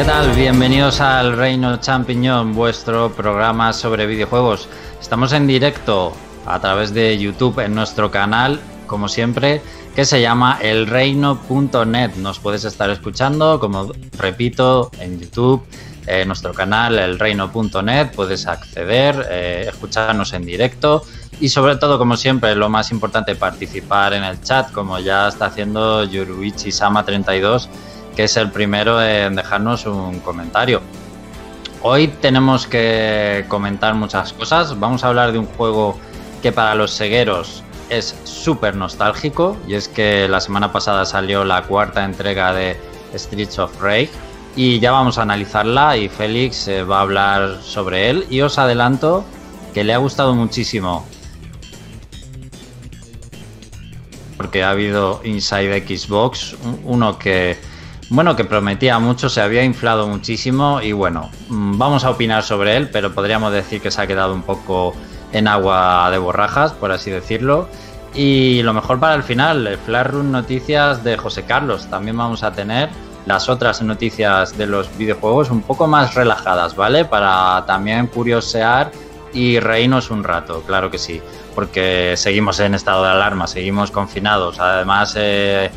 ¿Qué tal? Bienvenidos al Reino Champiñón, vuestro programa sobre videojuegos. Estamos en directo a través de YouTube en nuestro canal, como siempre, que se llama elreino.net. Nos puedes estar escuchando, como repito, en YouTube, en nuestro canal elreino.net. Puedes acceder, eh, escucharnos en directo y sobre todo, como siempre, lo más importante, participar en el chat, como ya está haciendo Yuruichi Sama 32 que es el primero en dejarnos un comentario. Hoy tenemos que comentar muchas cosas. Vamos a hablar de un juego que para los cegueros es súper nostálgico y es que la semana pasada salió la cuarta entrega de Streets of Rage y ya vamos a analizarla y Félix eh, va a hablar sobre él y os adelanto que le ha gustado muchísimo porque ha habido Inside Xbox, uno que bueno, que prometía mucho, se había inflado muchísimo y bueno, mm, vamos a opinar sobre él, pero podríamos decir que se ha quedado un poco en agua de borrajas, por así decirlo. Y lo mejor para el final, el Flash Run Noticias de José Carlos. También vamos a tener las otras noticias de los videojuegos un poco más relajadas, ¿vale? Para también curiosear y reírnos un rato, claro que sí, porque seguimos en estado de alarma, seguimos confinados. Además, eh,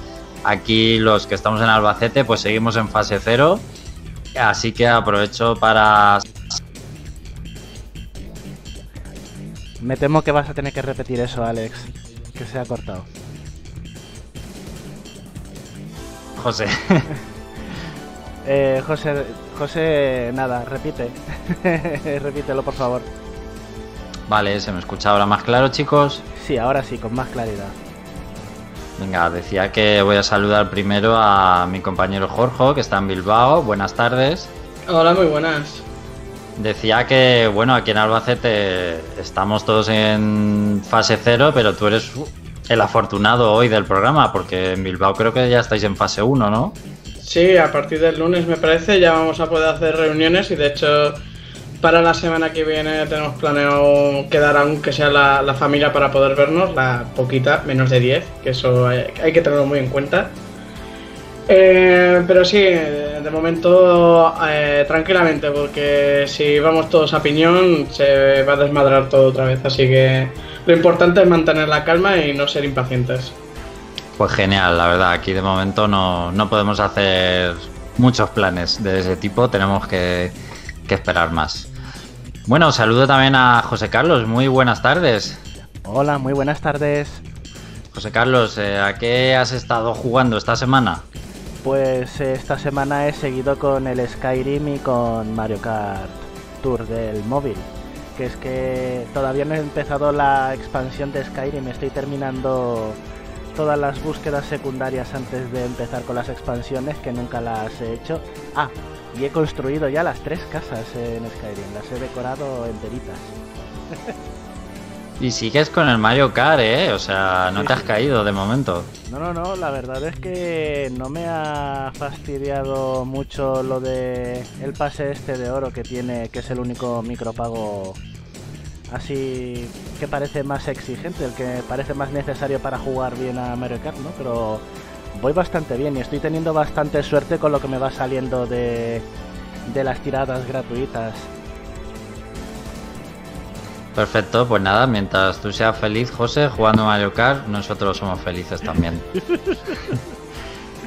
Aquí los que estamos en Albacete pues seguimos en fase cero, así que aprovecho para... Me temo que vas a tener que repetir eso, Alex, que se ha cortado. José. eh, José, José, nada, repite. Repítelo, por favor. Vale, ¿se me escucha ahora más claro, chicos? Sí, ahora sí, con más claridad. Venga, decía que voy a saludar primero a mi compañero Jorge, que está en Bilbao. Buenas tardes. Hola, muy buenas. Decía que, bueno, aquí en Albacete estamos todos en fase cero, pero tú eres el afortunado hoy del programa, porque en Bilbao creo que ya estáis en fase 1, ¿no? Sí, a partir del lunes me parece ya vamos a poder hacer reuniones y de hecho para la semana que viene tenemos planeado quedar aunque sea la, familia para poder vernos, la poquita, menos de 10, que eso hay, que tenerlo muy en cuenta. Eh, pero sí, de momento eh, tranquilamente, porque si vamos todos a piñón se va a desmadrar todo otra vez, así que lo importante es mantener la calma y no ser impacientes. Pues genial, la verdad, aquí de momento no, no podemos hacer muchos planes de ese tipo, tenemos que, que esperar más. Bueno, saludo también a José Carlos. Muy buenas tardes. Hola, muy buenas tardes. José Carlos, eh, ¿a qué has estado jugando esta semana? Pues eh, esta semana he seguido con el Skyrim y con Mario Kart Tour del móvil. Que es que todavía no he empezado la expansión de Skyrim, estoy terminando todas las búsquedas secundarias antes de empezar con las expansiones, que nunca las he hecho. Ah, y he construido ya las tres casas en Skyrim, las he decorado enteritas. Y sigues con el Mario Kart, ¿eh? O sea, no te has caído de momento. No, no, no, la verdad es que no me ha fastidiado mucho lo de el pase este de oro que tiene, que es el único micropago así que parece más exigente, el que parece más necesario para jugar bien a Mario Kart, ¿no? Pero voy bastante bien y estoy teniendo bastante suerte con lo que me va saliendo de, de las tiradas gratuitas. Perfecto, pues nada, mientras tú seas feliz, José, jugando Mario Kart, nosotros somos felices también.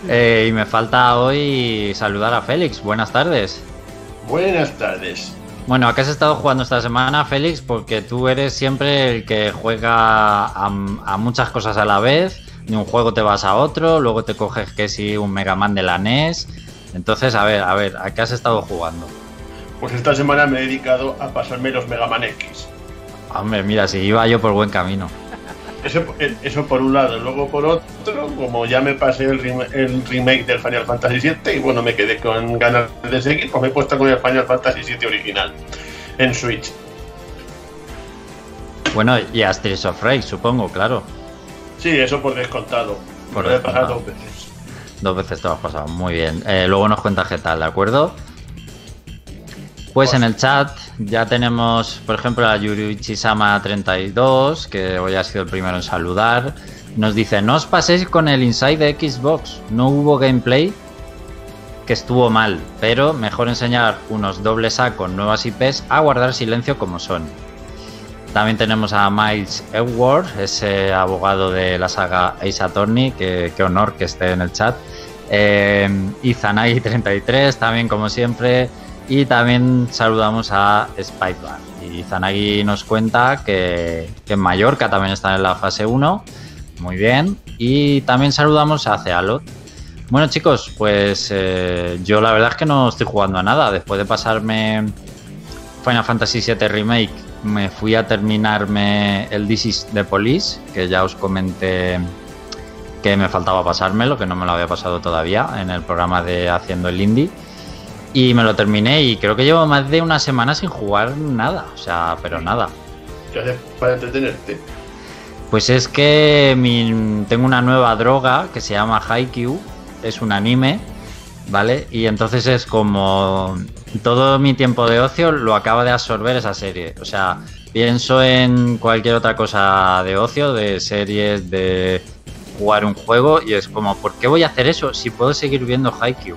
Eh, y me falta hoy saludar a Félix. Buenas tardes. Buenas tardes. Bueno, ¿a qué has estado jugando esta semana, Félix? Porque tú eres siempre el que juega a, a muchas cosas a la vez de un juego te vas a otro, luego te coges que si un Mega Man de la NES. Entonces, a ver, a ver, ¿a qué has estado jugando? Pues esta semana me he dedicado a pasarme los Mega Man X. Hombre, mira, si iba yo por buen camino. Eso, eso por un lado, luego por otro, como ya me pasé el, remake del Final Fantasy VII y bueno, me quedé con ganas de seguir, pues me he puesto con el Final Fantasy VII original en Switch. Bueno, y a Streets of Rage, supongo, claro. Sí, eso por descontado. Por descontado. dos veces. Dos veces te lo has pasado, muy bien. Eh, luego nos cuentas qué tal, ¿de acuerdo? Pues en el chat ya tenemos, por ejemplo, a Yurichi-sama32, que hoy ha sido el primero en saludar. Nos dice, no os paséis con el Inside de Xbox, no hubo gameplay. que estuvo mal, pero mejor enseñar unos dobles A con nuevas IPs a guardar silencio como son. También tenemos a Miles Edward, ese abogado de la saga Ace Attorney, que, honor que esté en el chat. Eh, y Zanagi33, también como siempre. Y también saludamos a Spider Y Zanagi nos cuenta que, en Mallorca también está en la fase 1. Muy bien. Y también saludamos a Cealot. Bueno chicos, pues eh, yo la verdad es que no estoy jugando a nada. Después de pasarme Final Fantasy VII Remake, me fui a terminarme el This de Police, que ya os comenté que me faltaba pasármelo, que no me lo había pasado todavía en el programa de Haciendo el Indie. Y me lo terminé y creo que llevo más de una semana sin jugar nada, o sea, pero nada. ¿Qué haces para entretenerte? Pues es que tengo una nueva droga que se llama Haikyuu, es un anime, ¿vale? Y entonces es como todo mi tiempo de ocio lo acaba de absorber esa serie. O sea, pienso en cualquier otra cosa de ocio, de series, de jugar un juego y es como, ¿por qué voy a hacer eso si puedo seguir viendo Haikyuu?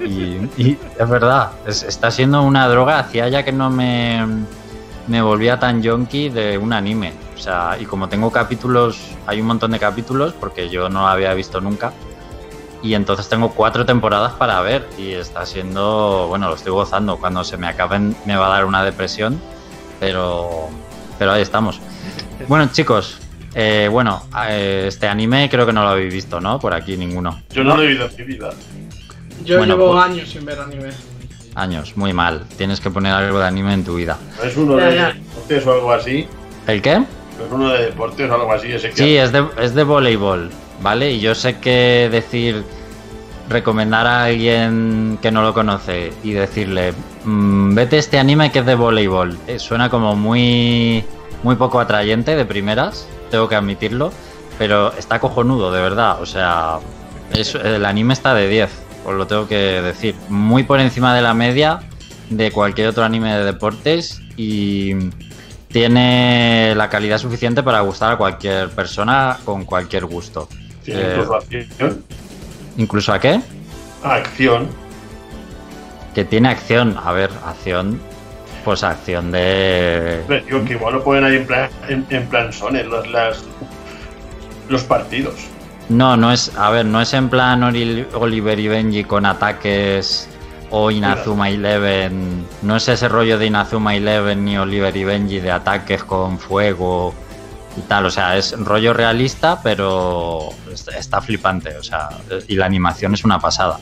Y, es verdad, está siendo una droga. Hacía ya que no me, me volvía tan yonky de un anime. O sea, y como tengo capítulos, hay un montón de capítulos porque yo no había visto nunca. Y entonces tengo cuatro temporadas para ver y está siendo, bueno, lo estoy gozando. Cuando se me acaben me va a dar una depresión, pero, pero ahí estamos. Bueno, chicos, eh, bueno, eh, este anime creo que no lo habéis visto, ¿no? Por aquí ninguno. Yo no lo he visto en mi vida. Yo llevo pues- años sin ver anime. Años, muy mal. Tienes que poner algo de anime en tu vida. ¿Es uno de deportes o algo así? ¿El qué? ¿Es uno de deportes o algo así? Ese sí, es de, es de voleibol, ¿vale? Y yo sé que decir, recomendar a alguien que no lo conoce y decirle, mm, vete este anime que es de voleibol, eh, suena como muy, muy poco atrayente de primeras, tengo que admitirlo, pero está cojonudo, de verdad. O sea, el anime está de 10 os lo tengo que decir. Muy por encima de la media de cualquier otro anime de deportes y tiene la calidad suficiente para gustar a cualquier persona con cualquier gusto. ¿Tiene incluso acción? ¿Incluso a qué? acción. Que tiene acción. A ver, acción. Pues acción de. Digo que igual lo ponen ahí en plan, en, plan son los, las, los partidos. No, no es, a ver, no es en plan Oliver y Benji con ataques o Inazuma Eleven. No es ese rollo de Inazuma Eleven ni Oliver y Benji de ataques con fuego y tal. O sea, es rollo realista, pero está flipante. O sea, y la animación es una pasada.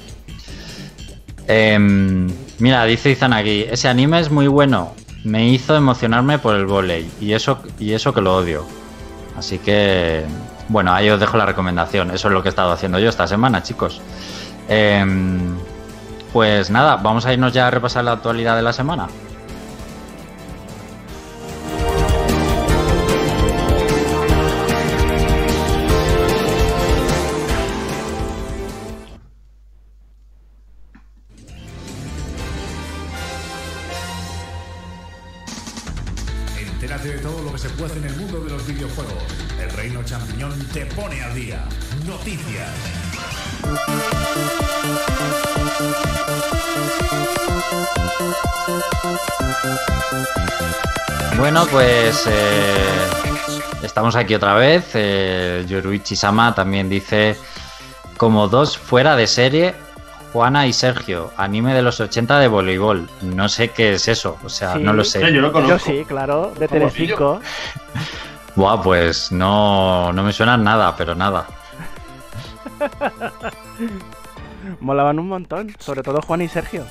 Em, mira, dice Izanagi, ese anime es muy bueno. Me hizo emocionarme por el volei y eso, y eso que lo odio. Así que bueno, ahí os dejo la recomendación. Eso es lo que he estado haciendo yo esta semana, chicos. Em, pues nada, vamos a irnos ya a repasar la actualidad de la semana. Pues eh, estamos aquí otra vez. Eh, Yoruichi Sama también dice como dos fuera de serie Juana y Sergio, anime de los 80 de voleibol. No sé qué es eso, o sea, no lo sé. Yo, lo sí, claro, de Telecinco. Buah, pues no, no me suenan nada, pero nada. Molaban un montón, sobre todo Juan y Sergio.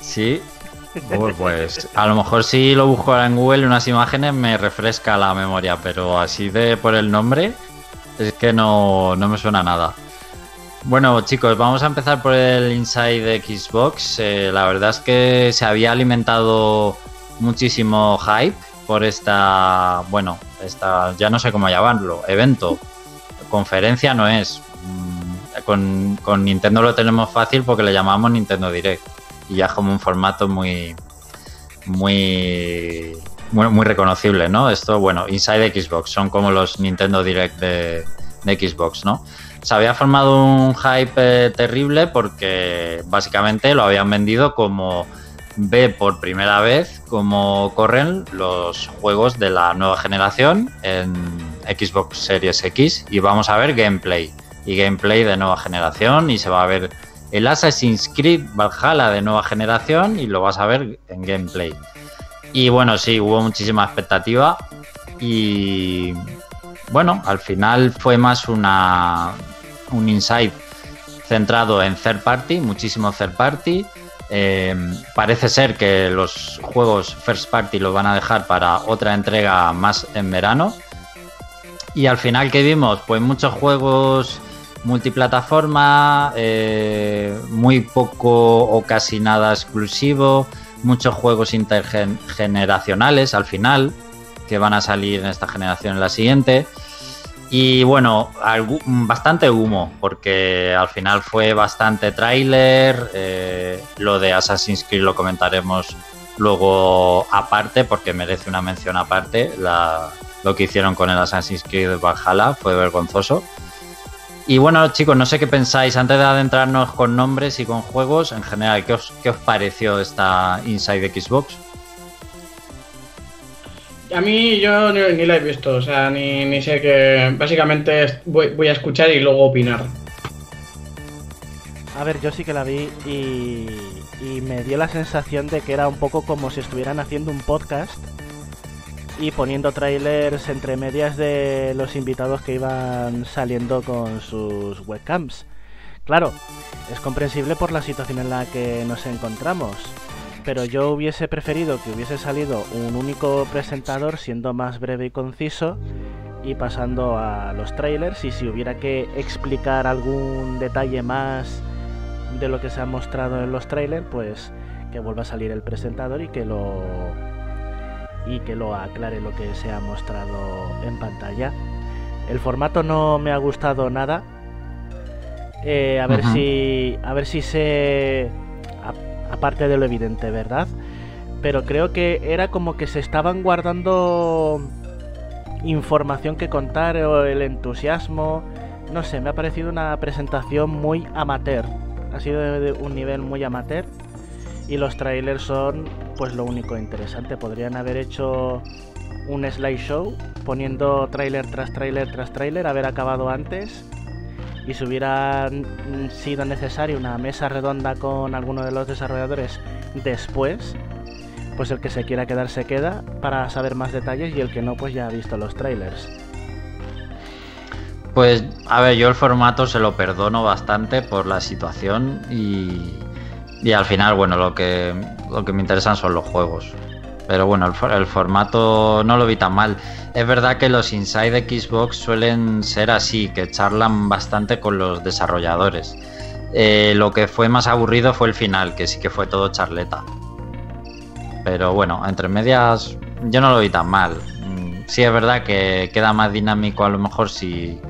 Sí. Pues a lo mejor si lo busco ahora en Google unas imágenes me refresca la memoria, pero así de por el nombre es que no, no me suena nada. Bueno, chicos, vamos a empezar por el Inside de Xbox. Eh, la verdad es que se había alimentado muchísimo hype por esta, bueno, esta, ya no sé cómo llamarlo, evento. Conferencia no es. Mm, con Nintendo lo tenemos fácil porque le llamamos Nintendo Direct. Y ya es como un formato muy, muy, muy, reconocible, ¿no? Esto, bueno, Inside Xbox, son como los Nintendo Direct de, de Xbox, ¿no? se había formado un hype eh, terrible porque básicamente lo habían vendido como ve por primera vez cómo corren los juegos de la nueva generación en Xbox Series X y vamos a ver gameplay y gameplay de nueva generación y se va a ver el Assassin's Creed Valhalla de nueva generación y lo vas a ver en gameplay. Y bueno, sí, hubo muchísima expectativa y bueno, al final fue más una un insight centrado en third party, muchísimo third party eh, parece ser que los juegos First Party los van a dejar para otra entrega más en verano. Y al final, ¿qué vimos? Pues muchos juegos multiplataforma, eh, muy poco o casi nada exclusivo, muchos juegos intergeneracionales al final, que van a salir en esta generación en la siguiente. Y bueno, bastante humo, porque al final fue bastante tráiler. Eh, lo de Assassin's Creed lo comentaremos luego aparte, porque merece una mención aparte. lo que hicieron con el Assassin's Creed Valhalla fue vergonzoso. Y bueno, chicos, no sé qué pensáis, antes de adentrarnos con nombres y con juegos, en general, ¿qué os, qué os pareció esta Inside Xbox? A mí yo ni, la he visto, o sea, ni, sé que. Básicamente voy, a escuchar y luego opinar. A ver, yo sí que la vi y, y me dio la sensación de que era un poco como si estuvieran haciendo un podcast y poniendo trailers entre medias de los invitados que iban saliendo con sus webcams. Claro, es comprensible por la situación en la que nos encontramos pero yo hubiese preferido que hubiese salido un único presentador siendo más breve y conciso y pasando a los trailers y si hubiera que explicar algún detalle más de lo que se ha mostrado en los trailers, pues que vuelva a salir el presentador y que lo y que lo aclare lo que se ha mostrado en pantalla. El formato no me ha gustado nada. Eh, a ver si a ver si se aparte de lo evidente, ¿verdad? Pero creo que era como que se estaban guardando información que contar o el entusiasmo. No sé, me ha parecido una presentación muy amateur. Ha sido de un nivel muy amateur. Y los trailers son pues lo único interesante. Podrían haber hecho un slideshow poniendo trailer tras trailer tras trailer, haber acabado antes y si hubiera sido necesario una mesa redonda con alguno de los desarrolladores después, pues el que se quiera quedar se queda para saber más detalles y el que no pues ya ha visto los trailers. Pues a ver, yo el formato se lo perdono bastante por la situación y, y al final, bueno, lo que, lo que me interesan son los juegos. Pero bueno, el, formato no lo vi tan mal. Es verdad que los Inside Xbox suelen ser así, que charlan bastante con los desarrolladores. Eh, lo que fue más aburrido fue el final, que sí que fue todo charleta. Pero bueno, entre medias yo no lo vi tan mal. Mm, sí es verdad que queda más dinámico a lo mejor si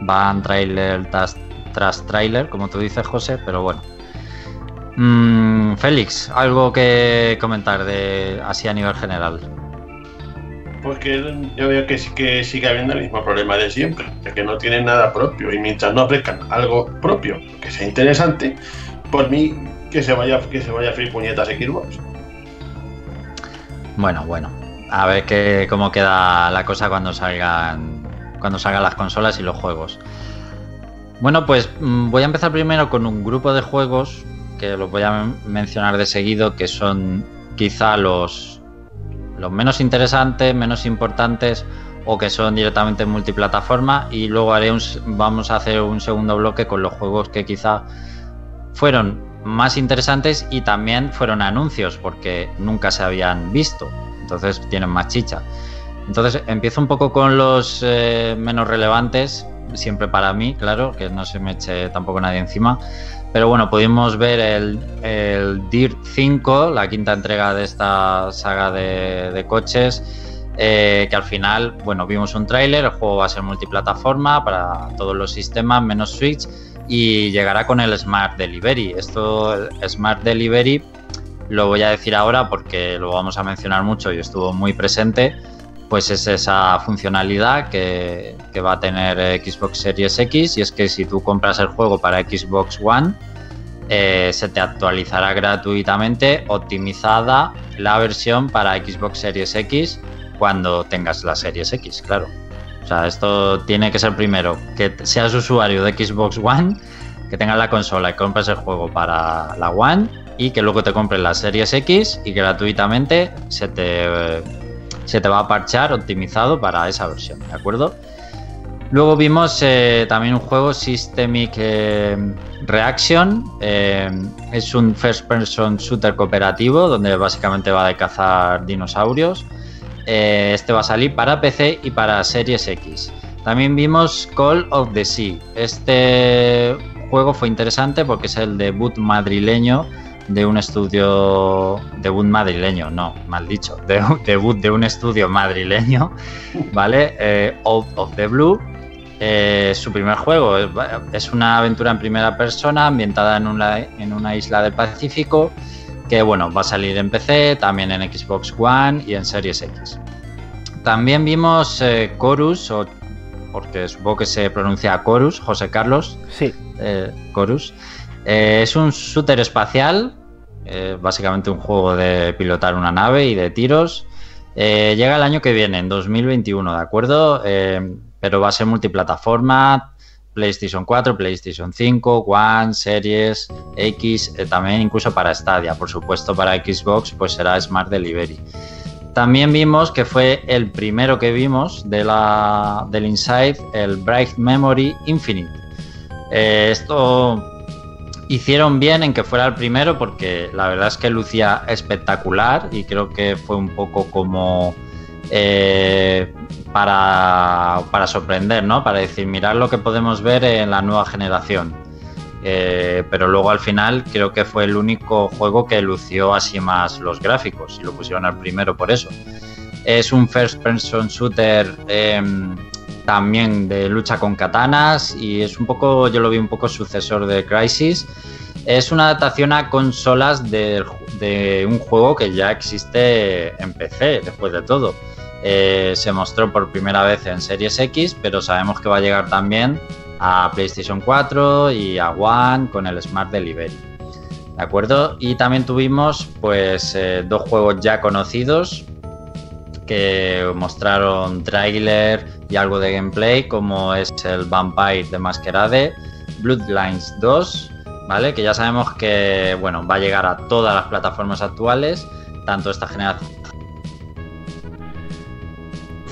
van trailer tras, tras trailer, como tú dices José, pero bueno. Mm, Félix, algo que comentar de así a nivel general. Porque yo veo que sí que sigue habiendo el mismo problema de siempre, que no tienen nada propio y mientras no ofrezcan algo propio que sea interesante, por mí que se vaya que se vaya a free puñetas Xbox. Bueno, bueno, a ver que, cómo queda la cosa cuando salgan cuando salgan las consolas y los juegos. Bueno, pues mm, voy a empezar primero con un grupo de juegos que los voy a mencionar de seguido, que son quizá los, los menos interesantes, menos importantes o que son directamente multiplataforma y luego haré un, vamos a hacer un segundo bloque con los juegos que quizá fueron más interesantes y también fueron anuncios porque nunca se habían visto, entonces tienen más chicha. Entonces empiezo un poco con los eh, menos relevantes, siempre para mí, claro, que no se me eche tampoco nadie encima. Pero bueno, pudimos ver el, el Dirt 5, la quinta entrega de esta saga de, coches, eh, que al final, bueno, vimos un tráiler, el juego va a ser multiplataforma para todos los sistemas, menos Switch, y llegará con el Smart Delivery. Esto, Smart Delivery, lo voy a decir ahora porque lo vamos a mencionar mucho y estuvo muy presente. Pues es esa funcionalidad que, va a tener eh, Xbox Series X y es que si tú compras el juego para Xbox One, eh, se te actualizará gratuitamente optimizada la versión para Xbox Series X cuando tengas la Series X, claro. O sea, esto tiene que ser primero que seas usuario de Xbox One, que tengas la consola y compres el juego para la One y que luego te compres la Series X y gratuitamente se te, se te va a parchar optimizado para esa versión, ¿de acuerdo? Luego vimos eh, también un juego Systemic eh, Reaction. Eh, es un first person shooter cooperativo donde básicamente va de cazar dinosaurios. este va a salir para PC y para Series X. También vimos Call of the Sea. Este juego fue interesante porque es el debut madrileño de un estudio debut madrileño, no, mal dicho, de, debut de un estudio madrileño, ¿vale? Out of the Blue, eh, su primer juego es una aventura en primera persona ambientada en una, en una isla del Pacífico que bueno, va a salir en PC, también en Xbox One y en Series X. También vimos eh, Chorus, o, porque supongo que se pronuncia Chorus, José Carlos. Sí. Eh, es un shooter espacial, básicamente un juego de pilotar una nave y de tiros. llega el año que viene, en 2021, ¿de acuerdo? pero va a ser multiplataforma, PlayStation 4, PlayStation 5, One, Series, X, eh, también incluso para Stadia, por supuesto para Xbox pues será Smart Delivery. También vimos que fue el primero que vimos de la, del Inside, el Bright Memory Infinite. Eh, esto hicieron bien en que fuera el primero porque la verdad es que lucía espectacular y creo que fue un poco como eh, para, para, sorprender, ¿no? Para decir, mirar lo que podemos ver en la nueva generación. Eh, pero luego al final creo que fue el único juego que lució así más los gráficos y lo pusieron al primero por eso. Es un first person shooter em, también de lucha con katanas y es un poco, yo lo vi un poco sucesor de Crisis. Es una adaptación a consolas de, un juego que ya existe en PC, después de todo. Eh, se mostró por primera vez en Series X, pero sabemos que va a llegar también a PlayStation 4 y a One con el Smart Delivery. ¿De acuerdo? Y también tuvimos pues eh, dos juegos ya conocidos que mostraron trailer y algo de gameplay, como es el Vampire de Masquerade, Bloodlines 2, ¿vale? Que ya sabemos que bueno, va a llegar a todas las plataformas actuales, tanto esta generación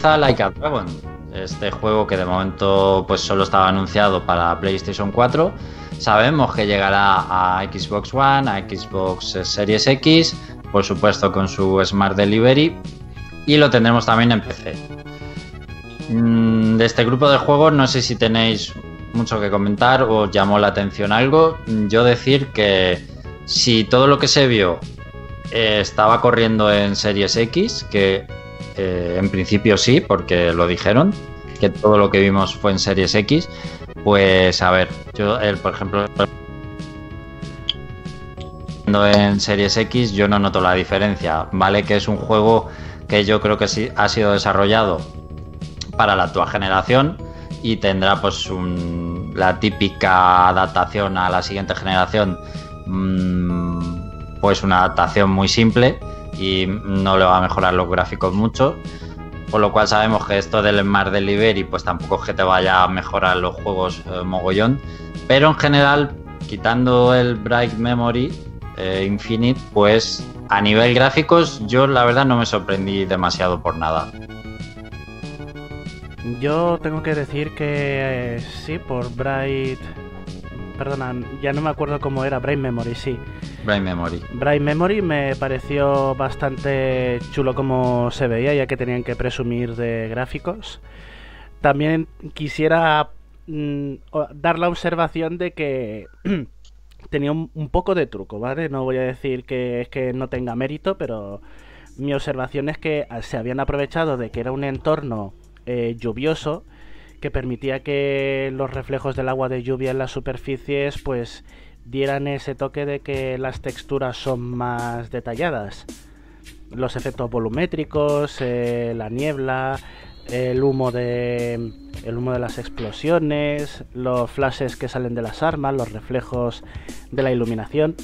Like a Dragon, este juego que de momento pues solo estaba anunciado para PlayStation 4. Sabemos que llegará a Xbox One, a Xbox Series X, por supuesto con su Smart Delivery y lo tendremos también en PC. Mm, de este grupo de juegos no sé si tenéis mucho que comentar o llamó la atención algo. Yo decir que si todo lo que se vio eh, estaba corriendo en Series X, que eh, en principio sí, porque lo dijeron, que todo lo que vimos fue en Series X. Pues a ver, yo, por ejemplo, en Series X yo no noto la diferencia. Vale que es un juego que yo creo que sí ha sido desarrollado para la actual generación y tendrá pues la típica adaptación a la siguiente generación, mm, pues una adaptación muy simple y no le va a mejorar los gráficos mucho. Por lo cual sabemos que esto del Smart Delivery pues tampoco es que te vaya a mejorar los juegos eh, mogollón. Pero en general, quitando el Bright Memory eh, Infinite, pues a nivel gráficos yo la verdad no me sorprendí demasiado por nada. Yo tengo que decir que eh, sí, por Bright... Perdona, ya no me acuerdo cómo era, Bright Memory, sí. Bright Memory. Bright Memory me pareció bastante chulo como se veía, ya que tenían que presumir de gráficos. También quisiera mm, dar la observación de que tenía un, poco de truco, ¿vale? No voy a decir que es que no tenga mérito, pero mi observación es que se habían aprovechado de que era un entorno eh, lluvioso que permitía que los reflejos del agua de lluvia en las superficies pues dieran ese toque de que las texturas son más detalladas. los efectos volumétricos, eh, la niebla, el humo de el humo de las explosiones, los flashes que salen de las armas, los reflejos de la iluminación,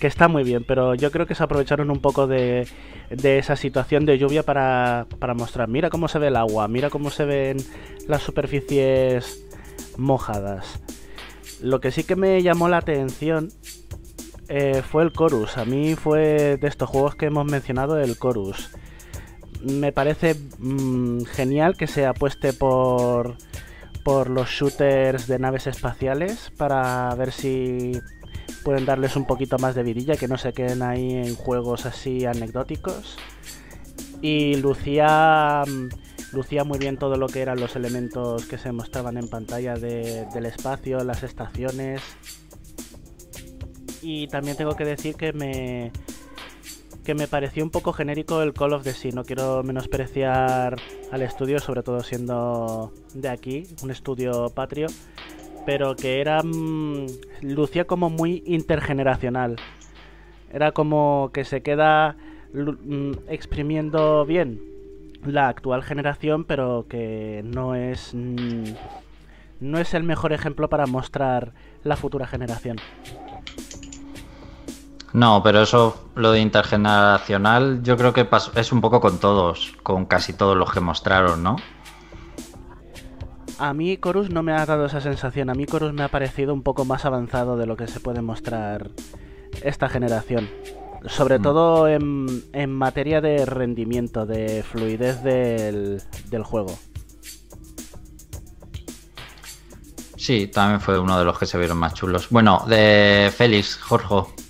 que está muy bien, pero yo creo que se aprovecharon un poco de, de esa situación de lluvia para, para mostrar, mira cómo se ve el agua, mira cómo se ven las superficies mojadas. Lo que sí que me llamó la atención eh, fue el Chorus. A mí fue de estos juegos que hemos mencionado el Chorus me parece mm, genial que se apueste por, por los shooters de naves espaciales para ver si pueden darles un poquito más de vidilla, que no se queden ahí en juegos así anecdóticos. Y lucía, mm, lucía muy bien todo lo que eran los elementos que se mostraban en pantalla del espacio, las estaciones. Y también tengo que decir que me, que me pareció un poco genérico el Call of the Sea. No quiero menospreciar al estudio, sobre todo siendo de aquí, un estudio patrio, pero que era. Mm, lucía como muy intergeneracional. Era como que se queda mm, exprimiendo bien la actual generación, pero que no es. Mm, no es el mejor ejemplo para mostrar la futura generación. No, pero eso, lo de intergeneracional, yo creo que es un poco con todos, con casi todos los que mostraron, ¿no? A mí Chorus no me ha dado esa sensación, a mí Chorus me ha parecido un poco más avanzado de lo que se puede mostrar esta generación. Sobre mm. todo en, en, materia de rendimiento, de fluidez del, del juego. Sí, también fue uno de los que se vieron más chulos. Bueno, de Félix, Jorge.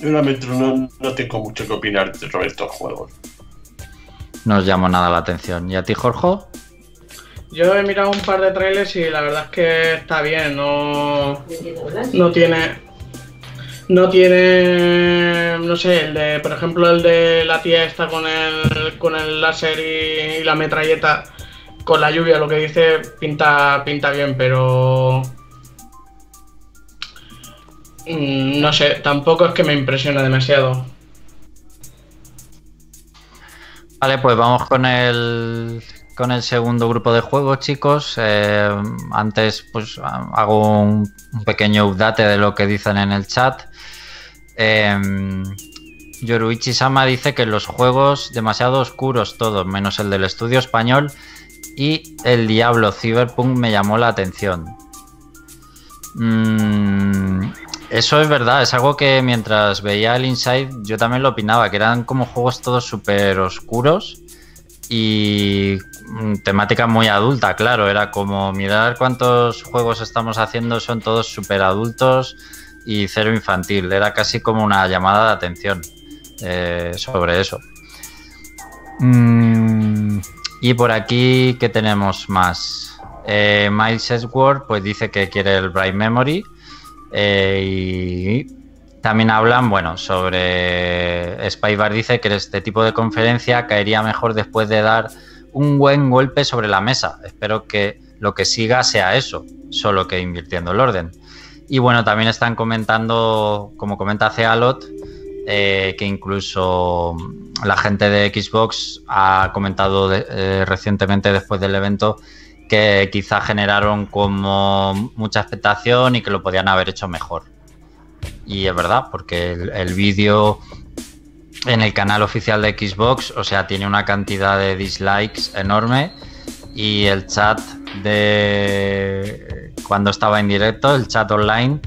Yo no, no tengo mucho que opinar sobre estos juegos. No os llamó nada la atención. ¿Y a ti, Jorge? Yo he mirado un par de trailers y la verdad es que está bien, no, no tiene... No tiene, no sé, el de, por ejemplo, el de la tía está con el, con el láser y, y la metralleta con la lluvia, lo que dice pinta, pinta bien, pero no sé, tampoco es que me impresiona demasiado. Vale, pues vamos con el con el segundo grupo de juegos, chicos. Eh, antes, pues hago un, pequeño update de lo que dicen en el chat. Eh, Yoruichi Sama dice que los juegos demasiado oscuros todos, menos el del estudio español y el Diablo Cyberpunk me llamó la atención. Mm, eso es verdad, es algo que mientras veía el Inside yo también lo opinaba, que eran como juegos todos súper oscuros y mm, temática muy adulta, claro, era como mirar cuántos juegos estamos haciendo, son todos súper adultos y cero infantil, era casi como una llamada de atención eh, sobre eso. Mm, y por aquí, ¿qué tenemos más? Eh, Miles Edward pues dice que quiere el Bright Memory eh, y también hablan, bueno, sobre Spybar dice que este tipo de conferencia caería mejor después de dar un buen golpe sobre la mesa. Espero que lo que siga sea eso, solo que invirtiendo el orden. Y bueno, también están comentando, como comenta Cealot, eh, que incluso la gente de Xbox ha comentado eh, recientemente después del evento que quizá generaron como mucha expectación y que lo podían haber hecho mejor. Y es verdad, porque el, vídeo en el canal oficial de Xbox, o sea, tiene una cantidad de dislikes enorme y el chat de cuando estaba en directo, el chat online,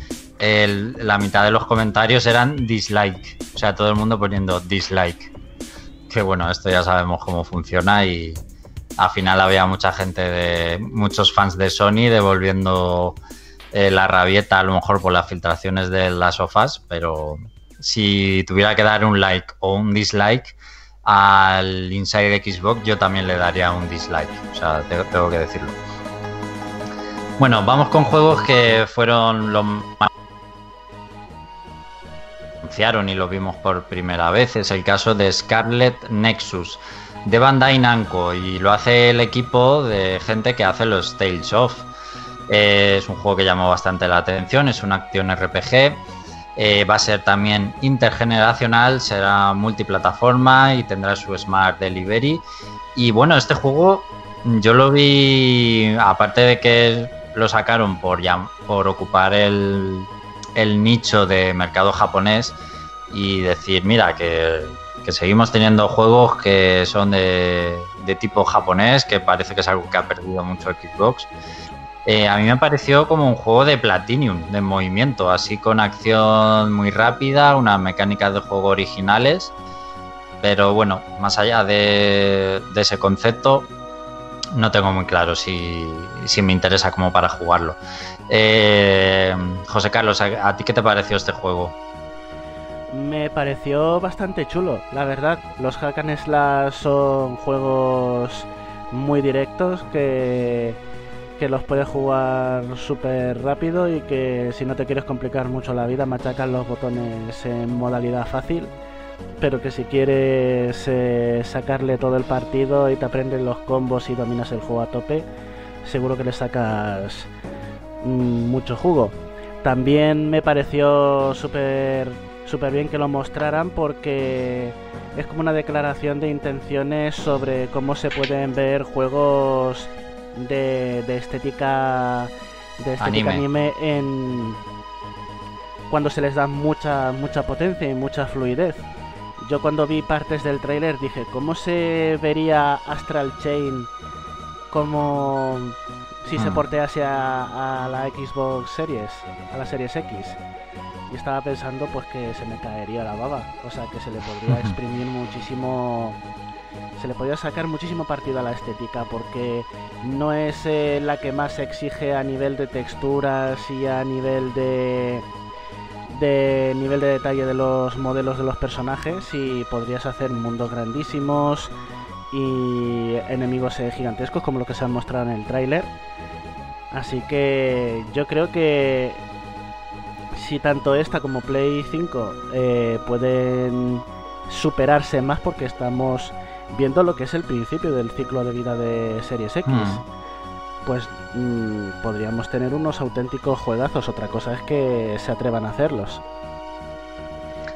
la mitad de los comentarios eran dislike, o sea, todo el mundo poniendo dislike. Que bueno, esto ya sabemos cómo funciona y, al final había mucha gente de muchos fans de Sony devolviendo eh, la rabieta a lo mejor por las filtraciones de las sofás, pero si tuviera que dar un like o un dislike al Inside Xbox, yo también le daría un dislike, o sea, tengo, que decirlo. Bueno, vamos con juegos que fueron los más anunciaron y lo vimos por primera vez. Es el caso de Scarlet Nexus de Bandai Namco y lo hace el equipo de gente que hace los Tales of. es un juego que llamó bastante la atención, es una acción RPG Eh, va a ser también intergeneracional, será multiplataforma y tendrá su Smart Delivery. Y bueno, este juego yo lo vi, aparte de que lo sacaron por, por ocupar el, el nicho de mercado japonés y decir, mira, que, que seguimos teniendo juegos que son de, tipo japonés, que parece que es algo que ha perdido mucho el Xbox. Eh, a mí me pareció como un juego de Platinum, de movimiento, así con acción muy rápida, unas mecánicas de juego originales. Pero bueno, más allá de, ese concepto, no tengo muy claro si, si, me interesa como para jugarlo. Eh, José Carlos, ¿a, ¿a ti qué te pareció este juego? Me pareció bastante chulo, la verdad. Los Hack Slash son juegos muy directos que, que los puedes jugar súper rápido y que si no te quieres complicar mucho la vida, machacas los botones en modalidad fácil. Pero que si quieres eh, sacarle todo el partido y te aprendes los combos y dominas el juego a tope, seguro que le sacas mmm, mucho jugo. También me pareció súper súper bien que lo mostraran porque es como una declaración de intenciones sobre cómo se pueden ver juegos de, de estética de estética anime. anime en cuando se les da mucha mucha potencia y mucha fluidez. Yo cuando vi partes del tráiler dije, ¿cómo se vería Astral Chain como si se portease a, a la Xbox Series, a la Series X? Y estaba pensando pues que se me caería la baba, o sea que se le podría exprimir muchísimo, se le podría sacar muchísimo partido a la estética porque no es eh, la que más exige a nivel de texturas y a nivel de de nivel de detalle de los modelos de los personajes y podrías hacer mundos grandísimos y enemigos eh, gigantescos como lo que se han mostrado en el tráiler. Así que yo creo que si tanto esta como Play 5 eh, pueden superarse más porque estamos viendo lo que es el principio del ciclo de vida de Series X. Mm. Pues mmm, podríamos tener unos auténticos juegazos. Otra cosa es que se atrevan a hacerlos.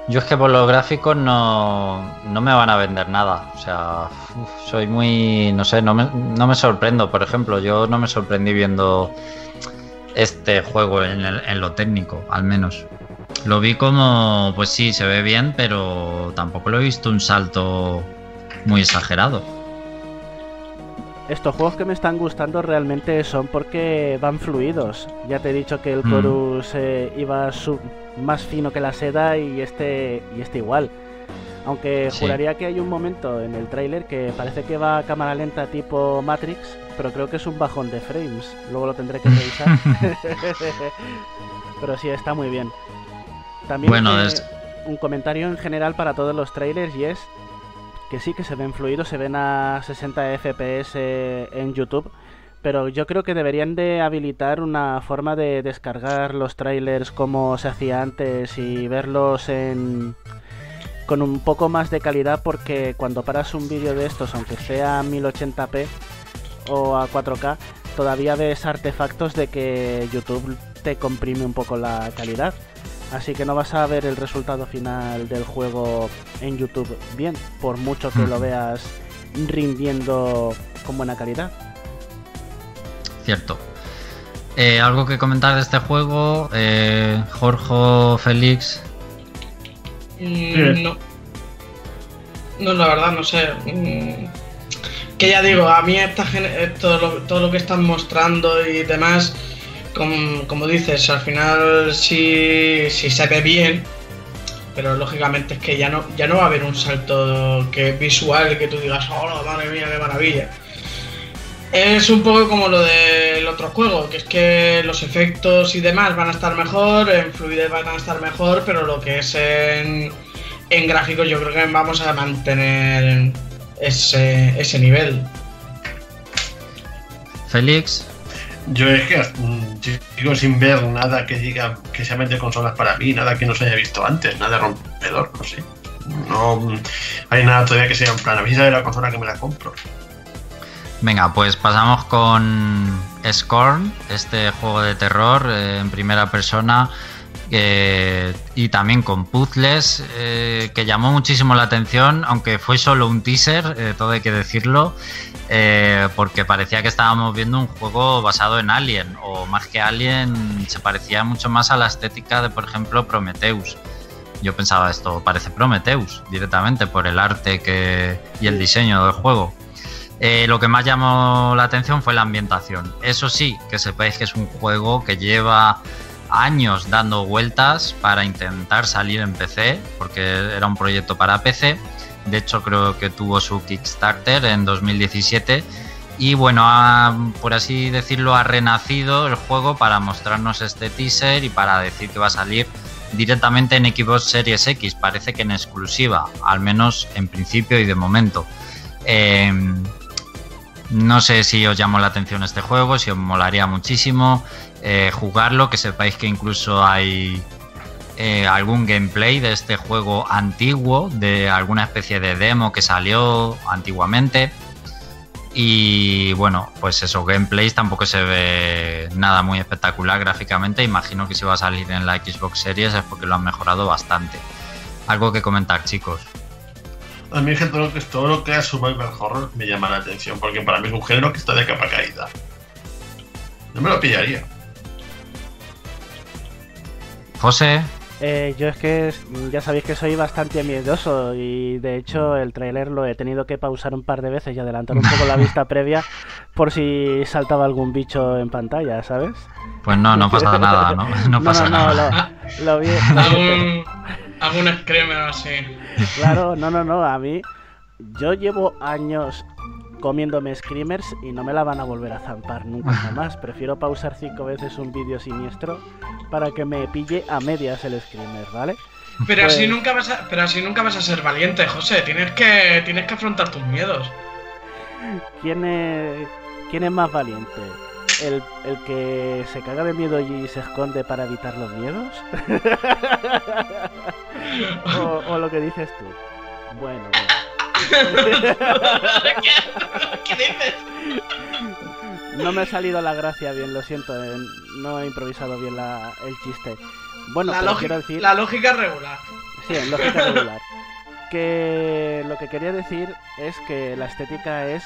Yo es que por los gráficos no, no me van a vender nada. O sea, uf, soy muy. No sé, no me, no me sorprendo. Por ejemplo, yo no me sorprendí viendo este juego en, el, en, lo técnico, al menos. Lo vi como, pues sí, se ve bien, pero tampoco lo he visto un salto muy exagerado. Estos juegos que me están gustando realmente son porque van fluidos. Ya te he dicho que el Mm. Chorus eh, iba sub- más fino que la seda y este, y este igual. Aunque Sí. juraría que hay un momento en el tráiler que parece que va a cámara lenta tipo Matrix, pero creo que es un bajón de frames. Luego lo tendré que revisar. pero sí, está muy bien. También Bueno, es- un comentario en general para todos los trailers y es que sí que se ven fluidos, se ven a 60 FPS en YouTube, pero yo creo que deberían de habilitar una forma de descargar los trailers como se hacía antes y verlos en con un poco más de calidad porque cuando paras un vídeo de estos, aunque sea a 1080p o a 4K, todavía ves artefactos de que YouTube te comprime un poco la calidad. Así que no vas a ver el resultado final del juego en YouTube bien, por mucho que lo veas rindiendo con buena calidad. Cierto. Eh, ¿Algo que comentar de este juego? Eh, Jorge, Félix. Mm, no. No, la verdad, no sé. Mm, que ya digo, a mí esta, todo, lo, que están mostrando y demás, como, como dices, al final sí, sí se ve bien, pero lógicamente es que ya no, ya no va a haber un salto que visual que tú digas, oh, madre mía, qué maravilla. Es un poco como lo del otro juego, que es que los efectos y demás van a estar mejor, en fluidez van a estar mejor, pero lo que es en, en gráficos yo creo que vamos a mantener ese, ese nivel. Félix. Yo es que mm, sigo sin ver nada que diga que se de consolas para mí, nada que no se haya visto antes, nada rompedor, no sé. No mm, hay nada todavía que sea en plan, a mí de la consola que me la compro. Venga, pues pasamos con Scorn, este juego de terror eh, en primera persona eh, y también con puzzles eh, que llamó muchísimo la atención, aunque fue solo un teaser, eh, todo hay que decirlo, porque parecía que estábamos viendo un juego basado en Alien, o más que Alien, se parecía mucho más a la estética de, por ejemplo, Prometheus. Yo pensaba esto parece Prometheus directamente por el arte que, y el diseño del juego. lo que más llamó la atención fue la ambientación. Eso sí, que sepáis que es un juego que lleva años dando vueltas para intentar salir en PC, porque era un proyecto para PC. De hecho, creo que tuvo su Kickstarter en 2017. Y bueno, por así decirlo, ha renacido el juego para mostrarnos este teaser y para decir que va a salir directamente en Xbox Series X. Parece que en exclusiva, al menos en principio y de momento. Em, no sé si os llamó la atención este juego, si os molaría muchísimo. Eh, jugarlo, que sepáis que incluso hay eh, algún gameplay de este juego antiguo, de alguna especie de demo que salió antiguamente. Y bueno, pues esos gameplays tampoco se ve nada muy espectacular gráficamente. Imagino que si va a salir en la Xbox Series es porque lo han mejorado bastante. Algo que comentar, chicos. A mí, todo lo que, todo lo que es Survival Horror me llama la atención, porque para mí es un género que está de capa caída. No me lo pillaría. José. Eh, yo es que ya sabéis que soy bastante miedoso y de hecho el trailer lo he tenido que pausar un par de veces y adelantar un poco la vista previa por si saltaba algún bicho en pantalla, ¿sabes? Pues no, no pasa nada, ¿no? No pasa no, nada. Lo, lo vi, algún, algún screamer así. Claro, no, no, no, a mí yo llevo años comiéndome screamers y no me la van a volver a zampar nunca jamás. Prefiero pausar cinco veces un vídeo siniestro para que me pille a medias el screamer, ¿vale? Pero así pues nunca vas a, pero así nunca vas a ser valiente, José. Tienes que, tienes que afrontar tus miedos. ¿Quién es, quién es más valiente? ¿El, ¿El, que se caga de miedo y se esconde para evitar los miedos? o, o, lo que dices tú? Bueno, bueno. ¿Qué, dices? No me ha salido la gracia bien, lo siento, eh, no he improvisado bien la, el chiste. Bueno, la, pero quiero decir... la lógica regular. Sí, lógica regular. Que lo que quería decir es que la estética es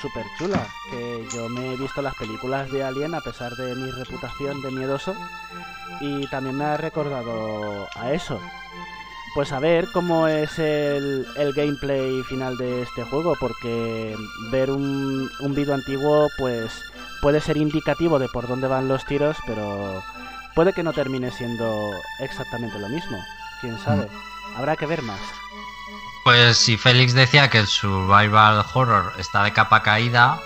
súper chula. Que yo me he visto las películas de Alien a pesar de mi reputación de miedoso. Y también me ha recordado a eso pues a ver cómo es el, gameplay final de este juego, porque ver un, un vídeo antiguo pues puede ser indicativo de por dónde van los tiros, pero puede que no termine siendo exactamente lo mismo. Quién sabe. Mm. Habrá que ver más. Pues si Félix decía que el survival horror está de capa caída,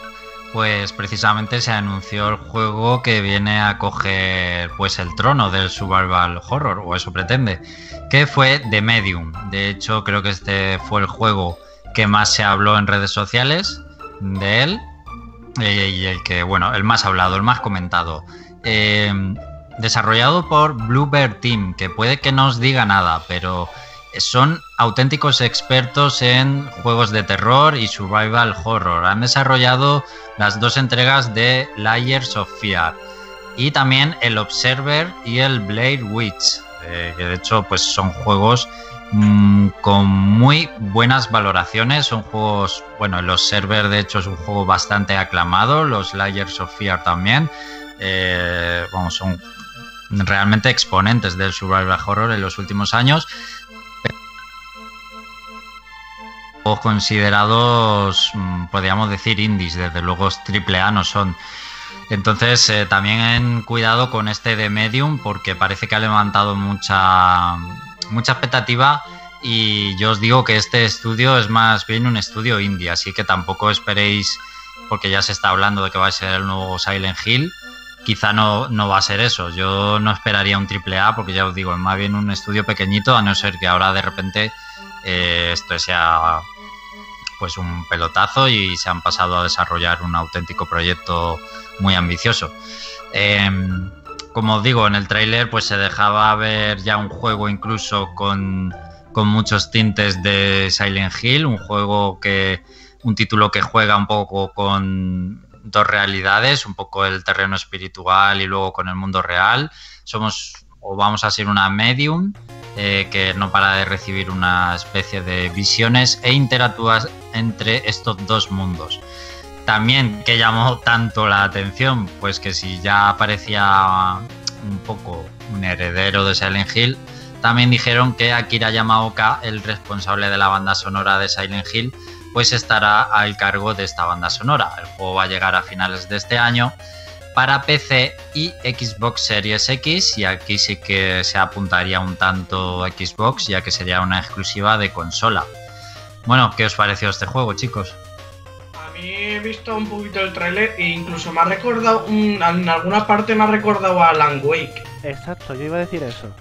pues precisamente se anunció el juego que viene a coger pues el trono del survival horror o eso pretende, que fue The Medium. De hecho, creo que este fue el juego que más se habló en redes sociales de él eh, y el que, bueno, el más hablado, el más comentado. Eh, desarrollado por Bluebird Team, que puede que no os diga nada, pero son auténticos expertos en juegos de terror y survival horror. Han desarrollado las dos entregas de Layers of Fear y también el Observer y el Blade Witch, eh, que de hecho pues son juegos mm, con muy buenas valoraciones, son juegos, bueno, el Observer de hecho es un juego bastante aclamado, los Layers of Fear también, eh, son realmente exponentes del survival horror en los últimos años considerados, mm, podríamos decir, indies, desde luego triple A no son. Entonces, eh, también cuidado con este de Medium porque parece que ha levantado mucha, mucha expectativa y yo os digo que este estudio es más bien un estudio indie, así que tampoco esperéis, porque ya se está hablando de que va a ser el nuevo Silent Hill, quizá no, no va a ser eso. Yo no esperaría un triple A porque ya os digo, es más bien un estudio pequeñito, a no ser que ahora de repente eh, esto sea pues un pelotazo y se han pasado a desarrollar un auténtico proyecto muy ambicioso. Em, como digo, en el tráiler pues se dejaba ver ya un juego incluso con, con, muchos tintes de Silent Hill, un juego que un título que juega un poco con dos realidades, un poco el terreno espiritual y luego con el mundo real. Somos o vamos a ser una medium eh, que no para de recibir una especie de visiones e interactúa entre estos dos mundos. También que llamó tanto la atención, pues que si ya parecía un poco un heredero de Silent Hill, también dijeron que Akira Yamaoka, el responsable de la banda sonora de Silent Hill, pues estará al cargo de esta banda sonora. El juego va a llegar a finales de este año para PC y Xbox Series X y aquí sí que se apuntaría un tanto Xbox ya que sería una exclusiva de consola. Bueno, ¿qué os pareció este juego, chicos? A mí he visto un poquito el tráiler e incluso me ha recordado, un- en alguna parte me ha recordado a Alan Wake. Exacto, yo iba a decir eso.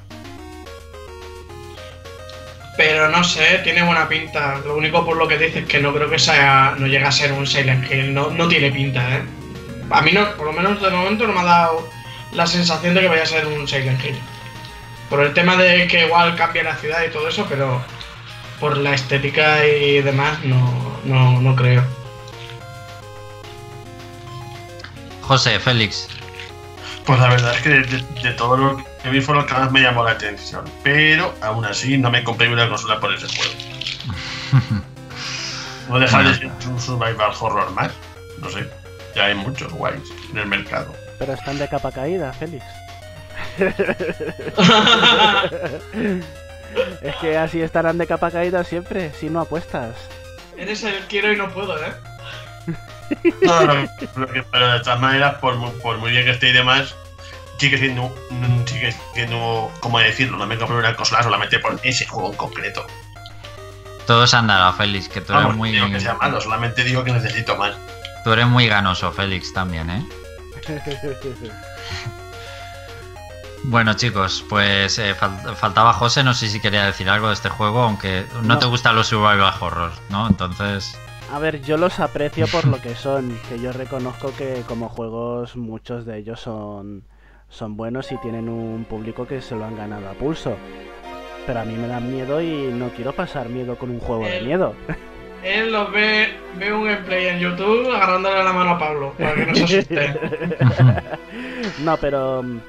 Pero no sé, tiene buena pinta. Lo único por lo que dices es que no creo que sea, no llega a ser un Silent Hill. No, no tiene pinta, ¿eh? A mí no, por lo menos de momento no me ha dado la sensación de que vaya a ser un Silent Hill. Por el tema de que igual cambia la ciudad y todo eso, pero por la estética y demás no, no, no creo. José, Félix, Pues la verdad es que de, de- de todo lo que vi fue lo que más me llamó la atención. Pero aún así no me compré una consola por ese juego. No dejar de ser un survival horror más. No sé. Ya hay muchos guays en el mercado. Pero están de capa caída, Félix. es que así estarán de capa caída siempre, si no apuestas. Eres el quiero y no puedo, ¿eh? No, no, pero de todas maneras, por, mu- por muy bien que esté y demás, sigue siendo, sigue siendo, ¿cómo decirlo? No me compré una consola solamente por ese juego en concreto. todos han dado, Félix, que tú eres Vamos, muy, digo que sea malo, solamente digo que necesito más. tú eres muy ganoso, Félix, también, ¿eh? Bueno, chicos, pues eh, fal- faltaba José, no sé si quería decir algo de este juego, aunque no, No. te gustan los survival horror, ¿no? Entonces, A ver, yo los aprecio por lo que son, que yo reconozco que como juegos muchos de ellos son, son buenos y tienen un público que se lo han ganado a pulso. Pero a mí me dan miedo y no quiero pasar miedo con un juego de miedo. Él los ve, ve un gameplay en YouTube agarrándole la mano a Pablo, para que no se asuste. no, pero mm,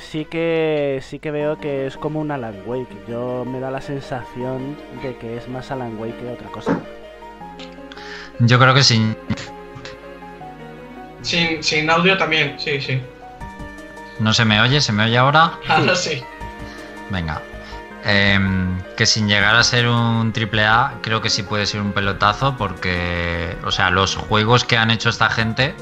sí que sí que veo que es como un Alan Wake. Yo me da la sensación de que es más Alan Wake que otra cosa. yo creo que sí. Sin, sin audio también, sí, sí. ¿No se me oye? ¿Se me oye ahora? Ahora sí. Venga. Em, que sin llegar a ser un triple A, creo que sí puede ser un pelotazo porque, o sea, los juegos que han hecho esta gente,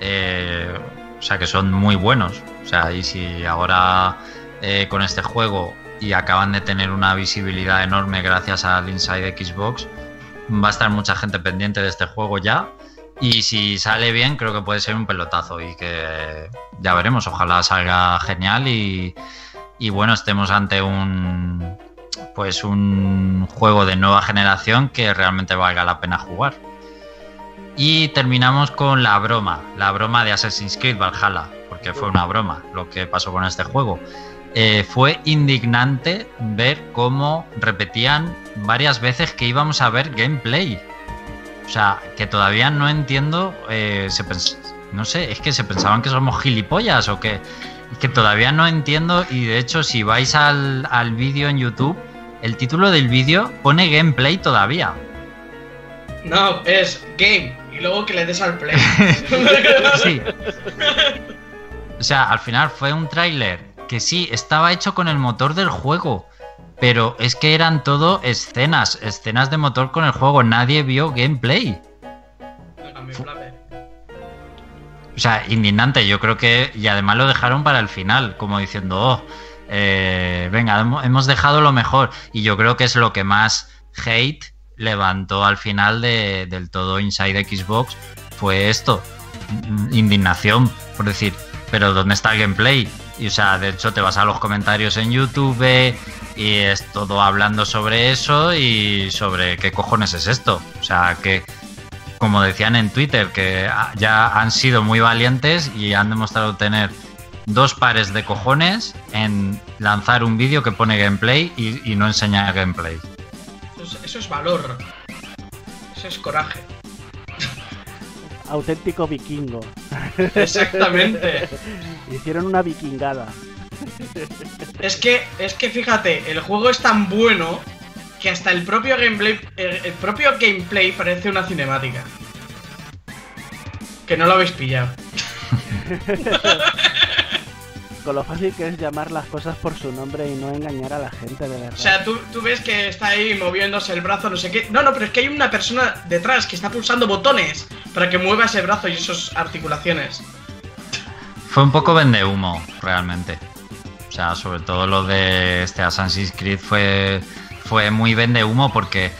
eh, o sea, que son muy buenos. Sea, y si ahora eh, con este juego y acaban de tener una visibilidad enorme gracias al Inside Xbox, va a estar mucha gente pendiente de este juego ya. Y si sale bien, creo que puede ser un pelotazo y que ya veremos. Ojalá salga genial y, y bueno, estemos ante un pues un juego de nueva generación que realmente valga la pena jugar. Y terminamos con la broma, la broma de Assassin's Creed Valhalla, porque fue una broma lo que pasó con este juego. Eh, fue indignante ver cómo repetían varias veces que íbamos a ver gameplay. O sea, que todavía no entiendo, eh, se no sé, es que se pensaban que somos gilipollas o que, que todavía no entiendo y de hecho si vais al, al vídeo en YouTube, el título del vídeo pone gameplay todavía. No, es game. Y luego que le des al play. Sí. O sea, al final fue un tráiler que sí, estaba hecho con el motor del juego, pero es que eran todo escenas, escenas de motor con el juego, nadie vio gameplay. O sea, indignante, yo creo que. Y además lo dejaron para el final, como diciendo, oh, eh, venga, hemo- hemos dejado lo mejor. Y yo creo que es lo que más hate levantó al final de- del todo Inside Xbox. Fue esto: indignación, por decir, pero ¿dónde está el gameplay? Y o sea, de hecho, te vas a los comentarios en YouTube y es todo hablando sobre eso y sobre qué cojones es esto. O sea, que como decían en Twitter, que ya han sido muy valientes y han demostrado tener dos pares de cojones en lanzar un vídeo que pone gameplay y, no enseña gameplay. Eso es, eso es valor. Eso es coraje. Auténtico vikingo. Exactamente. Hicieron una vikingada. Es que, es que fíjate, el juego es tan bueno que hasta el propio gameplay, el, el propio gameplay parece una cinemática. Que no lo habéis pillado. Con lo fácil que es llamar las cosas por su nombre y no engañar a la gente, de verdad. O sea, tú, tú ves que está ahí moviéndose el brazo, no sé qué. No, no, pero es que hay una persona detrás que está pulsando botones para que mueva ese brazo y esas articulaciones. Fue un poco vende humo, realmente. O sea, sobre todo lo de este Assassin's Creed fue, fue muy vende humo porque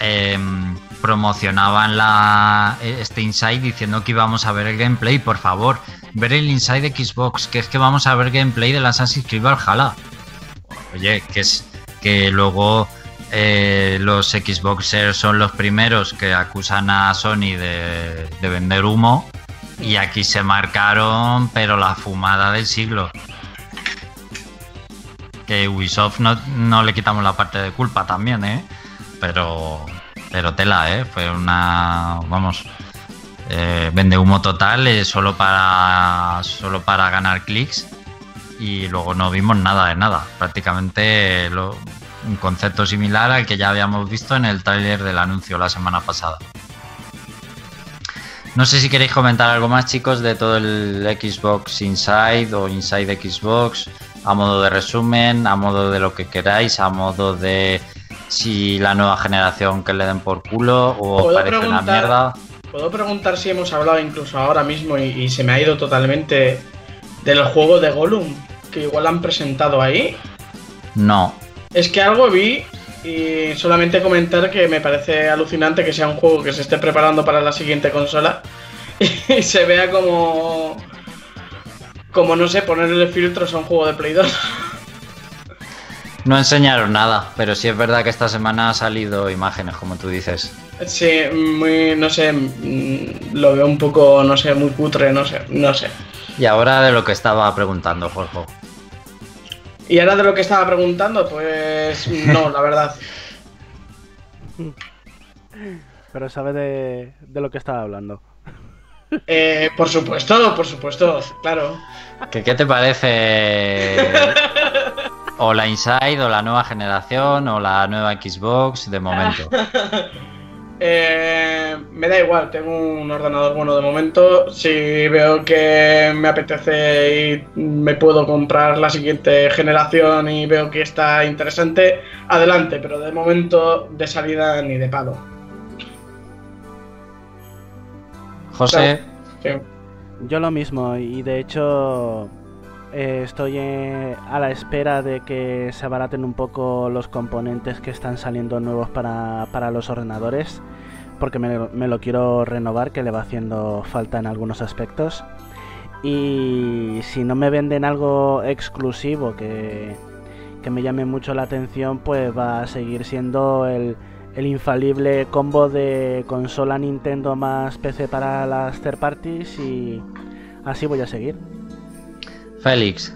em, promocionaban la, este Inside diciendo que íbamos a ver el gameplay, por favor, ver el Inside de Xbox, que es que vamos a ver gameplay del Assassin's Creed Valhalla. Oye, que es que luego eh, los Xboxers son los primeros que acusan a Sony de, de vender humo y aquí se marcaron, pero la fumada del siglo. Que Ubisoft no, no le quitamos la parte de culpa también, ¿eh? Pero, pero tela, ¿eh? Fue una, vamos, eh, vende humo total, eh, solo para, solo para ganar clics y luego no vimos nada de nada. Prácticamente lo- un concepto similar al que ya habíamos visto en el tráiler del anuncio la semana pasada. No sé si queréis comentar algo más, chicos, de todo el Xbox Inside o Inside Xbox, a modo de resumen, a modo de lo que queráis, a modo de si la nueva generación que le den por culo o os ¿Puedo parece una mierda. Puedo preguntar si hemos hablado incluso ahora mismo y, y se me ha ido totalmente del juego de Gollum, que igual han presentado ahí. No, Es que algo vi y solamente comentar que me parece alucinante que sea un juego que se esté preparando para la siguiente consola y se vea como. Como no sé, ponerle filtros a un juego de Play 2. no enseñaron nada, pero sí es verdad que esta semana ha salido imágenes, como tú dices. Sí, muy. No sé. mm, Lo veo un poco, no sé, muy cutre, no sé, no sé. Y ahora de lo que estaba preguntando, Jorge. Y ahora de lo que estaba preguntando, pues. No, la verdad. Pero sabe de, de lo que estaba hablando. Eh, por supuesto, por supuesto, claro. ¿Qué, qué te parece? O la Inside, o la nueva generación, o la nueva Xbox, de momento. Eh, me da igual, tengo un ordenador bueno de momento. Si veo que me apetece y me puedo comprar la siguiente generación y veo que está interesante, adelante, pero de momento de salida ni de palo. José, Sí. Yo lo mismo, y de hecho eh, estoy eh, a la espera de que se abaraten un poco los componentes que están saliendo nuevos para, para los ordenadores, porque me, lo quiero renovar, que le va haciendo falta en algunos aspectos. Y si no me venden algo exclusivo que, que me llame mucho la atención, pues va a seguir siendo el, el infalible combo de consola Nintendo más PC para las third parties y así voy a seguir. Félix.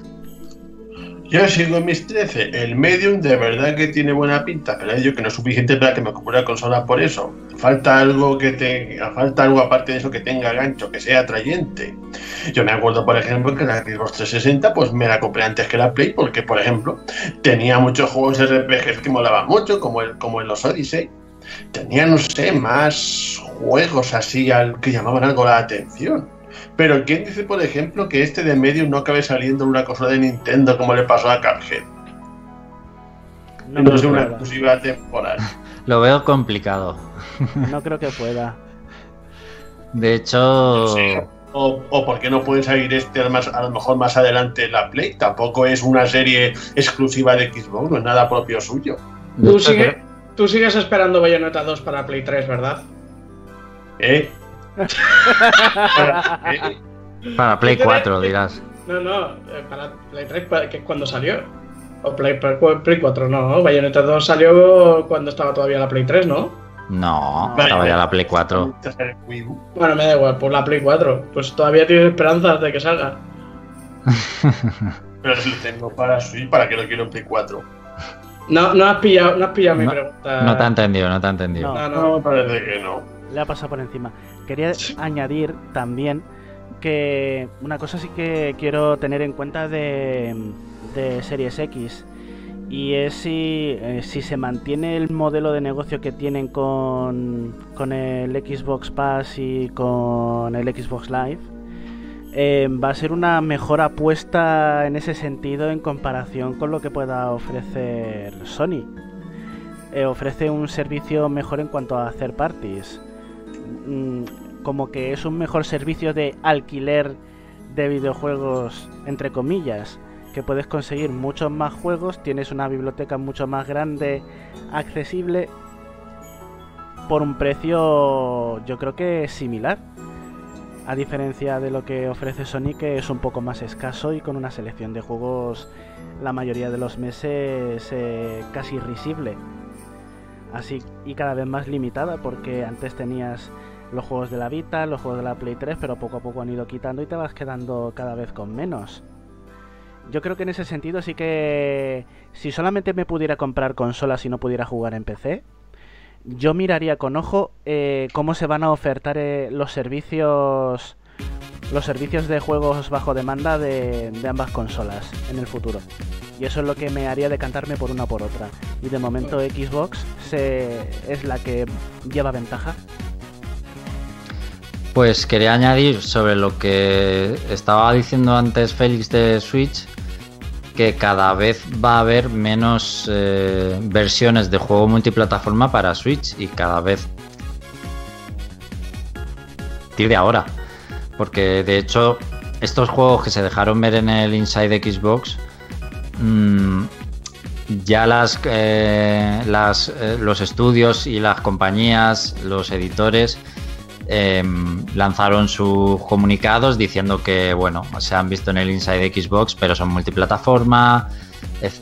Yo sigo en mis 13. El Medium de verdad que tiene buena pinta, pero yo que no es suficiente para que me compre una consola por eso. Falta algo que tenga, falta algo aparte de eso que tenga gancho, que sea atrayente. Yo me acuerdo, por ejemplo, que la Xbox 360 pues me la compré antes que la Play porque, por ejemplo, tenía muchos juegos RPGs que molaban mucho, como el como en los Odyssey. Tenía, no sé, más juegos así al que llamaban algo la atención. Pero ¿quién dice, por ejemplo, que este de Medium no acabe saliendo en una consola de Nintendo como le pasó a Cuphead? No, es una exclusiva temporal. Lo veo complicado. No creo que pueda. De hecho, Sí. O, o por qué no puede salir este a lo más- a lo mejor más adelante en la Play. Tampoco es una serie exclusiva de Xbox, no es nada propio suyo. Tú, sigue- tú sigues esperando Bayonetta 2 para Play 3, ¿verdad? ¿Eh? ¿Eh? para Play 4 dirás. No, no, eh, para Play 3, pa- que es cuando salió. O Play, Play, Play 4, no. Bayonetta 2 salió cuando estaba todavía la Play 3, ¿no? No, Vale. estaba ya la Play 4. Te sale Wii U. Bueno, me da igual, por la Play 4. Pues todavía tienes esperanzas de que salga. Pero si lo tengo para Switch, ¿para qué lo quiero en Play 4? No, no has pillado, no has pillado mi No, pregunta. No te ha entendido, no te ha entendido. No, No, no. me parece que no. Le ha pasado por encima. Quería añadir también que una cosa sí que quiero tener en cuenta de, Series X y es si, eh, si se mantiene el modelo de negocio que tienen con, con el Xbox Pass y con el Xbox Live, eh, va a ser una mejor apuesta en ese sentido en comparación con lo que pueda ofrecer Sony. Eh, ofrece un servicio mejor en cuanto a hacer parties. Mm, como que es un mejor servicio de alquiler de videojuegos, entre comillas que puedes conseguir muchos más juegos, tienes una biblioteca mucho más grande, accesible, por un precio yo creo que similar. A diferencia de lo que ofrece Sony, que es un poco más escaso y con una selección de juegos la mayoría de los meses eh, casi risible. Así y cada vez más limitada, porque antes tenías los juegos de la Vita, los juegos de la Play 3, pero poco a poco han ido quitando y te vas quedando cada vez con menos. Yo creo que en ese sentido sí que si solamente me pudiera comprar consolas y no pudiera jugar en PC, yo miraría con ojo eh, cómo se van a ofertar eh, los servicios los servicios de juegos bajo demanda de, ambas consolas en el futuro. Y eso es lo que me haría decantarme por una por otra. Y de momento Xbox es la que lleva ventaja. Pues quería añadir sobre lo que estaba diciendo antes Félix de Switch, que cada vez va a haber menos eh, versiones de juego multiplataforma para Switch y cada vez de ahora. Porque de hecho, estos juegos que se dejaron ver en el Inside Xbox, mm, ya las, eh, eh, los estudios y las compañías, los editores, Em, lanzaron sus comunicados diciendo que, bueno, se han visto en el Inside Xbox, pero son multiplataforma,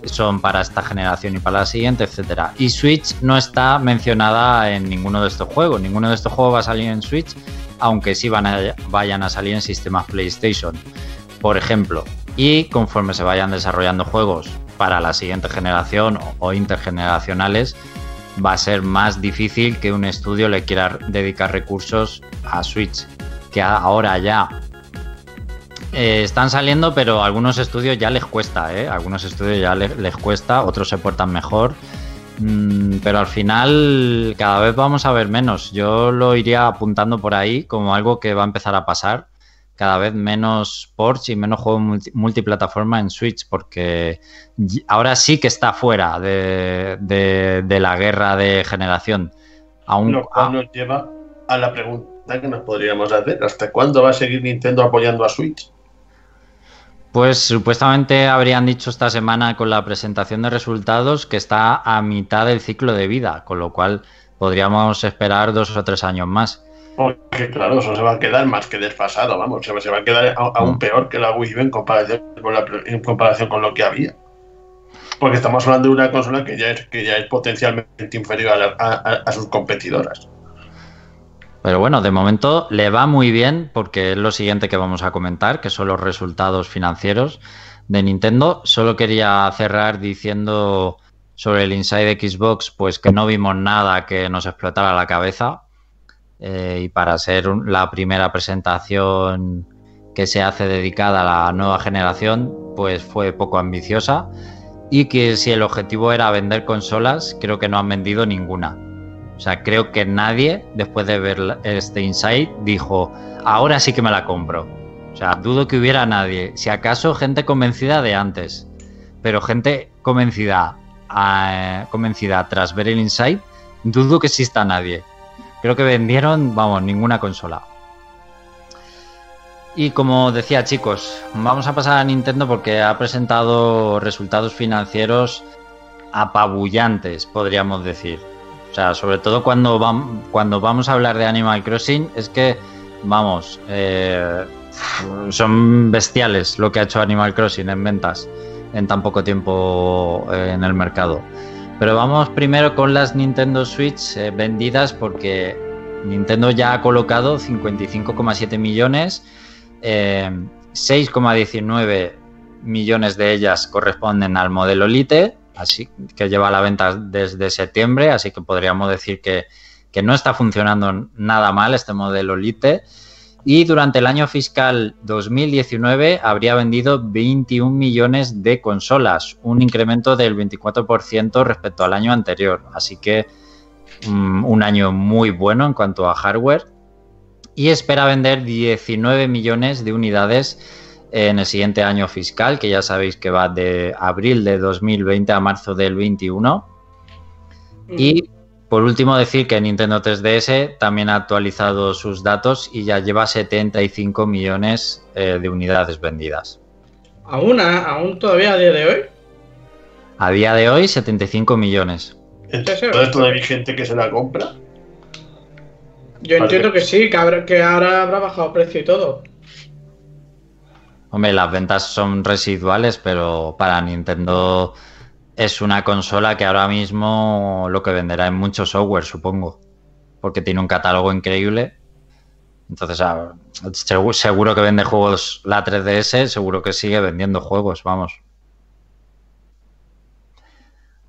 son para esta generación y para la siguiente, etcétera. Y Switch no está mencionada en ninguno de estos juegos. Ninguno de estos juegos va a salir en Switch, aunque sí van a, vayan a salir en sistemas PlayStation, por ejemplo. Y conforme se vayan desarrollando juegos para la siguiente generación o intergeneracionales, va a ser más difícil que un estudio le quiera dedicar recursos a Switch, que ahora ya eh, están saliendo, pero algunos estudios ya les cuesta, ¿eh? Algunos estudios ya les, cuesta, otros se portan mejor. Mm, pero al final cada vez vamos a ver menos. Yo lo iría apuntando por ahí como algo que va a empezar a pasar cada vez menos ports y menos juegos multiplataforma en Switch, porque ahora sí que está fuera de, la guerra de generación. Aún, nos lleva a la pregunta que nos podríamos hacer: ¿hasta cuándo va a seguir Nintendo apoyando a Switch? Pues supuestamente habrían dicho esta semana con la presentación de resultados que está a mitad del ciclo de vida, con lo cual podríamos esperar dos o tres años más. Porque claro, eso se va a quedar más que desfasado, vamos, se va a quedar aún mm. peor que la Wii U en comparación con, en comparación con lo que había. Porque estamos hablando de una consola que ya es, que ya es potencialmente inferior a, sus competidoras. Pero bueno, de momento le va muy bien porque es lo siguiente que vamos a comentar, que son los resultados financieros de Nintendo. Solo quería cerrar diciendo sobre el Inside Xbox, pues que no vimos nada que nos explotara la cabeza. Eh, y para ser la primera presentación que se hace dedicada a la nueva generación, pues fue poco ambiciosa y que si el objetivo era vender consolas, creo que no han vendido ninguna. O sea, creo que nadie, después de ver este Insight, dijo, ahora sí que me la compro. O sea, dudo que hubiera nadie. Si acaso gente convencida de antes. Pero gente convencida, convencida tras ver el Insight, dudo que exista nadie. Creo que vendieron, vamos, ninguna consola. Y como decía chicos, vamos a pasar a Nintendo porque ha presentado resultados financieros apabullantes, podríamos decir. O sea, sobre todo cuando, vamos a hablar de Animal Crossing, es que, vamos, eh, son bestiales lo que ha hecho Animal Crossing en ventas en tan poco tiempo eh, en el mercado. Pero vamos primero con las Nintendo Switch eh, vendidas porque Nintendo ya ha colocado 55,7 millones, 6,19 eh, millones de ellas corresponden al modelo Lite, así que lleva la venta desde septiembre, así que podríamos decir que, que no está funcionando nada mal este modelo Lite. y durante el año fiscal 2019 habría vendido 21 millones de consolas, un incremento del 24% respecto al año anterior. Así que um, un año muy bueno en cuanto a hardware. Y espera vender 19 millones de unidades en el siguiente año fiscal, que ya sabéis que va de abril de 2020 a marzo del 21. Y por último, decir que Nintendo 3DS también ha actualizado sus datos y ya lleva 75 millones eh, de unidades vendidas. ¿Aún, ¿Aún todavía a día de hoy? A día de hoy, 75 millones. ¿Entonces todavía hay gente que se la compra? Yo entiendo que sí, que, que ahora habrá bajado precio y todo. Hombre, las ventas son residuales, pero para Nintendo es una consola que ahora mismo lo que venderá es mucho software, supongo. Porque tiene un catálogo increíble. Entonces, ah, seguro que vende juegos la 3DS, seguro que sigue vendiendo juegos, vamos.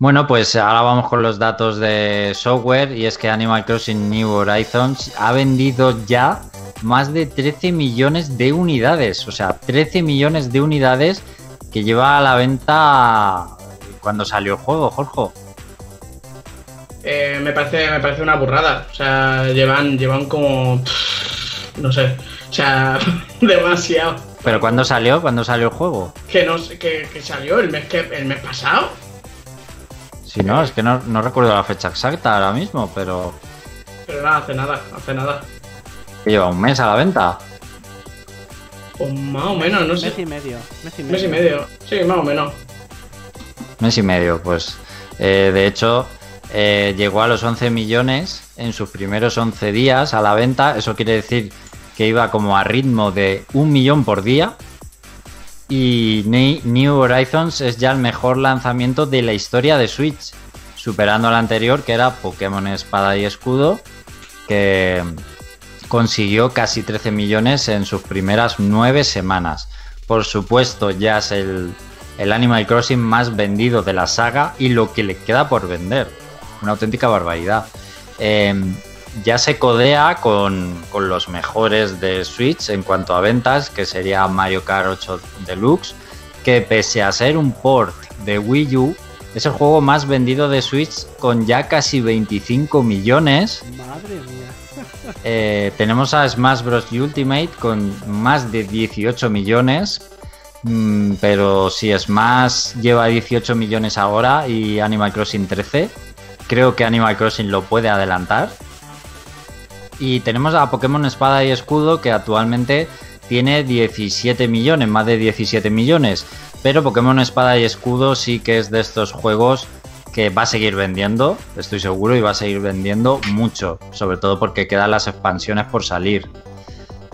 Bueno, pues ahora vamos con los datos de software y es que Animal Crossing New Horizons ha vendido ya más de 13 millones de unidades, o sea, 13 millones de unidades que lleva a la venta cuando salió el juego, Jorge? Eh, me, parece, me parece una burrada. O sea, llevan, llevan como. No sé. O sea, demasiado. ¿Pero cuándo salió? ¿Cuándo salió el juego? Que no que, que salió el mes que el mes pasado. Sí, no, es que no, recuerdo la fecha exacta ahora mismo, pero. Pero nada, hace nada, hace nada. lleva un mes a la venta. O más o menos, no sé. Mes y medio. Mes y medio. Mes y medio. Sí, más o menos mes y medio, pues eh, de hecho eh, llegó a los 11 millones en sus primeros 11 días a la venta, eso quiere decir que iba como a ritmo de un millón por día y New Horizons es ya el mejor lanzamiento de la historia de Switch, superando al anterior que era Pokémon Espada y Escudo, que consiguió casi 13 millones en sus primeras 9 semanas. Por supuesto, ya es el el Animal Crossing más vendido de la saga y lo que le queda por vender. Una auténtica barbaridad. Em, ya se codea con, los mejores de Switch en cuanto a ventas, que sería Mario Kart 8 Deluxe, que pese a ser un port de Wii U, es el juego más vendido de Switch con ya casi 25 millones. Madre mía. Eh, tenemos a Smash Bros. Ultimate con más de 18 millones, Mm, pero si Smash lleva 18 millones ahora y Animal Crossing 13, creo que Animal Crossing lo puede adelantar. Y tenemos a Pokémon Espada y Escudo que actualmente tiene 17 millones, más de 17 millones. Pero Pokémon Espada y Escudo sí que es de estos juegos que va a seguir vendiendo, estoy seguro, y va a seguir vendiendo mucho, sobre todo porque quedan las expansiones por salir.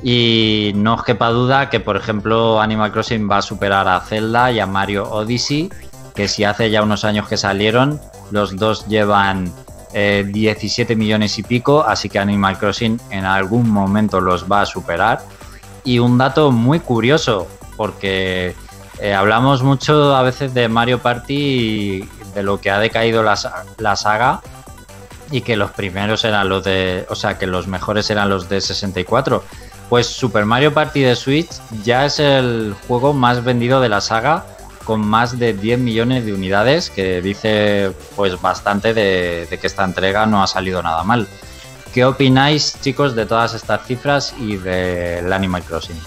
Y no os quepa duda que, por ejemplo, Animal Crossing va a superar a Zelda y a Mario Odyssey, que si hace ya unos años que salieron, los dos llevan 17 eh, millones y pico, así que Animal Crossing en algún momento los va a superar. Y un dato muy curioso, porque eh, hablamos mucho a veces de Mario Party y de lo que ha decaído la, la saga y que los primeros eran los de, o sea, que los mejores eran los de 64 pues Super Mario Party de Switch ya es el juego más vendido de la saga con más de 10 millones de unidades, que dice pues bastante de, que esta entrega no ha salido nada mal. ¿Qué opináis, chicos, de todas estas cifras y del Animal Crossing?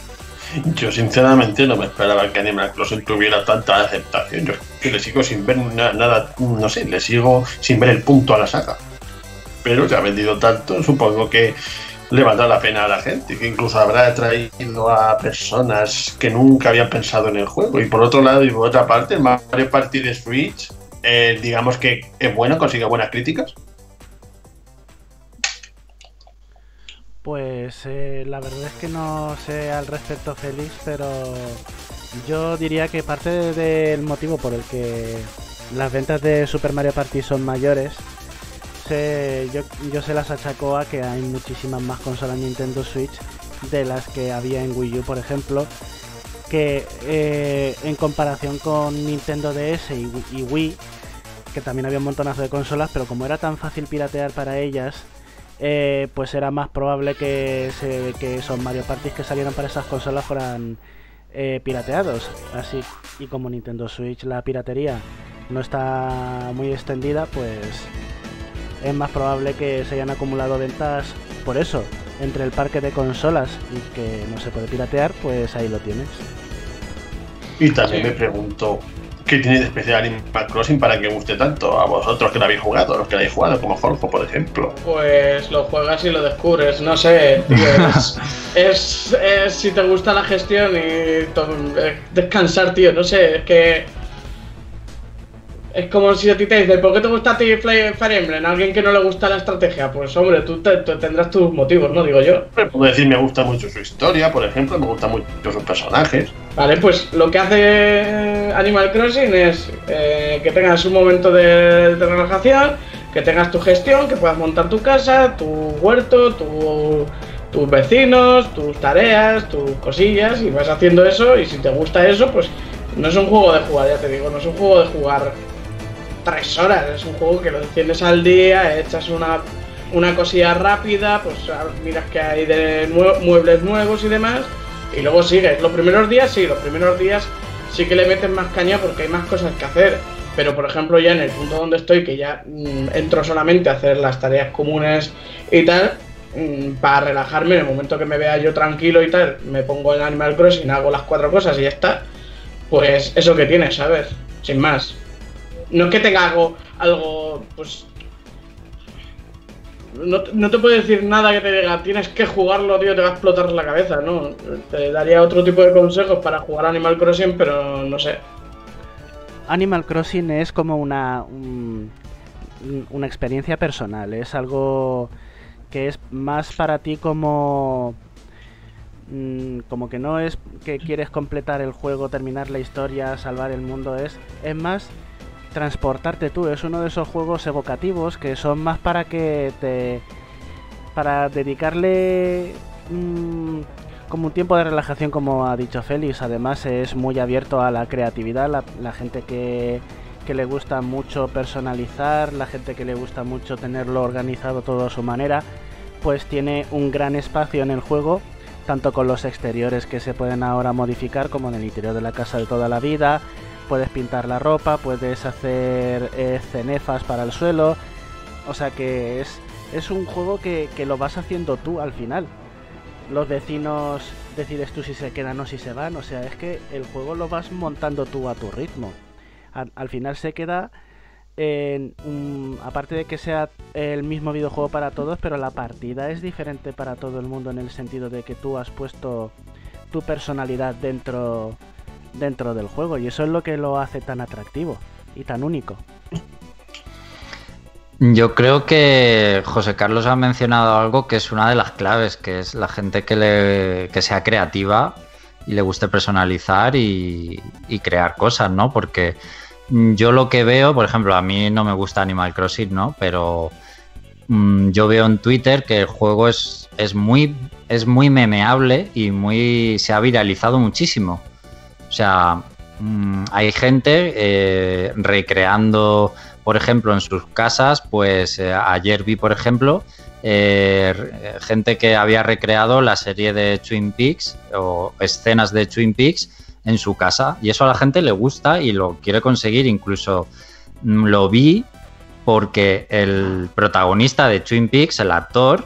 Yo sinceramente no me esperaba que Animal Crossing tuviera tanta aceptación. Yo que le sigo sin ver nada, no sé, le sigo sin ver el punto a la saga. Pero se ha vendido tanto, supongo que le valdrá la pena a la gente, que incluso habrá traído a personas que nunca habían pensado en el juego. Y por otro lado, y por otra parte, el Mario Party de Switch, eh, digamos que es bueno, consigue buenas críticas. Pues eh, la verdad es que no sé al respecto, Félix, pero yo diría que parte del motivo por el que las ventas de Super Mario Party son mayores yo, yo se las achacó a que hay muchísimas más consolas Nintendo Switch de las que había en Wii U, por ejemplo, que eh, en comparación con Nintendo DS y, Wii, que también había un montonazo de consolas, pero como era tan fácil piratear para ellas, eh, pues era más probable que, que esos Mario Party que salieran para esas consolas fueran eh, pirateados. Así y como Nintendo Switch la piratería no está muy extendida, pues es más probable que se hayan acumulado ventas por eso entre el parque de consolas y que no se puede piratear, pues ahí lo tienes. Y también me pregunto, ¿qué tiene de especial Animal Crossing para que guste tanto a vosotros que lo habéis jugado, los que lo habéis jugado, como Jorge, por ejemplo? Pues lo juegas y lo descubres, no sé, tío, es, es, si te gusta la gestión y descansar, tío, no sé, es que es como si a ti te dicen, ¿por qué te gusta a ti Fire Emblem? alguien que no le gusta la estrategia. Pues hombre, tú, tendrás tus motivos, ¿no? Digo yo. Puedo decir, me gusta mucho su historia, por ejemplo, me gustan mucho sus personajes. Vale, pues lo que hace Animal Crossing es eh, que tengas un momento de, relajación, que tengas tu gestión, que puedas montar tu casa, tu huerto, tus vecinos, tus tareas, tus cosillas, y vas haciendo eso, y si te gusta eso, pues no es un juego de jugar, ya te digo, no es un juego de jugar tres horas. Es un juego que lo enciendes al día, echas una, una cosilla rápida, pues miras que hay de muebles nuevos y demás, y luego sigues. Los primeros días sí, los primeros días sí que le metes más caña porque hay más cosas que hacer. Pero por ejemplo ya en el punto donde estoy, que ya mm, entro solamente a hacer las tareas comunes y tal, mm, para relajarme, en el momento que me vea yo tranquilo y tal, me pongo en Animal Crossing, hago las cuatro cosas y ya está. Pues eso que tienes, ¿sabes? Sin más. No es que tenga algo, algo pues... No, te puedo decir nada que te diga, tienes que jugarlo, tío, te va a explotar la cabeza, ¿no? Te daría otro tipo de consejos para jugar Animal Crossing, pero no sé. Animal Crossing es como una, una experiencia personal, es algo que es más para ti como mm, como que no es que quieres completar el juego, terminar la historia, salvar el mundo, es, es más transportarte tú. Es uno de esos juegos evocativos que son más para que te. para dedicarle. Mm, como un tiempo de relajación, como ha dicho Félix. Además, es muy abierto a la creatividad. La, gente que, que le gusta mucho personalizar, la gente que le gusta mucho tenerlo organizado todo a su manera, pues tiene un gran espacio en el juego tanto con los exteriores que se pueden ahora modificar como en el interior de la casa de toda la vida, puedes pintar la ropa, puedes hacer eh, cenefas para el suelo. O sea que es, es un juego que, lo vas haciendo tú al final. Los vecinos decides tú si se quedan o si se van. O sea, es que el juego lo vas montando tú a tu ritmo. Al, final se queda en aparte de que sea el mismo videojuego para todos, pero la partida es diferente para todo el mundo en el sentido de que tú has puesto tu personalidad dentro dentro del juego y eso es lo que lo hace tan atractivo y tan único. Yo creo que José Carlos ha mencionado algo que es una de las claves, que es la gente que, le, que sea creativa y le guste personalizar y, crear cosas, ¿no? Porque yo lo que veo, por ejemplo, a mí no me gusta Animal Crossing, ¿no? Pero mm, yo veo en Twitter que el juego es, es, muy, es muy memeable y muy se ha viralizado muchísimo. O sea, mm, hay gente eh, recreando, por ejemplo, en sus casas, pues eh, ayer vi, por ejemplo, eh, gente que había recreado la serie de Twin Peaks o escenas de Twin Peaks en su casa y eso a la gente le gusta y lo quiere conseguir. Incluso mm, lo vi porque el protagonista de Twin Peaks, el actor,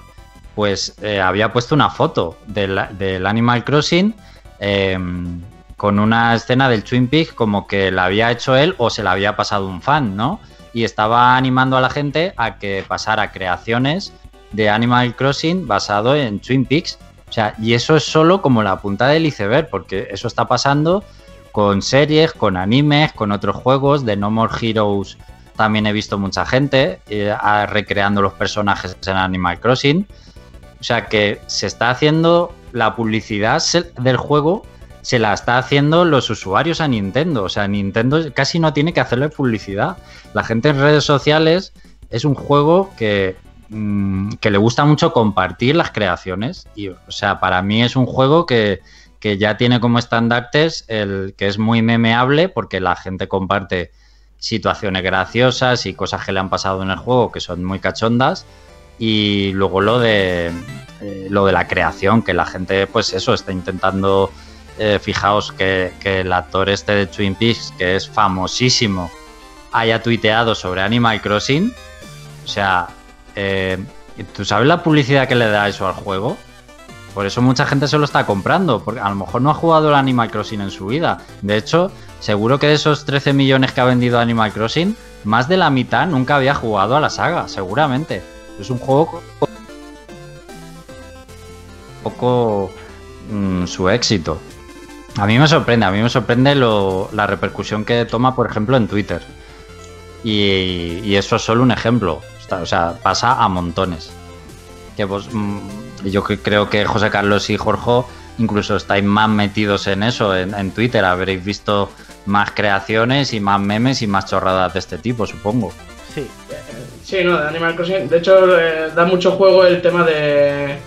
pues había puesto una foto del, del Animal Crossing em, con una escena del Twin Peaks como que la había hecho él o se la había pasado un fan, ¿no? Y estaba animando a la gente a que pasara creaciones de Animal Crossing basado en Twin Peaks. O sea, y eso es solo como la punta del iceberg, porque eso está pasando con series, con animes, con otros juegos. De No More Heroes también he visto mucha gente eh, recreando los personajes en Animal Crossing. O sea que se está haciendo la publicidad del juego se la está haciendo los usuarios a Nintendo. O sea, Nintendo casi no tiene que hacerle publicidad. La gente en redes sociales es un juego que, mm, que le gusta mucho compartir las creaciones. Y, o sea, para mí es un juego que, que ya tiene como estandartes el que es muy memeable porque la gente comparte situaciones graciosas y cosas que le han pasado en el juego que son muy cachondas Y luego lo de eh, lo de la creación, que la gente, pues eso, está intentando. Eh, fijaos que, el actor este de Twin Peaks, que es famosísimo, haya tuiteado sobre Animal Crossing. O sea, eh, ¿tú sabes la publicidad que le da eso al juego? Por eso mucha gente se lo está comprando, porque a lo mejor no ha jugado el Animal Crossing en su vida. De hecho, seguro que de esos 13 millones que ha vendido Animal Crossing, más de la mitad nunca había jugado a la saga, seguramente. Es un juego con poco mm, su éxito. A mí me sorprende, a mí me sorprende lo- la repercusión que toma, por ejemplo, en Twitter. Y, y eso es solo un ejemplo. O sea, pasa a montones. Que vos, mm, yo que- creo que José Carlos y Jorge incluso estáis más metidos en eso, en, en Twitter. Habréis visto más creaciones y más memes y más chorradas de este tipo, supongo. Sí, Sí, no, de Animal Crossing. De hecho, eh, da mucho juego el tema de,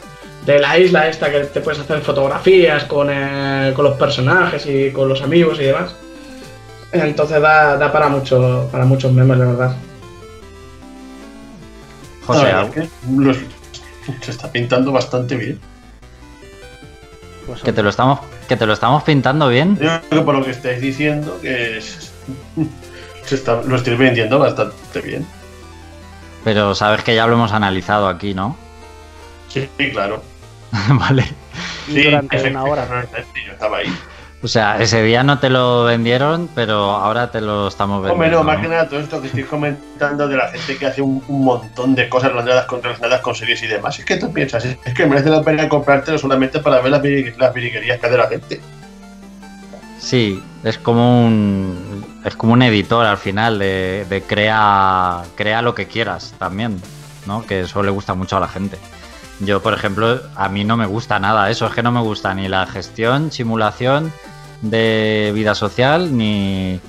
de la isla esta, que te puedes hacer fotografías con, eh, con los personajes y con los amigos y demás. Entonces da, da para mucho para muchos memes, la verdad. José, se está pintando bastante bien. pues que te lo estamos, que te lo estamos pintando bien. Yo creo que por lo que estáis diciendo, que es- se está- lo estoy vendiendo bastante bien. Pero sabes que ya lo hemos analizado aquí, ¿no? Sí, claro. vale. Sí, durante una hora. Yo estaba ahí. O sea, ese día no te lo vendieron, pero ahora te lo estamos vendiendo. Hombre, no, más que nada todo esto que estoy comentando de la gente que hace un, un montón de cosas relacionadas con, relacionadas con series y demás. Es que tú piensas, es, es que merece la pena comprártelo solamente para ver las, las virguerías que hace la gente. Sí, es como un es como un editor al final de, de crea crea lo que quieras también, ¿no? Que eso le gusta mucho a la gente. Yo, por ejemplo, a mí no me gusta nada eso, es que no me gusta ni la gestión, simulación de vida social ni,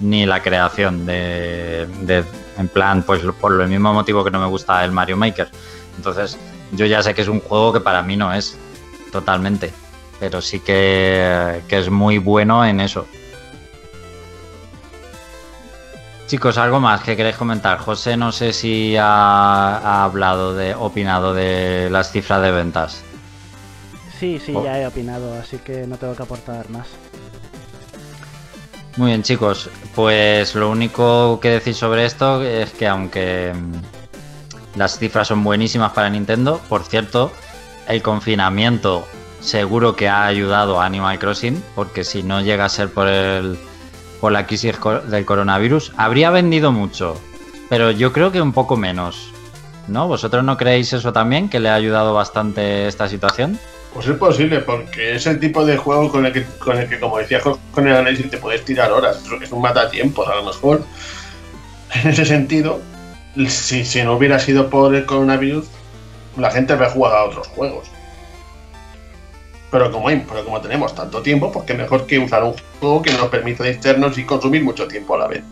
ni la creación de, de- en plan, pues por el mismo motivo que no me gusta el Mario Maker. Entonces, yo ya sé que es un juego que para mí no es totalmente pero sí que, que es muy bueno en eso. Chicos, algo más que queréis comentar. José, no sé si ha, ha hablado de, opinado de las cifras de ventas. Sí, sí, Oh. ya he opinado, así que no tengo que aportar más. Muy bien, chicos. Pues lo único que decir sobre esto es que aunque mm, las cifras son buenísimas para Nintendo, por cierto, el confinamiento seguro que ha ayudado a Animal Crossing, porque si no llega a ser por el por la crisis del coronavirus, habría vendido mucho, pero yo creo que un poco menos. ¿No? ¿Vosotros no creéis eso también? ¿Que le ha ayudado bastante esta situación? Pues es posible, porque es el tipo de juego con el que, con el que como decía con el análisis te puedes tirar horas. Es un matatiempos, a lo mejor. En ese sentido, si, si no hubiera sido por el coronavirus, la gente habría jugado a otros juegos. Pero como, hay- pero como tenemos tanto tiempo, pues qué mejor que usar un juego que nos permita distraernos y consumir mucho tiempo a la vez.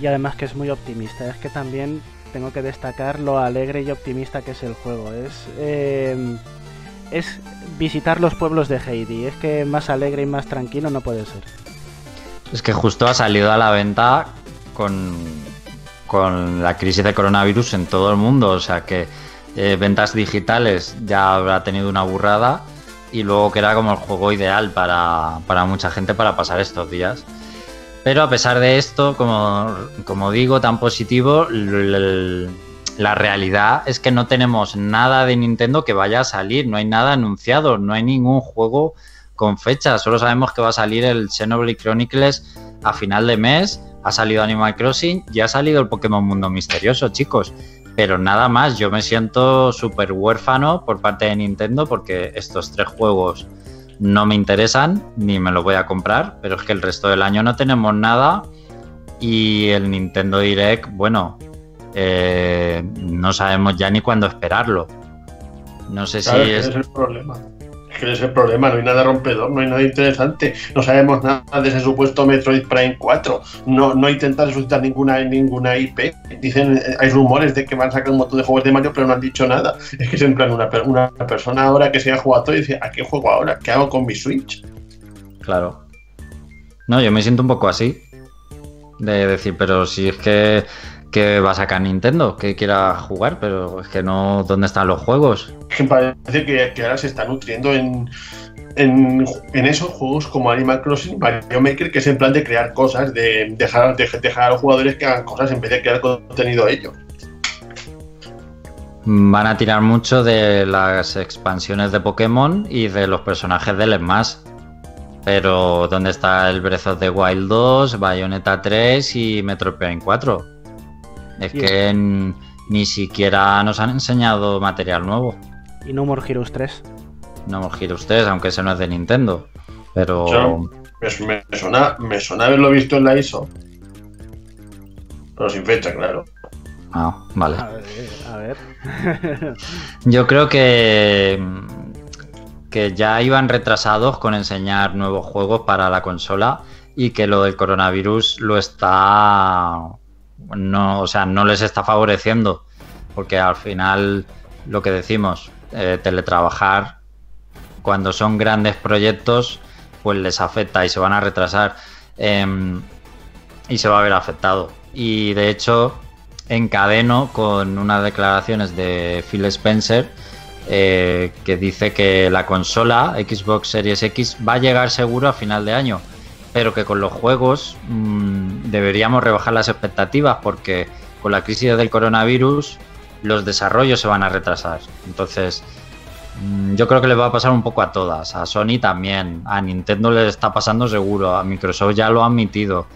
Y además que es muy optimista. Es que también tengo que destacar lo alegre y optimista que es el juego. Es, eh, es visitar los pueblos de Heidi. Es que más alegre y más tranquilo no puede ser. Es que justo ha salido a la venta con, con la crisis de coronavirus en todo el mundo. O sea que eh, ventas digitales ya habrá tenido una burrada y luego que era como el juego ideal para, para mucha gente para pasar estos días. Pero a pesar de esto, como, como digo, tan positivo, la realidad es que no tenemos nada de Nintendo que vaya a salir, no hay nada anunciado, no hay ningún juego con fecha, solo sabemos que va a salir el Xenoblade Chronicles a final de mes, ha salido Animal Crossing y ha salido el Pokémon Mundo Misterioso, chicos. Pero nada más, yo me siento súper huérfano por parte de Nintendo porque estos tres juegos no me interesan ni me los voy a comprar, pero es que el resto del año no tenemos nada y el Nintendo Direct, bueno, eh, no sabemos ya ni cuándo esperarlo. No sé Claro, si es es el problema. Que es el problema, no hay nada rompedor, no hay nada interesante. No sabemos nada de ese supuesto Metroid Prime 4. No, no intentan resucitar ninguna, ninguna IP. Dicen, eh, hay rumores de que van a sacar un montón de juegos de Mario, pero no han dicho nada. Es que es en plan una, una persona ahora que se ha jugado todo y dice, ¿a qué juego ahora? ¿Qué hago con mi Switch? Claro. No, yo me siento un poco así. De decir, pero si es que que va a sacar Nintendo, que quiera jugar, pero es que no, ¿dónde están los juegos? Que parece que, que ahora se está nutriendo en, en, en, esos juegos como Animal Crossing, Mario Maker, que es en plan de crear cosas, de dejar, de, dejar a los jugadores que hagan cosas en vez de crear contenido ellos. Van a tirar mucho de las expansiones de Pokémon y de los personajes del Smash. Pero, ¿dónde está el Breath of the Wild 2, Bayonetta 3 y Metroid Prime 4? Es que ni siquiera nos han enseñado material nuevo. Y No More Heroes 3. No me gire ustedes, aunque ese no es de Nintendo. Pero Yo- Me, me suena, me suena haberlo visto en la ISO. Pero sin fecha, claro. Ah, vale. A ver, a ver. Yo creo que, que ya iban retrasados con enseñar nuevos juegos para la consola y que lo del coronavirus lo está. No, o sea, no les está favoreciendo. Porque al final, lo que decimos, eh, teletrabajar, cuando son grandes proyectos, pues les afecta y se van a retrasar. em, y se va a ver afectado. Y de hecho, encadeno con unas declaraciones de Phil Spencer eh, que dice que la consola Xbox Series X va a llegar seguro a final de año, pero que con los juegos mmm, deberíamos rebajar las expectativas porque con la crisis del coronavirus los desarrollos se van a retrasar. Entonces, mmm, yo creo que le va a pasar un poco a todas, a Sony también, a Nintendo le está pasando seguro, a Microsoft ya lo ha admitido,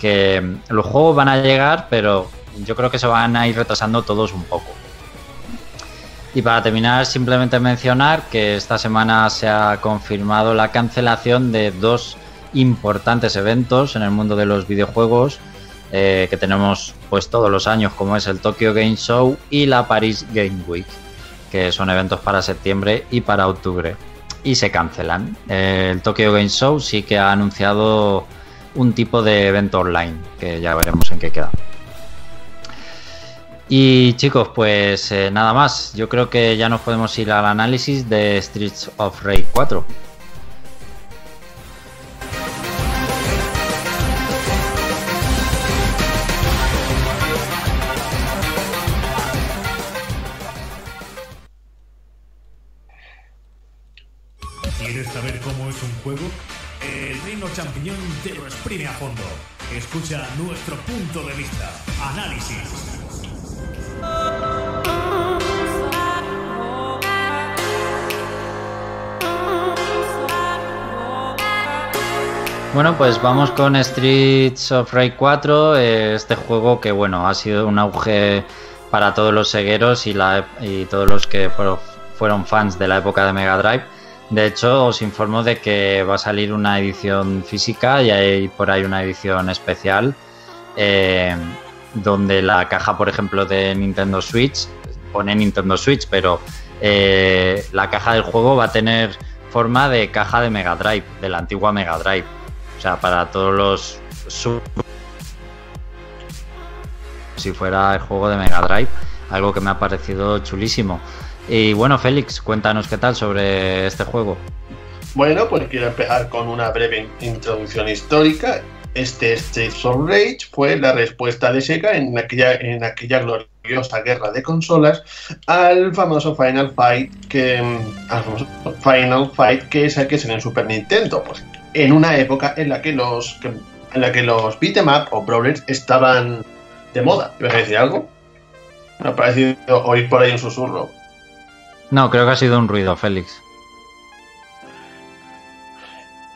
que los juegos van a llegar, pero yo creo que se van a ir retrasando todos un poco. Y para terminar, simplemente mencionar que esta semana se ha confirmado la cancelación de dos importantes eventos en el mundo de los videojuegos eh, que tenemos pues todos los años, como es el Tokyo Game Show y la Paris Game Week, que son eventos para septiembre y para octubre. Y se cancelan. Eh, el Tokyo Game Show sí que ha anunciado un tipo de evento online, que ya veremos en qué queda. Y chicos, pues eh, nada más. Yo creo que ya nos podemos ir al análisis de Streets of Rage 4. Exprime a fondo. Escucha nuestro punto de vista. Análisis. Bueno, pues vamos con Streets of Rage 4, eh, este juego que bueno, ha sido un auge para todos los segueros y, todos los que fueron fans de la época de Mega Drive. De hecho, os informo de que va a salir una edición física y hay por ahí una edición especial eh, donde la caja, por ejemplo, de Nintendo Switch pone Nintendo Switch, pero eh, la caja del juego va a tener forma de caja de Mega Drive, de la antigua Mega Drive. O sea, para todos los si fuera el juego de Mega Drive, algo que me ha parecido chulísimo. Y bueno, Félix, cuéntanos qué tal sobre este juego. Bueno, pues quiero empezar con una breve introducción histórica. Este Streets of Rage fue la respuesta de Sega en aquella, en aquella gloriosa guerra de consolas al famoso Final Fight que al famoso Final Fight que es el que es en el Super Nintendo, pues en una época en la que los en la que los beat'em up o brawlers estaban de moda. ¿Ibas a decir algo? Me ha parecido oír por ahí un susurro. No, creo que ha sido un ruido, Félix.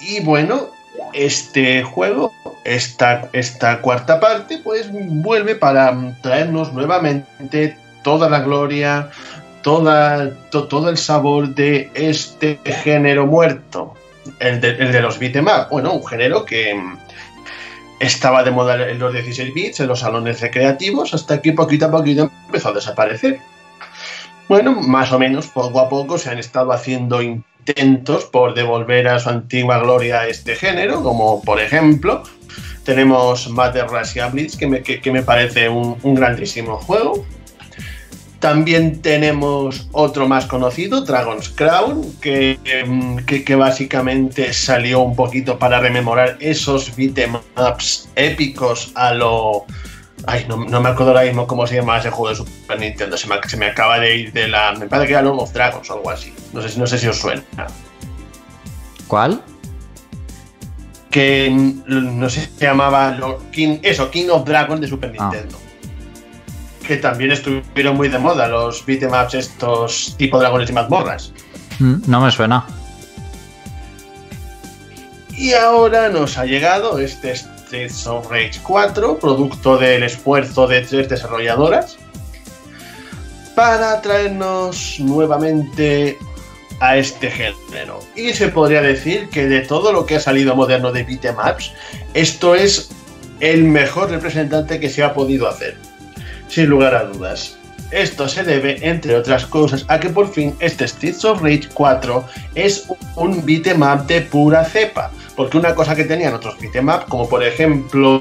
Y bueno, este juego, esta, esta cuarta parte, pues vuelve para traernos nuevamente toda la gloria, toda, to, todo el sabor de este género muerto, el de, el de los beat'em up. Bueno, un género que estaba de moda en los 16 bits, en los salones recreativos, hasta que poquito a poquito empezó a desaparecer. Bueno, más o menos, poco a poco se han estado haciendo intentos por devolver a su antigua gloria este género, como por ejemplo tenemos Mother Russia Blitz, que me, que, me parece un, grandísimo juego. También tenemos otro más conocido, Dragon's Crown, que, que, que básicamente salió un poquito para rememorar esos beat'em ups épicos a lo, Ay, no, me acuerdo ahora mismo cómo se llama ese juego de Super Nintendo. Se me, se me acaba de ir de la. Me parece que era Lord of Dragons o algo así. No sé, no sé si os suena. ¿Cuál? Que no sé si se llamaba King, eso, King of Dragons de Super ah. Nintendo. Que también estuvieron muy de moda los beatemaps estos tipo dragones y mazmorras. Mm, no me suena. Y ahora nos ha llegado este Streets of Rage 4, producto del esfuerzo de tres desarrolladoras, para traernos nuevamente a este género. Y se podría decir que de todo lo que ha salido moderno de beatemaps, esto es el mejor representante que se ha podido hacer. Sin lugar a dudas. Esto se debe, entre otras cosas, a que por fin este Streets of Rage 4 es un beatmap de pura cepa. Porque una cosa que tenían otros beatmap, como por ejemplo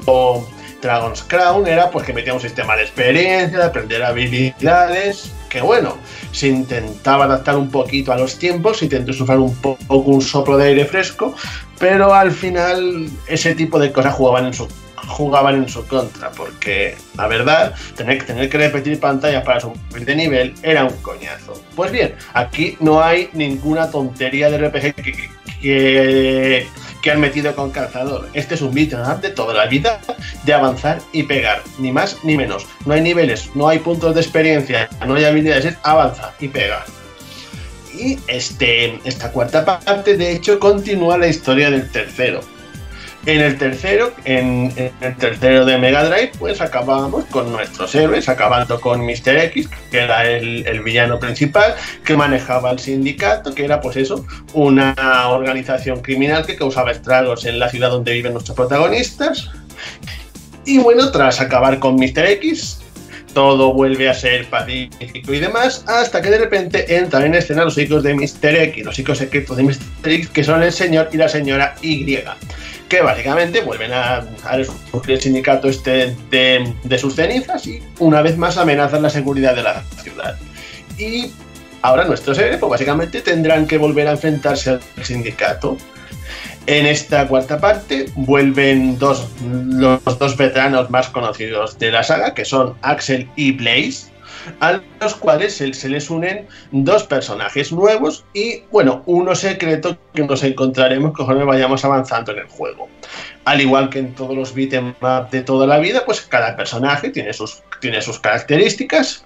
Dragon's Crown, era pues que metía un sistema de experiencia, de aprender habilidades, que bueno, se intentaba adaptar un poquito a los tiempos, se intentó sufrir un poco un soplo de aire fresco, pero al final ese tipo de cosas jugaban en su jugaban en su contra, porque la verdad, tener, tener que repetir pantallas para subir de nivel era un coñazo. Pues bien, aquí no hay ninguna tontería de RPG que, que, han metido con calzador. Este es un beat'em de toda la vida de avanzar y pegar, ni más ni menos. No hay niveles, no hay puntos de experiencia, no hay habilidades, es avanza y pega. Y este, esta cuarta parte, de hecho, continúa la historia del tercero en el tercero, en, el tercero de Mega Drive, pues acabábamos con nuestros héroes, acabando con Mr. X, que era el, villano principal, que manejaba el sindicato, que era pues eso, una organización criminal que causaba estragos en la ciudad donde viven nuestros protagonistas. Y bueno, tras acabar con Mr. X, todo vuelve a ser pacífico y demás, hasta que de repente entran en escena los hijos de Mr. X, los hijos secretos de Mr. X, que son el señor y la señora Y que básicamente vuelven a, a el sindicato este de, sus cenizas y una vez más amenazan la seguridad de la ciudad. Y ahora nuestros héroes pues básicamente tendrán que volver a enfrentarse al sindicato. En esta cuarta parte vuelven dos, los dos veteranos más conocidos de la saga, que son Axel y Blaze, a los cuales se, les unen dos personajes nuevos y, bueno, uno secreto que nos encontraremos conforme vayamos avanzando en el juego. Al igual que en todos los beat'em de toda la vida, pues cada personaje tiene sus, tiene sus características,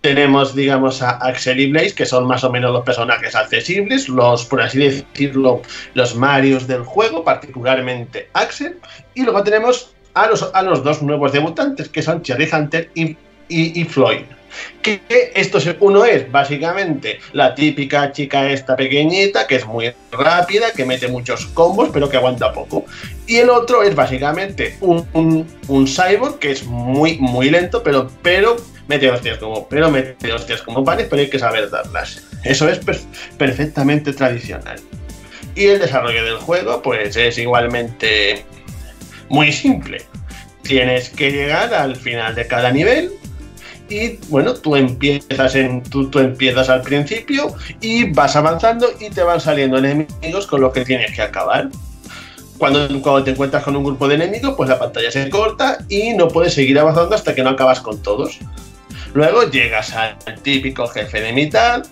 tenemos, digamos, a Axel y Blaze, que son más o menos los personajes accesibles, los, por así decirlo, los Marios del juego, particularmente Axel. Y luego tenemos a los, a los dos nuevos debutantes, que son Cherry Hunter y y, Floyd. Que esto uno es básicamente la típica chica esta pequeñita que es muy rápida, que mete muchos combos pero que aguanta poco. Y el otro es básicamente un, un, cyborg que es muy muy lento pero, pero mete hostias como pero mete hostias como panes pero hay que saber darlas. Eso es perfectamente tradicional. Y el desarrollo del juego pues es igualmente muy simple. Tienes que llegar al final de cada nivel y bueno, tú empiezas en tú, tú, empiezas al principio y vas avanzando y te van saliendo enemigos con los que tienes que acabar. Cuando, cuando te encuentras con un grupo de enemigos, pues la pantalla se corta y no puedes seguir avanzando hasta que no acabas con todos. Luego llegas al típico jefe de mitad,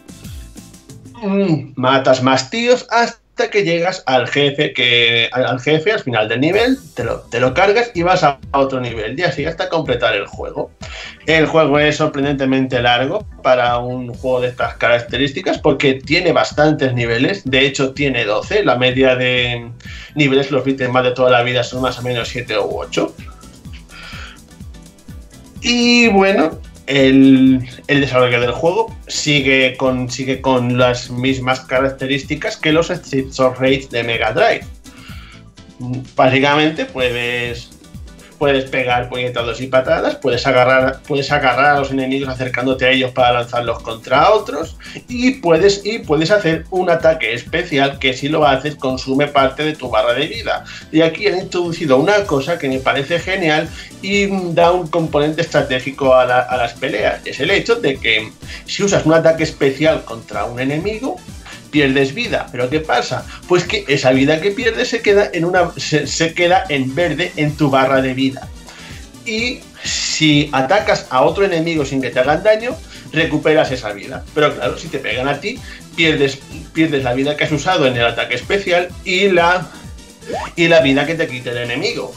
mm, matas más tíos hasta que llegas al jefe, que, al jefe al final del nivel, te lo, te lo cargas y vas a otro nivel, y así hasta completar el juego. El juego es sorprendentemente largo para un juego de estas características porque tiene bastantes niveles, de hecho tiene 12, la media de niveles los más de toda la vida son más o menos 7 u 8. Y bueno, el, desarrollo del juego sigue con, las mismas características que los Streets of de Mega Drive. Básicamente puedes puedes pegar puñetazos y patadas, puedes agarrar, puedes agarrar a los enemigos acercándote a ellos para lanzarlos contra otros y puedes, y puedes hacer un ataque especial que si lo haces consume parte de tu barra de vida. Y aquí han introducido una cosa que me parece genial y da un componente estratégico a, a las peleas. Es el hecho de que si usas un ataque especial contra un enemigo, pierdes vida. Pero ¿qué pasa? Pues que esa vida que pierdes se queda en una se, queda en verde en tu barra de vida. Y si atacas a otro enemigo sin que te hagan daño, recuperas esa vida. Pero claro, si te pegan a ti, pierdes, pierdes la vida que has usado en el ataque especial y la, y la vida que te quita el enemigo.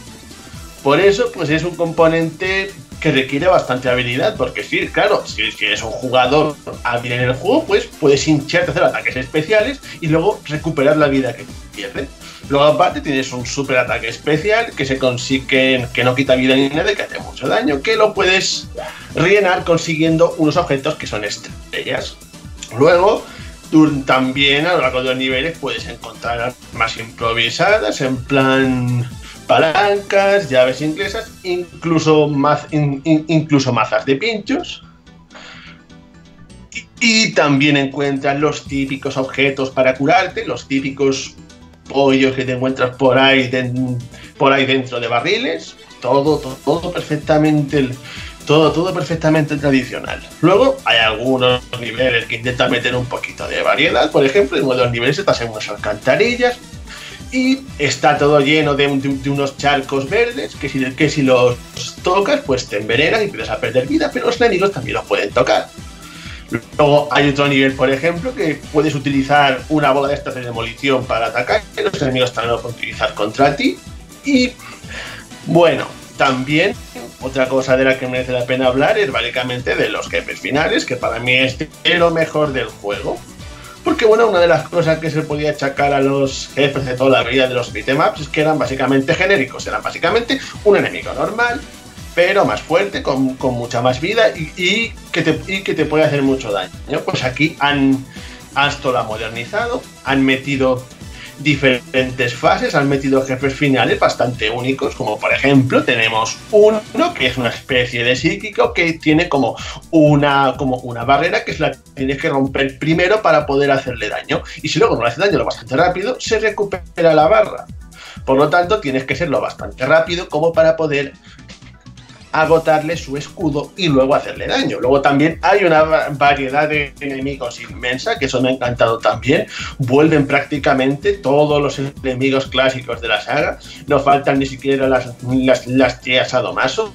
Por eso, pues es un componente que requiere bastante habilidad, porque sí, claro, si, eres un jugador hábil en el juego, pues puedes hincharte hacer ataques especiales y luego recuperar la vida que pierdes. Luego aparte tienes un super ataque especial que se consigue, que no quita vida ni nada, que hace mucho daño, que lo puedes rellenar consiguiendo unos objetos que son estrellas. Luego, tú también a lo largo de los niveles puedes encontrar más improvisadas, en plan palancas, llaves inglesas, incluso, incluso mazas de pinchos. Y, también encuentras los típicos objetos para curarte, los típicos pollos que te encuentras por ahí, por ahí dentro de barriles. Todo, todo, todo perfectamente todo, todo perfectamente tradicional. Luego hay algunos niveles que intentan meter un poquito de variedad. Por ejemplo, en uno de los niveles estás en unas alcantarillas y está todo lleno de, unos charcos verdes que si, que si los tocas pues te envenenan y empiezas a perder vida, pero los enemigos también los pueden tocar. Luego hay otro nivel, por ejemplo, que puedes utilizar una bola de estas de demolición para atacar, que los enemigos también lo pueden utilizar contra ti. Y bueno, también otra cosa de la que merece la pena hablar es básicamente de los jefes finales, que para mí es lo mejor del juego. Porque bueno, una de las cosas que se podía achacar a los jefes de toda la vida de los beatemaps es que eran básicamente genéricos, eran básicamente un enemigo normal, pero más fuerte, con, mucha más vida y, que te, y que te puede hacer mucho daño. Pues aquí han, hasta la modernizado, han metido diferentes fases, han metido jefes finales bastante únicos, como por ejemplo tenemos uno que es una especie de psíquico que tiene como una, como una barrera que es la que tienes que romper primero para poder hacerle daño. Y si luego no le hace daño lo bastante rápido, se recupera la barra. Por lo tanto, tienes que serlo bastante rápido como para poder agotarle su escudo y luego hacerle daño. Luego también hay una variedad de enemigos inmensa, que eso me ha encantado también. Vuelven prácticamente todos los enemigos clásicos de la saga. No faltan ni siquiera las, las, las tías Adomaso.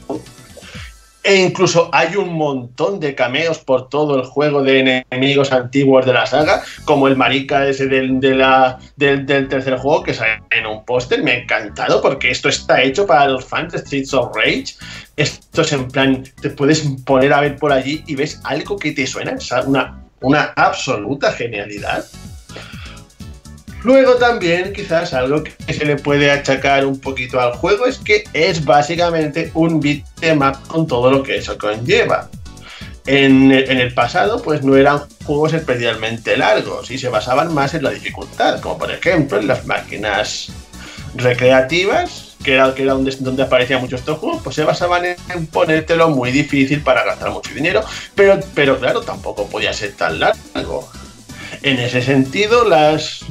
E incluso hay un montón de cameos por todo el juego de enemigos antiguos de la saga, como el marica ese del, del, tercer juego que sale en un póster. Me ha encantado porque esto está hecho para los fans de Streets of Rage. Esto es en plan, te puedes poner a ver por allí y ves algo que te suena. Es una, una absoluta genialidad. Luego también quizás algo que se le puede achacar un poquito al juego es que es básicamente un beatmap con todo lo que eso conlleva. En, el pasado pues no eran juegos especialmente largos y se basaban más en la dificultad, como por ejemplo en las máquinas recreativas, que era, que era donde, donde aparecían muchos estos juegos, pues se basaban en, ponértelo muy difícil para gastar mucho dinero, pero, pero claro, tampoco podía ser tan largo. En ese sentido, las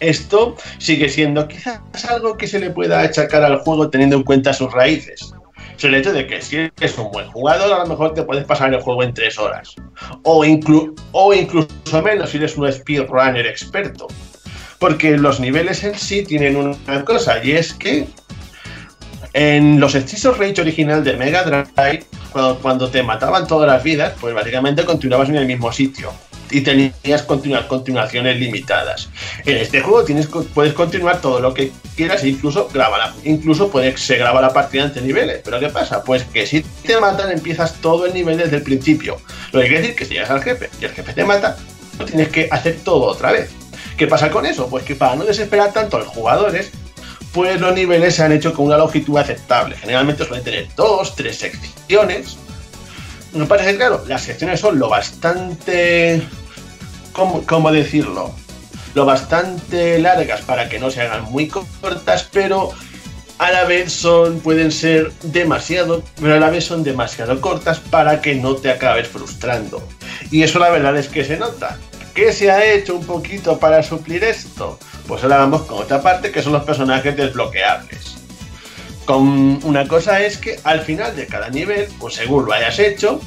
esto sigue siendo quizás algo que se le pueda achacar al juego teniendo en cuenta sus raíces. Es el hecho de que si eres un buen jugador, a lo mejor te puedes pasar el juego en tres horas. O, o incluso menos si eres un speedrunner experto. Porque los niveles en sí tienen una cosa, y es que en los hechizos Rage original de Mega Drive, cuando te mataban todas las vidas, pues básicamente continuabas en el mismo sitio y tenías continuaciones limitadas. En este juego tienes, puedes continuar todo lo que quieras incluso grabar, incluso puede, se graba la partida entre niveles. Pero ¿qué pasa? Pues que si te matan empiezas todo el nivel desde el principio. Lo que quiere decir que si llegas al jefe y el jefe te mata, tienes que hacer todo otra vez. ¿Qué pasa con eso? Pues que para no desesperar tanto a los jugadores, pues los niveles se han hecho con una longitud aceptable. Generalmente suelen tener dos, tres secciones me parece claro, las secciones son lo bastante. ¿Cómo, decirlo? Lo bastante largas para que no se hagan muy cortas, pero a la vez son. pueden ser demasiado. Pero a la vez son demasiado cortas para que no te acabes frustrando. Y eso la verdad es que se nota. ¿Qué se ha hecho un poquito para suplir esto? Pues ahora vamos con otra parte que son los personajes desbloqueables. Con una cosa es que al final de cada nivel, pues según lo hayas hecho,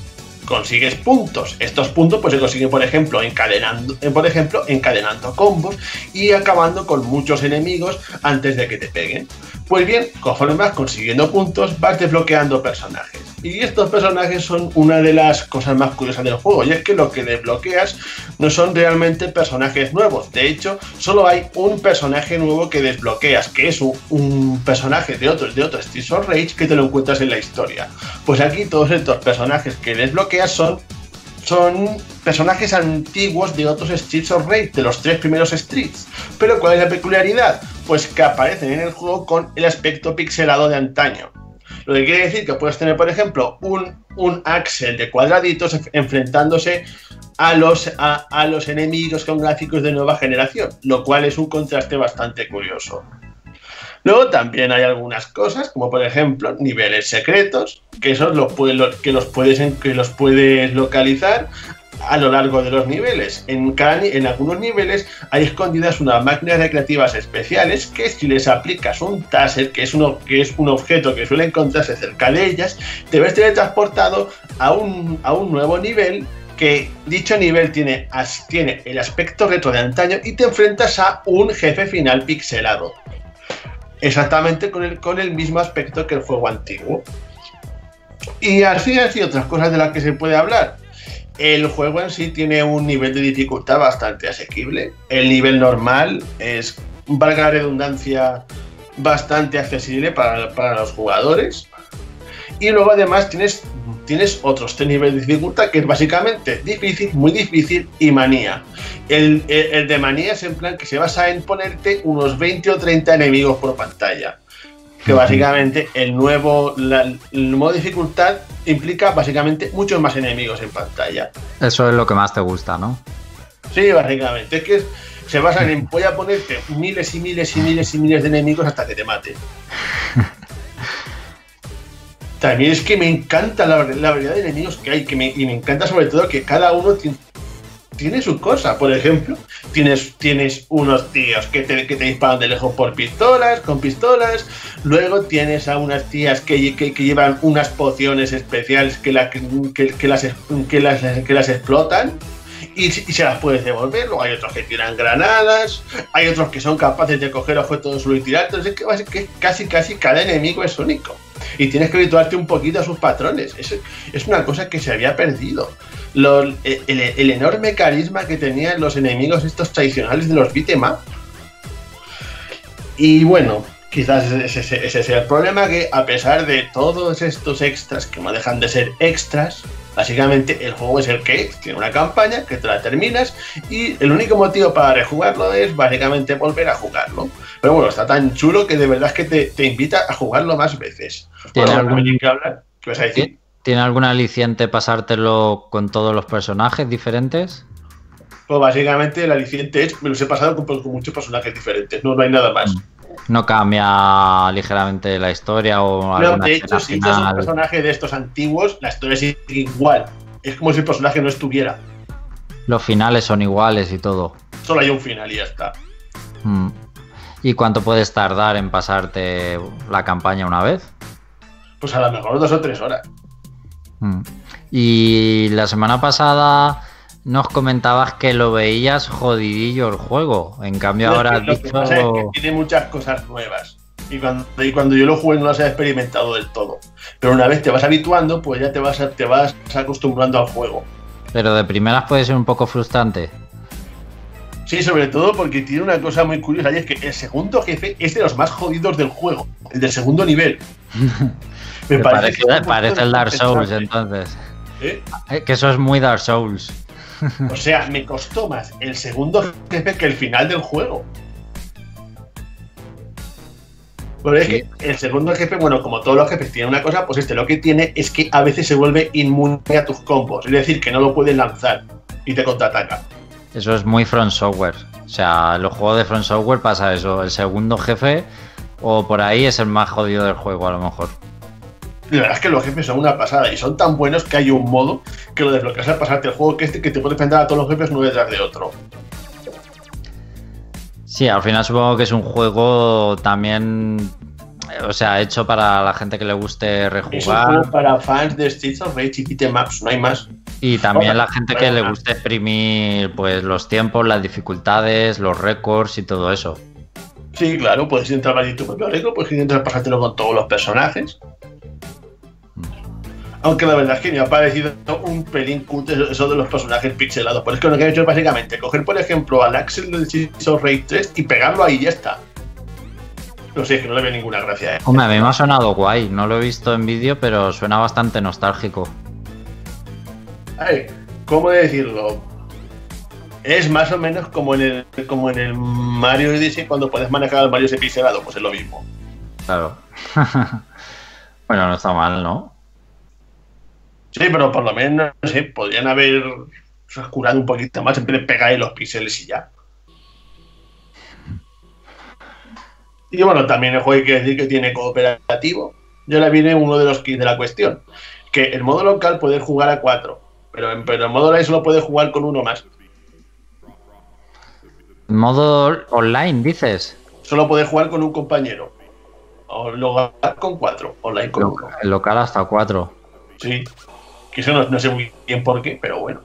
consigues puntos. Estos puntos pues se consiguen, por ejemplo, encadenando, eh, por ejemplo, encadenando combos y acabando con muchos enemigos antes de que te peguen. Pues bien, conforme vas consiguiendo puntos, vas desbloqueando personajes. Y estos personajes son una de las cosas más curiosas del juego, y es que lo que desbloqueas no son realmente personajes nuevos. De hecho, solo hay un personaje nuevo que desbloqueas, que es un, personaje de otros de otros Streets of Rage que te lo encuentras en la historia. Pues aquí todos estos personajes que desbloqueas son son personajes antiguos de otros Streets of Rage, de los tres primeros Streets. Pero ¿cuál es la peculiaridad? Pues que aparecen en el juego con el aspecto pixelado de antaño. Lo que quiere decir que puedes tener, por ejemplo, un, un Axel de cuadraditos enfrentándose a los, a, los enemigos con gráficos de nueva generación, lo cual es un contraste bastante curioso. Luego también hay algunas cosas, como por ejemplo niveles secretos, que esos los, que los, puedes, que los puedes localizar a lo largo de los niveles. En, en algunos niveles hay escondidas unas máquinas recreativas especiales que si les aplicas un taser, que es, uno, que es un objeto que suele encontrarse cerca de ellas, te ves teletransportado a un, a un nuevo nivel que dicho nivel tiene, tiene el aspecto retro de antaño y te enfrentas a un jefe final pixelado. Exactamente con el, con el mismo aspecto que el juego antiguo. Y así así otras cosas de las que se puede hablar. El juego en sí tiene un nivel de dificultad bastante asequible. El nivel normal es, valga la redundancia, bastante accesible para, para los jugadores. Y luego además tienes, tienes otros tres niveles de dificultad que es básicamente difícil, muy difícil y manía. El, de manía es en plan que se basa en ponerte unos 20 o 30 enemigos por pantalla. Que básicamente el nuevo, el modo dificultad implica básicamente muchos más enemigos en pantalla. Eso es lo que más te gusta, ¿no? Sí, básicamente. Es que se basa en voy a ponerte miles y miles y miles y miles de enemigos hasta que te mate. También es que me encanta la, variedad de enemigos que hay, que me, y me encanta sobre todo que cada uno tiene, su cosa. Por ejemplo, tienes, tienes unos tíos que te, que te, disparan de lejos por pistolas, con pistolas. Luego tienes a unas tías que, que, llevan unas pociones especiales que, la, que, las, que, las, que las explotan. Y, y, se las puedes devolver. Luego hay otros que tiran granadas, hay otros que son capaces de coger objetos y tirar. Entonces es que casi casi cada enemigo es único y tienes que habituarte un poquito a sus patrones. Es, es una cosa que se había perdido. el, enorme carisma que tenían los enemigos estos tradicionales de los beat'em Y bueno, quizás ese, ese, sea el problema, que a pesar de todos estos extras que no dejan de ser extras, Básicamente el juego es el que es, tiene una campaña que te la terminas y el único motivo para rejugarlo es básicamente volver a jugarlo. Pero bueno, está tan chulo que de verdad es que te, invita a jugarlo más veces. ¿Tiene algún... que hablar? ¿Qué vas a decir? ¿Tiene algún aliciente pasártelo con todos los personajes diferentes? Pues básicamente el aliciente es, me los he pasado con, muchos personajes diferentes, no, no hay nada más. Mm. No cambia ligeramente la historia o no, de hecho, si es un personaje de estos antiguos, la historia sigue igual. Es como si el personaje no estuviera. Los finales son iguales y todo. Solo hay un final y ya está. Mm. ¿Y cuánto puedes tardar en pasarte la campaña una vez? Pues a lo mejor dos o tres horas. Mm. Y la semana pasada nos comentabas que lo veías jodidillo el juego. En cambio, ahora has dicho... que tiene muchas cosas nuevas. Y cuando, cuando, yo lo jugué no las he experimentado del todo. Pero una vez te vas habituando, pues ya te vas, te vas acostumbrando al juego. Pero de primeras puede ser un poco frustrante. Sí, sobre todo porque tiene una cosa muy curiosa y es que el segundo jefe es de los más jodidos del juego, el del segundo nivel. Me parece, parece, el Dark Souls entonces. ¿Eh? ¿Eh? Que eso es muy Dark Souls. O sea, me costó más el segundo jefe que el final del juego. Es que el segundo jefe, bueno, como todos los jefes tienen una cosa, pues este lo que tiene es que a veces se vuelve inmune a tus combos. Es decir, que no lo puedes lanzar y te contraataca. Eso es muy Front Software. O sea, los juegos de Front Software pasa eso. El segundo jefe o por ahí es el más jodido del juego a lo mejor. La verdad es que los jefes son una pasada y son tan buenos que hay un modo que lo desbloqueas al pasarte el juego que este que te puede enfrentar a todos los jefes uno detrás de otro. Sí, al final supongo que es un juego también, o sea, hecho para la gente que le guste rejugar. Es para fans de Streets of Rage y Maps, no hay más. Y también la gente que le guste exprimir pues los tiempos, las dificultades, los récords y todo eso. Sí, claro, puedes entrar a tu propio récord, puedes intentar pasártelo con todos los personajes. Aunque la verdad es que me ha parecido un pelín cutre eso de los personajes pixelados. Por es que lo que han hecho es básicamente coger, por ejemplo, al Axel del Season Raid 3 y pegarlo ahí y ya está. No sé, es que no le veo ninguna gracia. ¿eh? Hombre, a mí me ha sonado guay. No lo he visto en vídeo, pero suena bastante nostálgico. Ay, ¿Cómo decirlo? Es más o menos como en el, como en el Mario Odyssey cuando puedes manejar al Mario ese pixelado, pues es lo mismo. Claro. bueno, no está mal, ¿no? Sí, pero por lo menos, no sé, podrían haber curado un poquito más en vez de pegar los píxeles y ya. Y bueno, también el juego hay que decir que tiene cooperativo. Ya le viene uno de los kits de la cuestión. Que el modo local puede jugar a cuatro, pero en, pero en modo online solo puede jugar con uno más. Modo online, dices. Solo puede jugar con un compañero. O local con cuatro, online con uno. Local hasta cuatro. Sí. Que eso no, no sé muy bien por qué, pero bueno.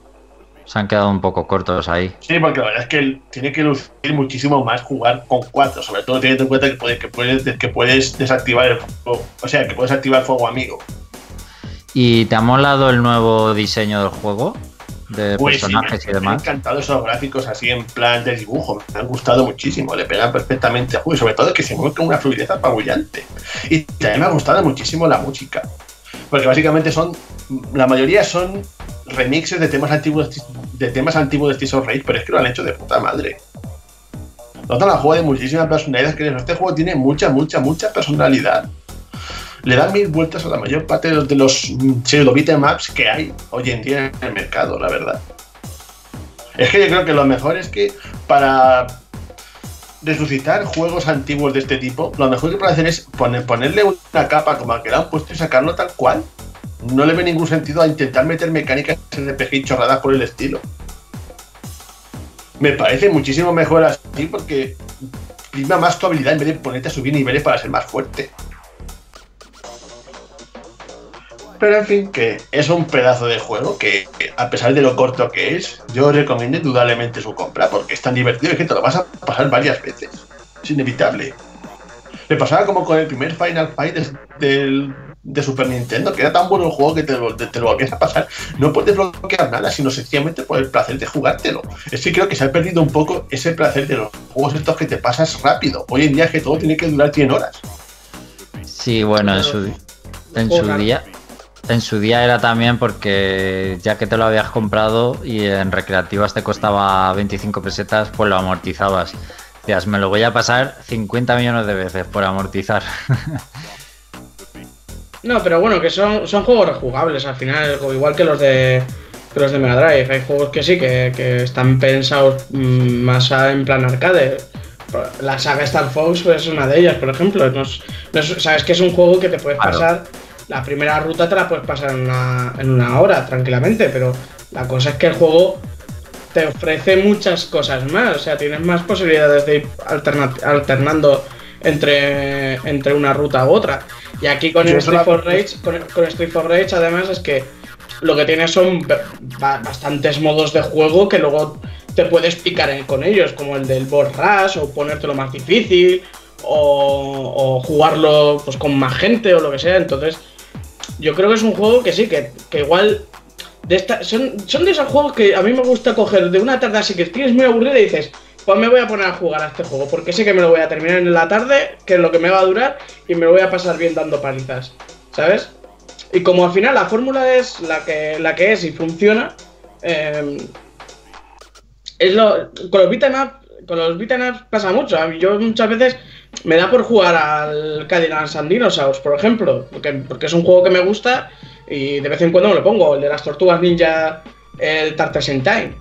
Se han quedado un poco cortos ahí. Sí, porque la verdad es que tiene que lucir muchísimo más jugar con cuatro. Sobre todo teniendo en cuenta que, puede- que puedes, que puedes desactivar el fuego. O sea, que puedes activar fuego amigo. ¿Y te ha molado el nuevo diseño del juego? De Pues sí, personajes me, y me han demás. encantado esos gráficos así en plan de dibujo. Me han gustado muchísimo. Le pegan perfectamente al juego. Y sobre todo que se mueve con una fluidez apabullante. Y también me ha gustado muchísimo la música. Porque básicamente son. La mayoría son remixes de temas antiguos de temas antiguos de Streets of Rage, pero es que lo han hecho de puta madre. Notan al juego de muchísima personalidad. Que este juego tiene mucha, mucha, mucha personalidad. Le dan mil vueltas a la mayor parte de los, de los maps que hay hoy en día en el mercado, la verdad. Es que yo creo que lo mejor es que para resucitar juegos antiguos de este tipo, lo mejor que pueden hacer es poner, ponerle una capa como la que le han puesto y sacarlo tal cual. No le ve ningún sentido a intentar meter mecánicas RPG chorradas por el estilo. Me parece muchísimo mejor así porque prima más tu habilidad en vez de ponerte a subir niveles para ser más fuerte. Pero en fin, que es un pedazo de juego que, que, a pesar de lo corto que es, yo recomiendo indudablemente su compra porque es tan divertido y que te lo vas a pasar varias veces. Es inevitable. Me pasaba como con el primer Final Fight de, del- de Super Nintendo, que era tan bueno el juego que te lo, te, te lo volvías a pasar. No puedes bloquear nada, sino sencillamente por el placer de jugártelo. Es que creo que se ha perdido un poco ese placer de los juegos estos que te pasas rápido. Hoy en día es que todo tiene que durar 100 horas. Sí, bueno, en su, en su día. En su día era también porque ya que te lo habías comprado y en recreativas te costaba 25 pesetas, pues lo amortizabas. Decías, me lo voy a pasar 50 millones de veces por amortizar. No, pero bueno, que son, son juegos rejugables al final, igual que los de que los de Mega Drive. Hay juegos que sí, que, que están pensados mm, más en plan arcade. La saga Star Fox es una de ellas, por ejemplo. No es- no es- Sabes que es un juego que te puedes Claro. pasar. La primera ruta te la puedes pasar en una, en una hora tranquilamente, pero la cosa es que el juego te ofrece muchas cosas más. O sea, tienes más posibilidades de ir alterna- alternando entre, entre una ruta u otra. Y aquí con el Street for Rage, con, con Street for Rage, además, es que lo que tienes son ba- ba- bastantes modos de juego que luego te puedes picar con ellos, como el del board rush, o ponértelo más difícil, o, o jugarlo pues, con más gente, o lo que sea. Entonces, yo creo que es un juego que sí, que, que igual. Son, son de esos juegos que a mí me gusta coger de una tarde así que tienes muy aburrida y dices, pues me voy a poner a jugar a este juego, porque sé que me lo voy a terminar en la tarde, que es lo que me va a durar, y me lo voy a pasar bien dando palizas, ¿sabes? Y como al final la fórmula es la que, la que es y funciona, eh, es lo, con los beat'em up, con los beat'em ups pasa mucho. Yo muchas veces me da por jugar al Cadillac and Dinosaurs, por ejemplo, porque, porque es un juego que me gusta y de vez en cuando me lo pongo. El de las tortugas ninja, el Tartars in Time.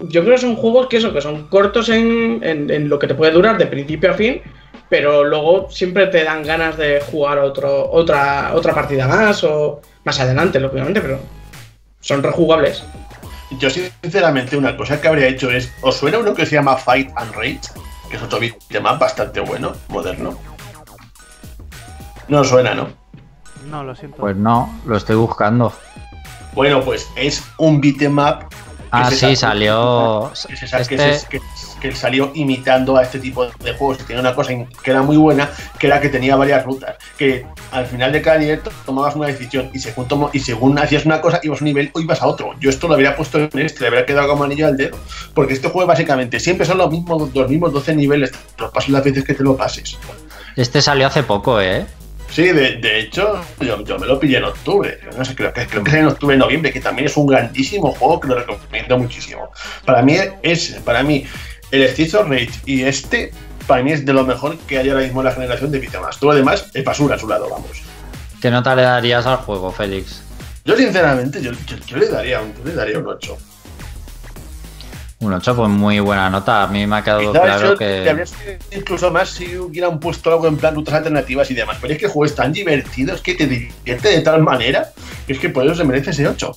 Yo creo que son juegos que eso, que son cortos en, en- en lo que te puede durar de principio a fin, pero luego siempre te dan ganas de jugar otro, otra, otra partida más o más adelante, lógicamente, pero son rejugables. Yo sinceramente una cosa que habría hecho es, ¿os suena uno que se llama Fight and Rage? Que es otro beatmap bastante bueno, moderno. No suena, ¿no? No, lo siento. Pues no, lo estoy buscando. Bueno, pues es un beatmap. Ah, sí, sa- salió. Que se, sa- que se- que- que salió imitando a este tipo de juegos y tenía una cosa que era muy buena, que era que tenía varias rutas, que al final de cada nivel tomabas una decisión y según, y según hacías una cosa ibas a un nivel o ibas a otro. Yo esto lo habría puesto en este, le habría quedado como anillo al dedo, porque este juego básicamente siempre son los mismos, los mismos 12 niveles, los pases las veces que te lo pases. Este salió hace poco, ¿eh? Sí, de, hecho, yo, me lo pillé en octubre. No sé, creo que, creo que es en octubre, noviembre, que también es un grandísimo juego que lo recomiendo muchísimo. Para mí es, para mí, el Streets Rage y este, para mí es de lo mejor que hay ahora mismo en la generación de más. Todo además es basura a su lado, vamos. ¿Qué nota le darías al juego, Félix? Yo sinceramente, yo, le daría un, le daría un 8. Un 8 pues muy buena nota. A mí me ha quedado claro que. incluso más si hubieran puesto algo en plan rutas alternativas y demás. Pero es que el juego es tan divertido, es que te divierte de tal manera que es que por eso se merece ese 8.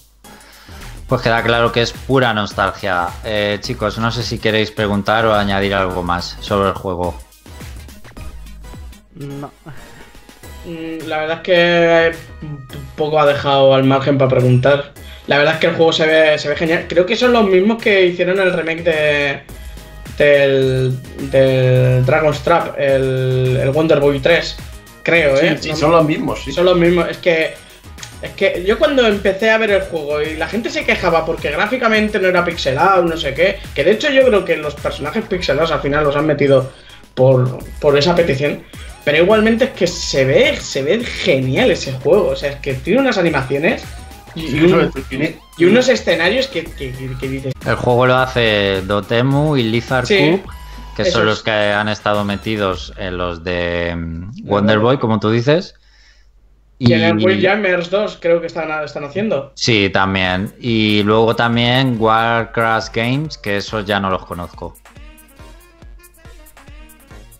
Pues queda claro que es pura nostalgia. Eh, chicos, no sé si queréis preguntar o añadir algo más sobre el juego. No. Mm, la verdad es que poco ha dejado al margen para preguntar. La verdad es que el juego se ve, se ve genial. Creo que son los mismos que hicieron el remake de del, del Dragon's Trap, el, el Wonder Boy 3. Creo, ¿eh? Sí, son los mismos, sí. Son los mismos. Es que es que yo cuando empecé a ver el juego y la gente se quejaba porque gráficamente no era pixelado, no sé qué, que de hecho yo creo que los personajes pixelados al final los han metido por, por esa petición, pero igualmente es que se ve, se ve genial ese juego, o sea, es que tiene unas animaciones y, unos escenarios que, dices. El juego lo hace Dotemu y Lizard Cube, que son los que han estado metidos en los de mm, Wonder Boy, como tú dices. Y, en el Jammers 2 creo que están, están haciendo. Sí, también. Y luego también Warcraft Games, que esos ya no los conozco.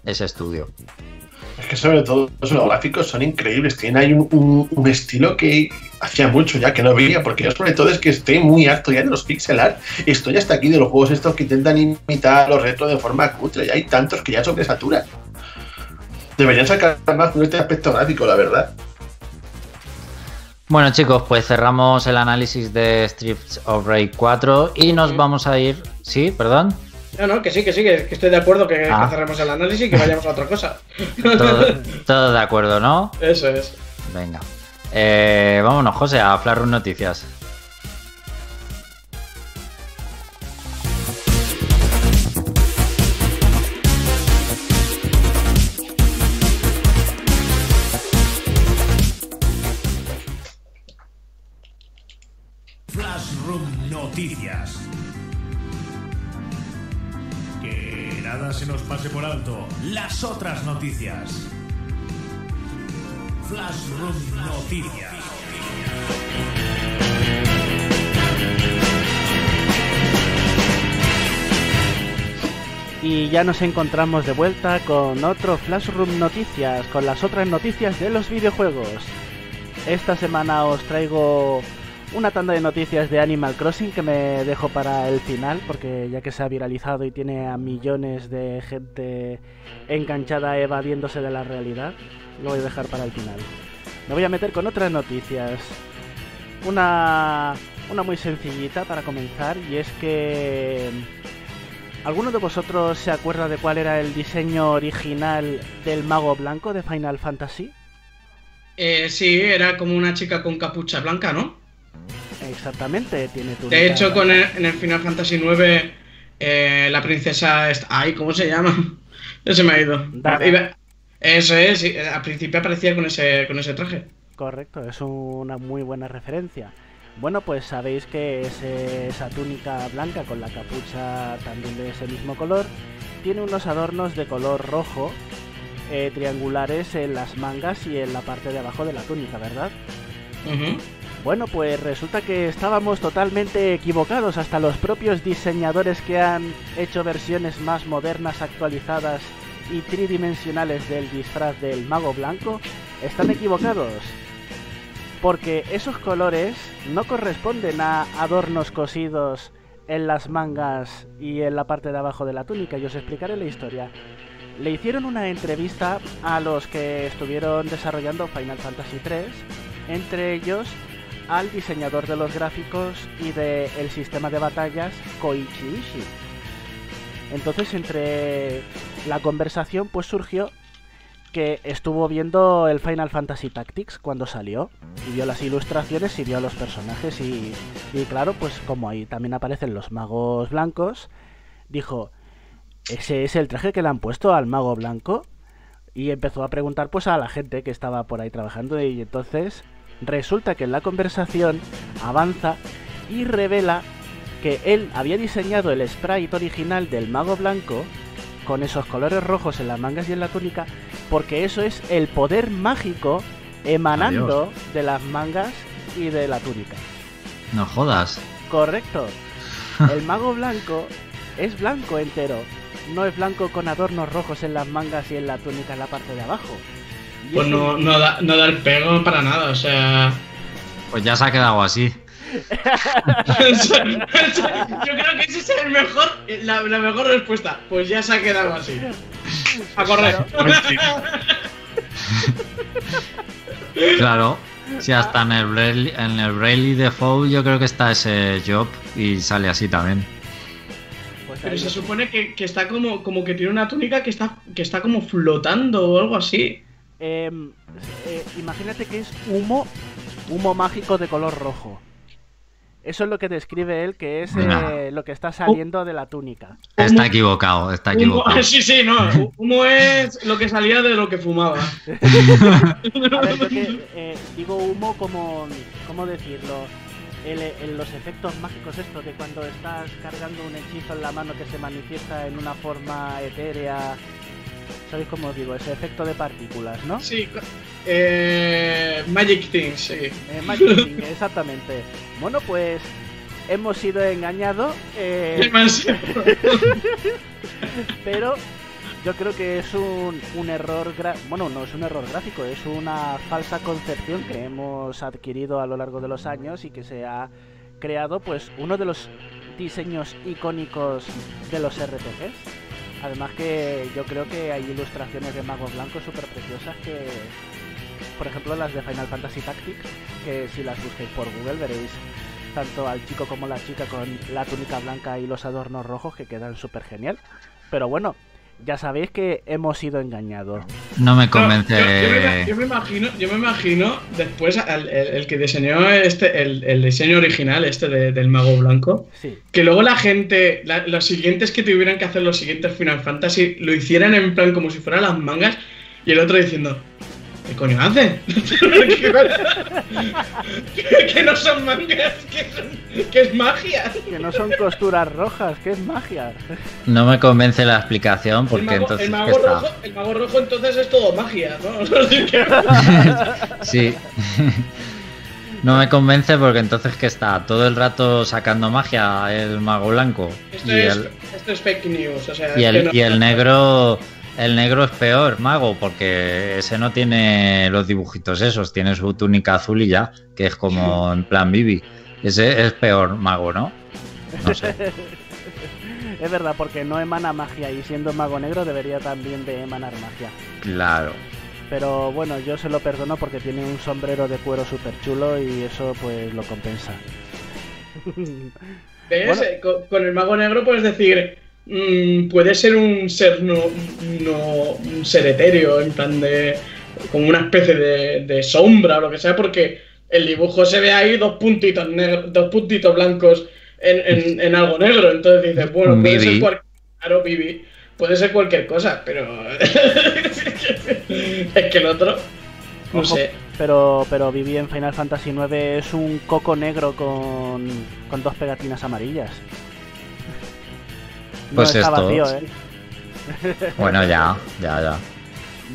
Ese estudio. Es que sobre todo los gráficos son increíbles. Tienen ahí un estilo que hacía mucho ya que no veía, porque yo sobre todo es que estoy muy harto ya de los pixel art. Estoy hasta aquí de los juegos estos que intentan imitar los retos de forma cutre. Y hay tantos que ya sobresaturan. Deberían sacar más con este aspecto gráfico, la verdad. Bueno chicos, pues cerramos el análisis de Streets of Rage 4 y nos vamos a ir... ¿Sí? ¿Perdón? No, no, que sí, que sí, que, estoy de acuerdo que, que, ah. cerremos el análisis y que vayamos a otra cosa. todo de acuerdo, ¿no? Eso es. Venga. Eh, vámonos, José, a Flashroom Noticias. Las otras noticias. Flashroom Noticias. Y ya nos encontramos de vuelta con otro Flashroom Noticias, con las otras noticias de los videojuegos. Esta semana os traigo una tanda de noticias de Animal Crossing que me dejo para el final, porque ya que se ha viralizado y tiene a millones de gente enganchada evadiéndose de la realidad, lo voy a dejar para el final. Me voy a meter con otras noticias. Una, una muy sencillita para comenzar y es que... ¿Alguno de vosotros se acuerda de cuál era el diseño original del mago blanco de Final Fantasy? Eh, sí, era como una chica con capucha blanca, ¿no? Exactamente, tiene tu. De hecho, con en el Final Fantasy IX, eh, la princesa. Ay, ¿cómo se llama? Ya se me ha ido. Eso es, al principio aparecía con ese, con ese traje. Correcto, es una muy buena referencia. Bueno, pues sabéis que esa túnica blanca con la capucha también de ese mismo color tiene unos adornos de color rojo eh, triangulares en las mangas y en la parte de abajo de la túnica, ¿verdad? Bueno, pues resulta que estábamos totalmente equivocados, hasta los propios diseñadores que han hecho versiones más modernas, actualizadas y tridimensionales del disfraz del mago blanco están equivocados. Porque esos colores no corresponden a adornos cosidos en las mangas y en la parte de abajo de la túnica. Y os explicaré la historia. Le hicieron una entrevista a los que estuvieron desarrollando Final Fantasy III, entre ellos al diseñador de los gráficos y del sistema de batallas Koichi Ishii. Entonces, entre la conversación, pues surgió que estuvo viendo el Final Fantasy Tactics cuando salió y vio las ilustraciones y vio los personajes y, y claro, pues como ahí también aparecen los magos blancos, dijo, ese es el traje que le han puesto al mago blanco y empezó a preguntar pues a la gente que estaba por ahí trabajando y entonces resulta que en la conversación avanza y revela que él había diseñado el sprite original del mago blanco con esos colores rojos en las mangas y en la túnica, porque eso es el poder mágico emanando de las mangas y de la túnica. No jodas. Correcto. El mago blanco es blanco entero, no es blanco con adornos rojos en las mangas y en la túnica en la parte de abajo. Pues no, no, da, no da el pego para nada, o sea. Pues ya se ha quedado así. Yo creo que ese es el mejor, la, la mejor respuesta. Pues ya se ha quedado así. A correr. Claro. Si hasta en el Braille, en el Braille Default yo creo que está ese job y sale así también. pues Pero se supone que, que está como, como que tiene una túnica que está, que está como flotando o algo así. Em, eh, imagínate que es humo, humo mágico de color rojo. Eso es lo que describe él, que es eh, lo que está saliendo de la túnica. Está Humo- equivocado, está Humo, equivocado. sí, sí, no. Humo es lo que salía de lo que fumaba. A ver, yo que, eh, digo humo como, ¿cómo decirlo? El- el- los efectos mágicos estos de cuando estás cargando un hechizo en la mano que se manifiesta en una forma etérea. ¿Sabéis cómo os digo? Ese efecto de partículas, ¿no? Sí, eh, Magic Things, sí. Eh, Magic Thing, exactamente. Bueno, pues hemos sido engañados, eh, pero yo creo que es un, un error, gra- bueno, no es un error gráfico, es una falsa concepción que hemos adquirido a lo largo de los años y que se ha creado, pues, uno de los diseños icónicos de los RPGs. Además que yo creo que hay ilustraciones de magos blancos súper preciosas que, por ejemplo, las de Final Fantasy Tactics, que si las busquéis por Google veréis tanto al chico como la chica con la túnica blanca y los adornos rojos que quedan súper genial. Pero bueno, ya sabéis que hemos sido engañados. No me convence. yo, yo me, yo me imagino, yo me imagino después al- el, el que diseñó este, el, el diseño original este de- del mago blanco, Sí, que luego la gente, la- los siguientes que tuvieran que hacer los siguientes Final Fantasy, lo hicieran en plan como si fueran las mangas y el otro diciendo, ¿qué coño hacen? que, no son mangas, que, son- que es magia. que no son costuras rojas, que es magia. No me convence la explicación El porque mago, entonces el ¿qué mago está? rojo, el mago rojo entonces es todo magia, ¿no? Sí. No me convence porque entonces que está todo el rato sacando magia el mago blanco esto, y es, el, esto es fake news, o sea, y es el, que no- y el negro el negro es peor mago porque ese no tiene los dibujitos esos, tiene su túnica azul y ya, que es como en plan Bibi. Ese es peor mago, ¿no? No sé. Es verdad, porque no emana magia y siendo mago negro debería también de emanar magia. Claro. Pero bueno, yo se lo perdono porque tiene un sombrero de cuero súper chulo y eso pues lo compensa. ¿Ves? Bueno. Eh, Con, con el mago negro puedes decir, mm, puede ser un ser no, no un ser etéreo, en plan de como una especie de, de sombra o lo que sea, porque el dibujo se ve ahí dos puntitos negros, dos puntitos blancos en, en- en algo negro. Entonces dices, bueno, puede Bibi. ser cualquier claro, Bibi, puede ser cualquier cosa, pero es que el otro, no Ojo, sé. Pero, pero viví en Final Fantasy IX es un coco negro con, con dos pegatinas amarillas. No Pues está esto, vacío. ¿eh? Bueno, ya, ya, ya.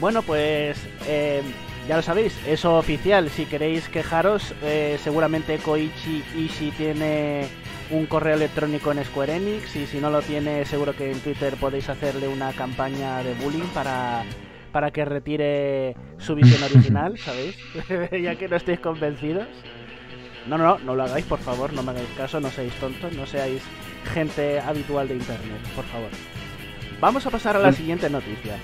Bueno, pues eh, ya lo sabéis, es oficial. Si queréis quejaros, eh, seguramente Koichi Ishii tiene un correo electrónico en Square Enix y si no lo tiene, seguro que en Twitter podéis hacerle una campaña de bullying para, para que retire su visión original, ¿sabéis? ya que no estéis convencidos. No, no, no, no lo hagáis, por favor, no me hagáis caso, no seáis tontos, no seáis gente habitual de Internet, por favor. Vamos a pasar a la siguiente noticia.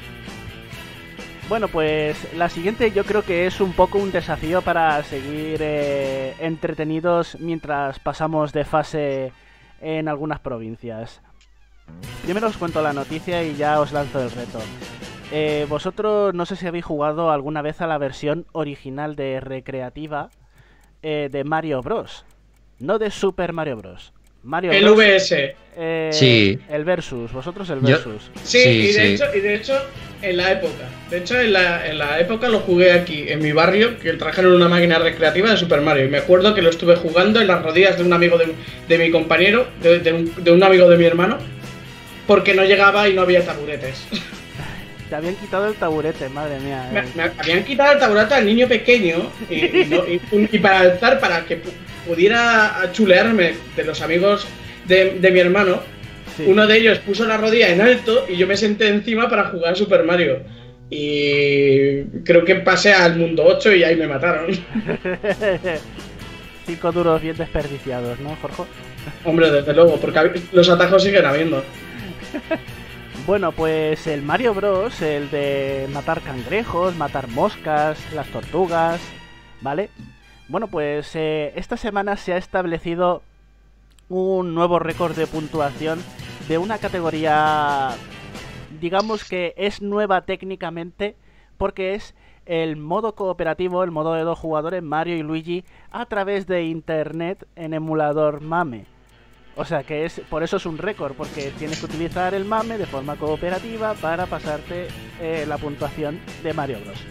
Bueno, pues la siguiente yo creo que es un poco un desafío para seguir eh, entretenidos mientras pasamos de fase en algunas provincias. primero os cuento la noticia y ya os lanzo el reto. Eh, vosotros no sé si habéis jugado alguna vez a la versión original de recreativa eh, de Mario Bros. No de Super Mario Bros. Mario El Bros. VS. eh, Sí. El Versus, vosotros el Yo- Versus. Sí, Sí, y, de sí. Hecho, y de hecho, en la época. De hecho, en la, en la época lo jugué aquí, en mi barrio, que trajeron una máquina recreativa de Super Mario. Y me acuerdo que lo estuve jugando en las rodillas de un amigo de, de mi compañero, de, de un, de un amigo de mi hermano, porque no llegaba y no había taburetes. Te habían quitado el taburete, madre mía. Me, eh. me habían quitado el taburete al niño pequeño y, y no- y- y para alzar, para que pudiera chulearme de los amigos de, de mi hermano, Sí. uno de ellos puso la rodilla en alto y yo me senté encima para jugar Super Mario. Y creo que pasé al mundo 8 y ahí me mataron. Cinco duros bien desperdiciados, ¿no, Jorge? Hombre, desde luego, porque los atajos siguen habiendo. Bueno, pues el Mario Bros, el de matar cangrejos, matar moscas, las tortugas, ¿vale? Bueno, pues eh, esta semana se ha establecido un nuevo récord de puntuación de una categoría, digamos que es nueva técnicamente, porque es el modo cooperativo, el modo de dos jugadores Mario y Luigi a través de internet en emulador MAME. O sea que es por eso es un récord, porque tienes que utilizar el MAME de forma cooperativa para pasarte eh, la puntuación de Mario Bros.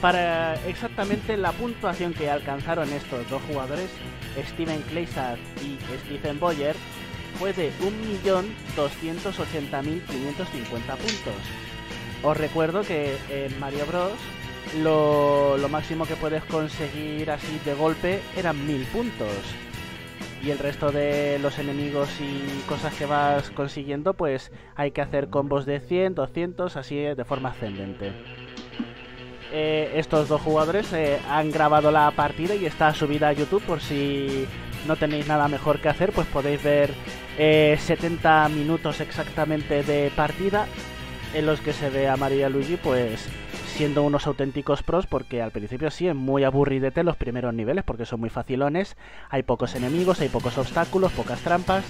Para exactamente la puntuación que alcanzaron estos dos jugadores, Steven Kleisar y Stephen Boyer, fue de 1.280.550 puntos. Os recuerdo que en Mario Bros. Lo, lo máximo que puedes conseguir así de golpe eran 1000 puntos y el resto de los enemigos y cosas que vas consiguiendo, pues hay que hacer combos de 100, 200, así de forma ascendente. Eh, estos dos jugadores eh, han grabado la partida y está subida a YouTube por si no tenéis nada mejor que hacer, pues podéis ver eh, 70 minutos exactamente de partida en los que se ve a María Luigi pues siendo unos auténticos pros porque al principio sí es muy aburridete los primeros niveles porque son muy facilones, hay pocos enemigos, hay pocos obstáculos, pocas trampas,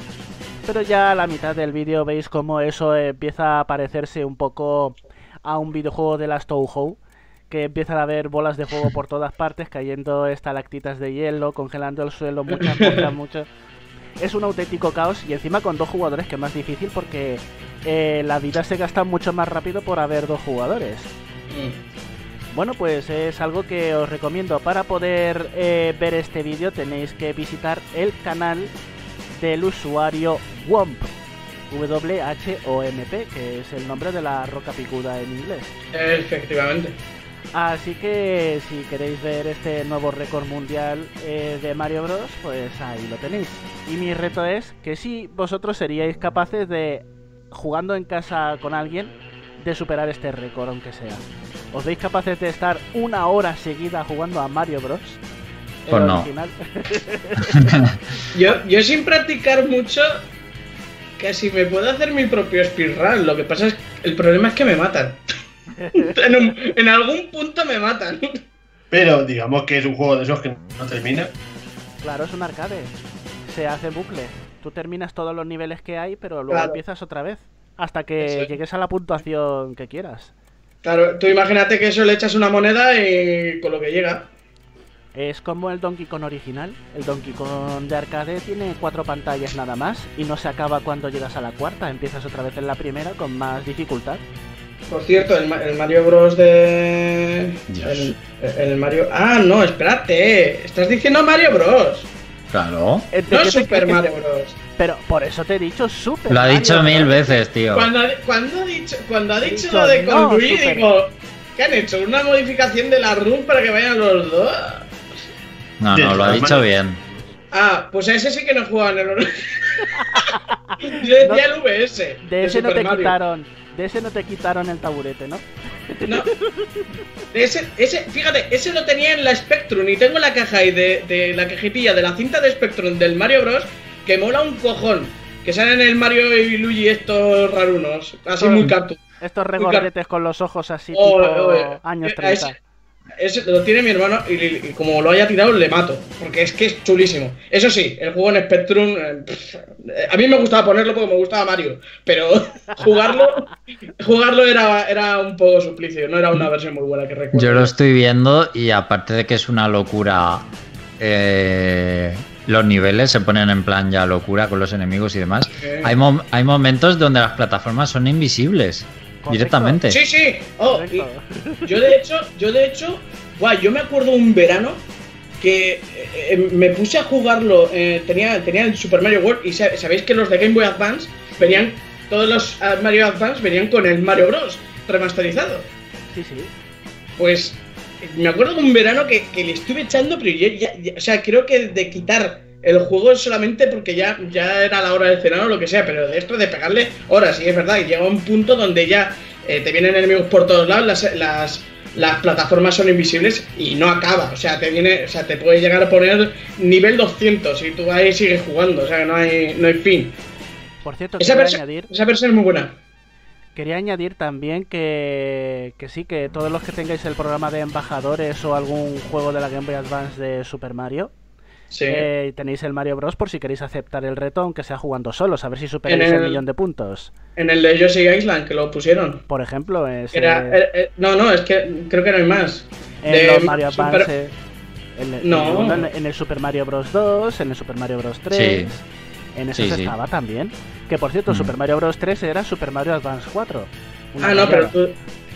pero ya a la mitad del vídeo veis como eso empieza a parecerse un poco a un videojuego de las Touhou que empiezan a haber bolas de fuego por todas partes, cayendo estalactitas de hielo, congelando el suelo, muchas, muchas, muchas. Es un auténtico caos y encima con dos jugadores que es más difícil porque eh, la vida se gasta mucho más rápido por haber dos jugadores. Bueno, pues es algo que os recomiendo. Para poder eh, ver este vídeo tenéis que visitar el canal del usuario WOMP. W-H-O-M-P, que es el nombre de la roca picuda en inglés. Efectivamente. Así que si queréis ver este nuevo récord mundial eh, de Mario Bros, pues ahí lo tenéis. Y mi reto es que si vosotros seríais capaces de, jugando en casa con alguien, de superar este récord, aunque sea. ¿Os veis capaces de estar una hora seguida jugando a Mario Bros? El Pues no. Yo, yo sin practicar mucho, casi me puedo hacer mi propio speedrun. Lo que pasa es que el problema es que me matan. En, un- en algún punto me matan. Pero digamos que es un juego de esos que no termina. claro, es un arcade. Se hace bucle. Tú terminas todos los niveles que hay, pero luego Claro. empiezas otra vez. Hasta que es. llegues a la puntuación que quieras. Claro, tú imagínate que eso le echas una moneda y con lo que llega. Es como el Donkey Kong original. El Donkey Kong de arcade tiene cuatro pantallas nada más y no se acaba cuando llegas a la cuarta. Empiezas otra vez en la primera con más dificultad. Por cierto, el, Ma- el Mario Bros de. Dios. El, el Mario. Ah, no, espérate. Estás diciendo Mario Bros. Claro. Eh, ¿de No Super Mario Bros. Pero por eso te he dicho Super. Lo ha Mario dicho mil Bros. veces, tío. Cuando, ha- cuando ha dicho, cuando ha dicho Dicho, lo de no, digo. ¿Qué han hecho? ¿Una modificación de la RUM para que vayan los dos? No, no, lo ha dicho bien. Ah, pues a ese sí que no juegan en el. Yo decía el VS. De ese no te Mario. quitaron. De ese no te quitaron el taburete, ¿no? No. Ese, ese, fíjate, ese lo tenía en la Spectrum y tengo la caja ahí de, de la cajetilla de la cinta de Spectrum del Mario Bros. que mola un cojón. Que salen el Mario y Luigi estos rarunos, así muy cartoon. Estos regordetes con los ojos así Oh, tipo oh, eh, años a 30. ese- es- lo tiene mi hermano y, y como lo haya tirado le mato, porque es que es chulísimo. Eso sí, el juego en Spectrum, eh, pff, a mí me gustaba ponerlo porque me gustaba Mario, pero jugarlo jugarlo era, era un poco suplicio, no era una versión muy buena que recuerdo. Yo lo estoy viendo y aparte de que es una locura, eh, los niveles se ponen en plan ya locura con los enemigos y demás. Hay, hay momentos donde las plataformas son invisibles. Directamente. Sí, sí. Oh, yo de hecho, yo de hecho, guay, yo me acuerdo un verano que eh, eh, me puse a jugarlo, eh, tenía, tenía el Super Mario World y sa- sabéis que los de Game Boy Advance venían, todos los ah, Mario Advance venían con el Mario Bros. remasterizado. Sí, sí. Pues me acuerdo de un verano que, que le estuve echando, pero ya, ya- ya- o sea, creo que de quitar el juego solamente porque ya, ya era la hora del cenar o lo que sea, pero de esto de pegarle horas, sí es verdad, y llega un punto donde ya eh, te vienen enemigos por todos lados, las, las, las plataformas son invisibles y no acaba, o sea, te viene, o sea, te puede llegar a poner nivel 200 y tú ahí sigues jugando, o sea, que no hay, no hay fin. Por cierto, Esa versión, añadir, esa versión es muy buena. quería añadir también que, que sí, que todos los que tengáis el programa de embajadores o algún juego de la Game Boy Advance de Super Mario, Sí. eh, tenéis el Mario Bros. por si queréis aceptar el reto, aunque sea jugando solos, a ver si superáis el... el- millón de puntos. En el de Yoshi Island, que lo pusieron. Por ejemplo, es, Era, eh, eh, no, no, es que creo que no hay más. en de los Mario Super- Advance, eh, en, el- No. en el Super Mario Bros. 2, en el Super Mario Bros. 3, en esos Sí, sí. estaba también. Que por cierto, Mm. Super Mario Bros. 3 era Super Mario Advance 4. Una Ah, no, pero tú,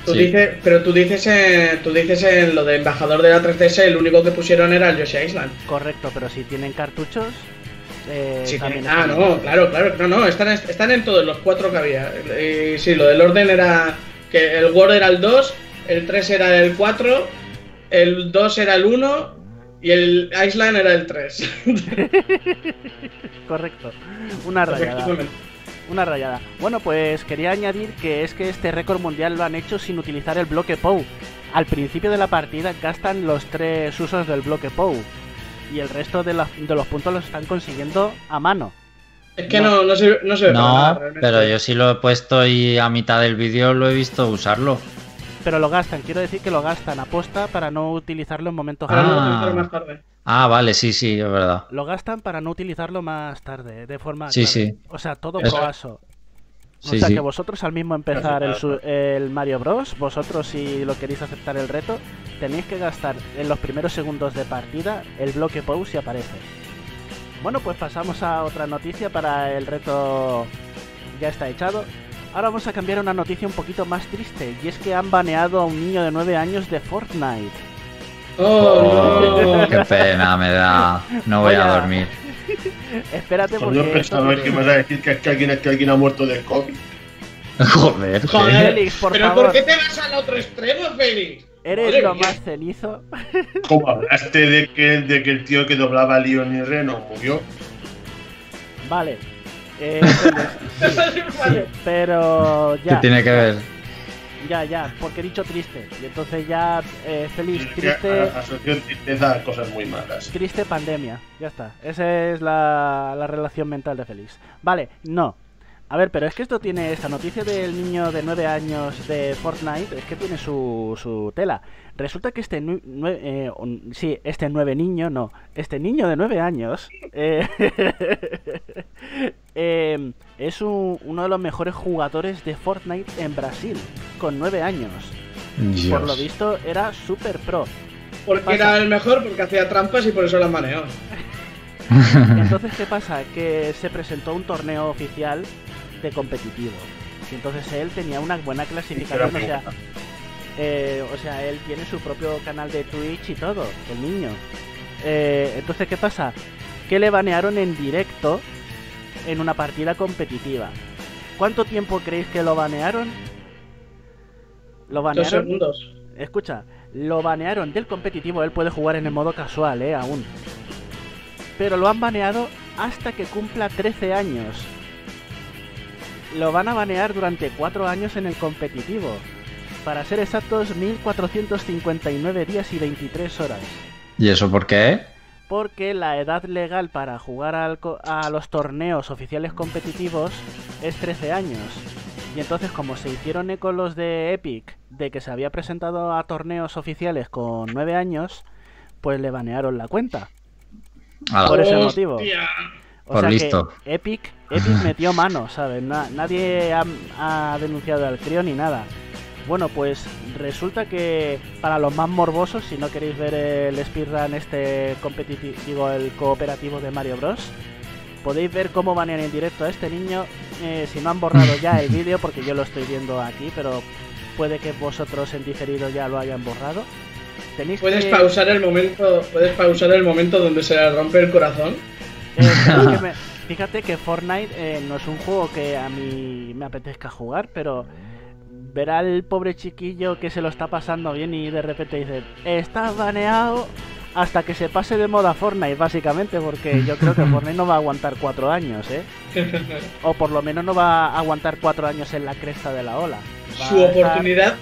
tú Sí. dices, pero tú dices, en, tú dices en lo de embajador de la 3DS, el único que pusieron era el Yoshi Island. Correcto, pero si tienen cartuchos. eh, Sí, también ah, están- no, claro, claro, no, no, están, están en todos los cuatro que había. Y sí, lo del orden era que el Word era el 2, el 3 era el 4, el 2 era el 1 y el Island era el 3. Correcto. Una rayada. Una rayada. Bueno, pues quería añadir que es que este récord mundial lo han hecho sin utilizar el bloque POW. Al principio de la partida gastan los tres usos del bloque POW. Y el resto de, la- de los puntos los están consiguiendo a mano. Es que no, no, se, no se ve nada, No, realmente. pero yo sí lo he puesto y a mitad del vídeo lo he visto usarlo. Pero lo gastan, quiero decir que lo gastan a posta para no utilizarlo en momentos Para no raros. Ah. utilizarlo más tarde. Ah, vale, sí, sí, es verdad. Lo gastan para no utilizarlo más tarde, de forma. Sí, sí. O sea, todo Eso. proaso. O Sí, sea sí. que vosotros al mismo empezar el, Mario Bros, vosotros si lo queréis aceptar el reto, tenéis que gastar en los primeros segundos de partida el bloque pause si aparece. Bueno, pues pasamos a otra noticia para el reto ya está echado. Ahora vamos a cambiar una noticia un poquito más triste, y es que han baneado a un niño de 9 años de Fortnite. Oh, no. Qué pena me da. No voy a dormir. Espérate Por Dios, porque... pensaba esto que tiene- vas a decir que, que alguien, que alguien ha muerto del COVID. Joder. ¿qué? Joder, Félix, por pero favor. ¿por qué te vas al otro extremo, Félix? Eres Madre lo mía. más cenizo. ¿Cómo hablaste de que, de que el tío que doblaba a Leon y Reno murió? Vale. Eh, Félix, Vale. pero ¿Qué ya, tiene que ver? Ya, ya, porque he dicho triste. Y entonces ya, eh, feliz, triste, a- Asoció tristeza a cosas muy malas. triste pandemia. Ya está. Esa es la, la relación mental de Félix. Vale, no. A ver, pero es que esto tiene, esta noticia del niño de 9 años de Fortnite, es que tiene su, su tela. Resulta que este, eh, sí, este nueve niño, no, este niño de 9 años eh, eh, es un- uno de los mejores jugadores de Fortnite en Brasil, con 9 años. Por lo visto era super pro. Porque era el mejor, porque hacía trampas y por eso las maneó. Entonces, ¿qué pasa? Que se presentó un torneo oficial de competitivo. Y entonces él tenía una buena clasificación, o sea, eh, o sea, él tiene su propio canal de Twitch y todo, el niño. Eh, entonces, ¿qué pasa? Que le banearon en directo en una partida competitiva. ¿Cuánto tiempo creéis que lo banearon? Lo Dos segundos. Escucha, lo banearon del competitivo, él puede jugar en el modo casual, eh, aún. Pero lo han baneado hasta que cumpla 13 años. Lo van a banear durante 4 años en el competitivo. Para ser exactos, 1459 días y 23 horas. ¿Y eso por qué? Porque la edad legal para jugar al co- a los torneos oficiales competitivos es 13 años. Y entonces, como se hicieron eco los de Epic de que se había presentado a torneos oficiales con nueve años, pues le banearon la cuenta. Por ese motivo. Hostia. O Por sea listo. que Epic, Epic metió mano, ¿sabes? Na- nadie ha, ha denunciado al crío ni nada. Bueno, pues resulta que para los más morbosos, si no queréis ver el speedrun este competitivo, el cooperativo de Mario Bros, podéis ver cómo banean en directo a este niño. eh, si no han borrado ya el vídeo, porque yo lo estoy viendo aquí, pero puede que vosotros en diferido ya lo hayan borrado. Tenéis Puedes que... pausar el momento, puedes pausar el momento donde se le rompe el corazón. Eh, que me- Fíjate que Fortnite eh, no es un juego que a mí me apetezca jugar, pero ver al pobre chiquillo que se lo está pasando bien y de repente dice, estás baneado hasta que se pase de moda Fortnite, básicamente, porque yo creo que Fortnite no va a aguantar cuatro años, ¿eh? O por lo menos no va a aguantar cuatro años en la cresta de la ola. Va su estar- oportunidad,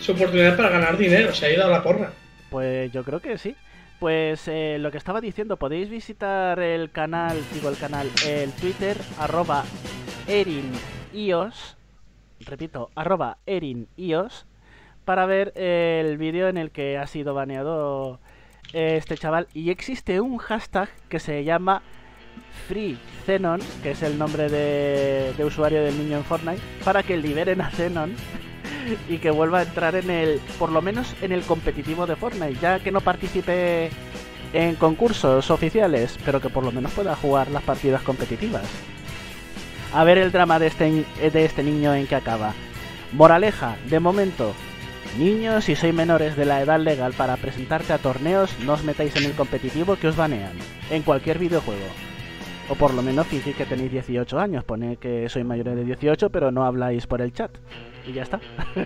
su oportunidad para ganar dinero, se ha ido a la porra. Pues yo creo que sí. Pues eh, lo que estaba diciendo, podéis visitar el canal, digo el canal, el Twitter, arroba erinios, repito, arroba erinios, para ver el vídeo en el que ha sido baneado eh, este chaval. Y existe un hashtag que se llama FreeZenon, que es el nombre de, de usuario del niño en Fortnite, para que liberen a Zenon y que vuelva a entrar en el, por lo menos en el competitivo de Fortnite, ya que no participe en concursos oficiales, pero que por lo menos pueda jugar las partidas competitivas. A ver el drama de este, de este niño en que acaba. Moraleja, de momento, niños, si sois menores de la edad legal para presentarte a torneos, no os metáis en el competitivo que os banean, en cualquier videojuego. O por lo menos fingir que tenéis 18 años, pone que sois mayores de 18 pero no habláis por el chat. Y ya está.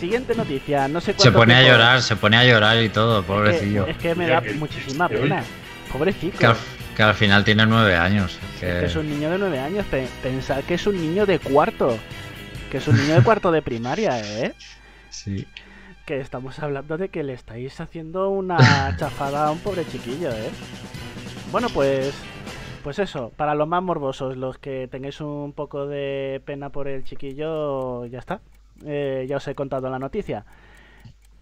Siguiente noticia, no sé Se pone a llorar, se pone a llorar y todo, Es pobrecillo. que, es que me da muchísima pena. Pobrecito. Que al, final tiene nueve años. que- Que es un niño de 9 años. Pe- pensar que es un niño de cuarto. Que es un niño de cuarto de primaria, ¿eh? Sí. Que estamos hablando de que le estáis haciendo una chafada a un pobre chiquillo, ¿eh? Bueno, pues. Pues eso, para los más morbosos, los que tengáis un poco de pena por el chiquillo, ya está. Eh, ya os he contado la noticia.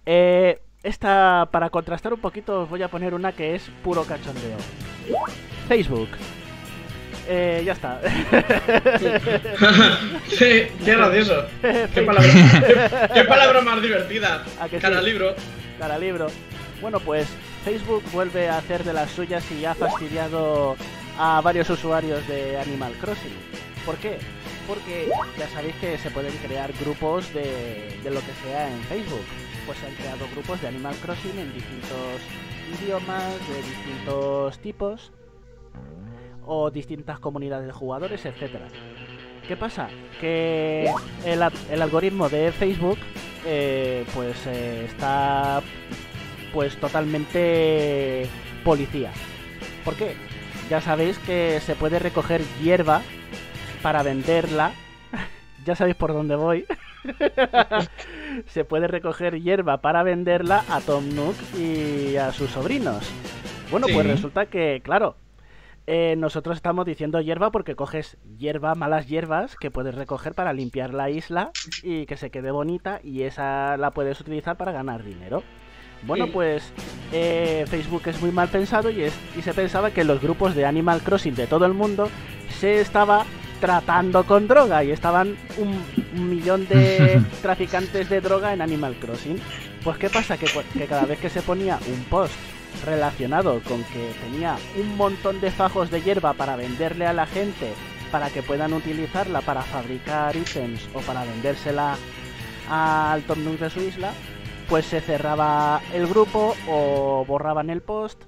Eh, esta, para contrastar un poquito, os voy a poner una que es puro cachondeo. Facebook. Eh, ya está. sí, qué gracioso. Qué palabra, qué palabra más divertida. ¿A que sí? Cara libro. Cara libro. Bueno, pues Facebook vuelve a hacer de las suyas y ha fastidiado a varios usuarios de Animal Crossing. ¿Por qué? Porque ya sabéis que se pueden crear grupos de, de lo que sea en Facebook. Pues se han creado grupos de Animal Crossing en distintos idiomas, de distintos tipos, o distintas comunidades de jugadores, etcétera. ¿Qué pasa? Que el, algoritmo de Facebook eh, pues eh, está pues totalmente policía. ¿Por qué? Ya sabéis que se puede recoger hierba para venderla. ya sabéis por dónde voy. se puede recoger hierba para venderla a Tom Nook y a sus sobrinos. Bueno, pues resulta que, claro, eh, nosotros estamos diciendo hierba porque coges hierba, malas hierbas que puedes recoger para limpiar la isla y que se quede bonita y esa la puedes utilizar para ganar dinero. Bueno, pues eh, Facebook es muy mal pensado y, es, y se pensaba que los grupos de Animal Crossing de todo el mundo se estaba tratando con droga y estaban un, un millón de traficantes de droga en Animal Crossing. Pues qué pasa que cada vez que se ponía un post relacionado con que tenía un montón de fajos de hierba para venderle a la gente para que puedan utilizarla para fabricar ítems o para vendérsela al Tom de su isla, pues se cerraba el grupo o borraban el post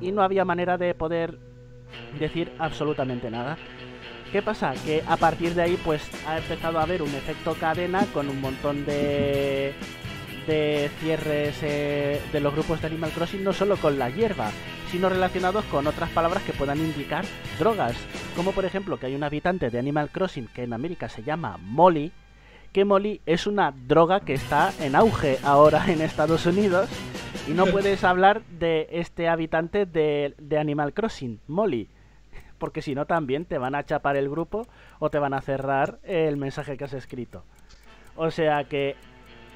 y no había manera de poder decir absolutamente nada. ¿Qué pasa? Que a partir de ahí pues ha empezado a haber un efecto cadena con un montón de de cierres eh, de los grupos de Animal Crossing no solo con la hierba, sino relacionados con otras palabras que puedan indicar drogas, como por ejemplo que hay un habitante de Animal Crossing que en América se llama Molly, que Molly es una droga que está en auge ahora en Estados Unidos y no puedes hablar de este habitante de, de Animal Crossing, Molly, porque si no también te van a chapar el grupo o te van a cerrar el mensaje que has escrito. O sea que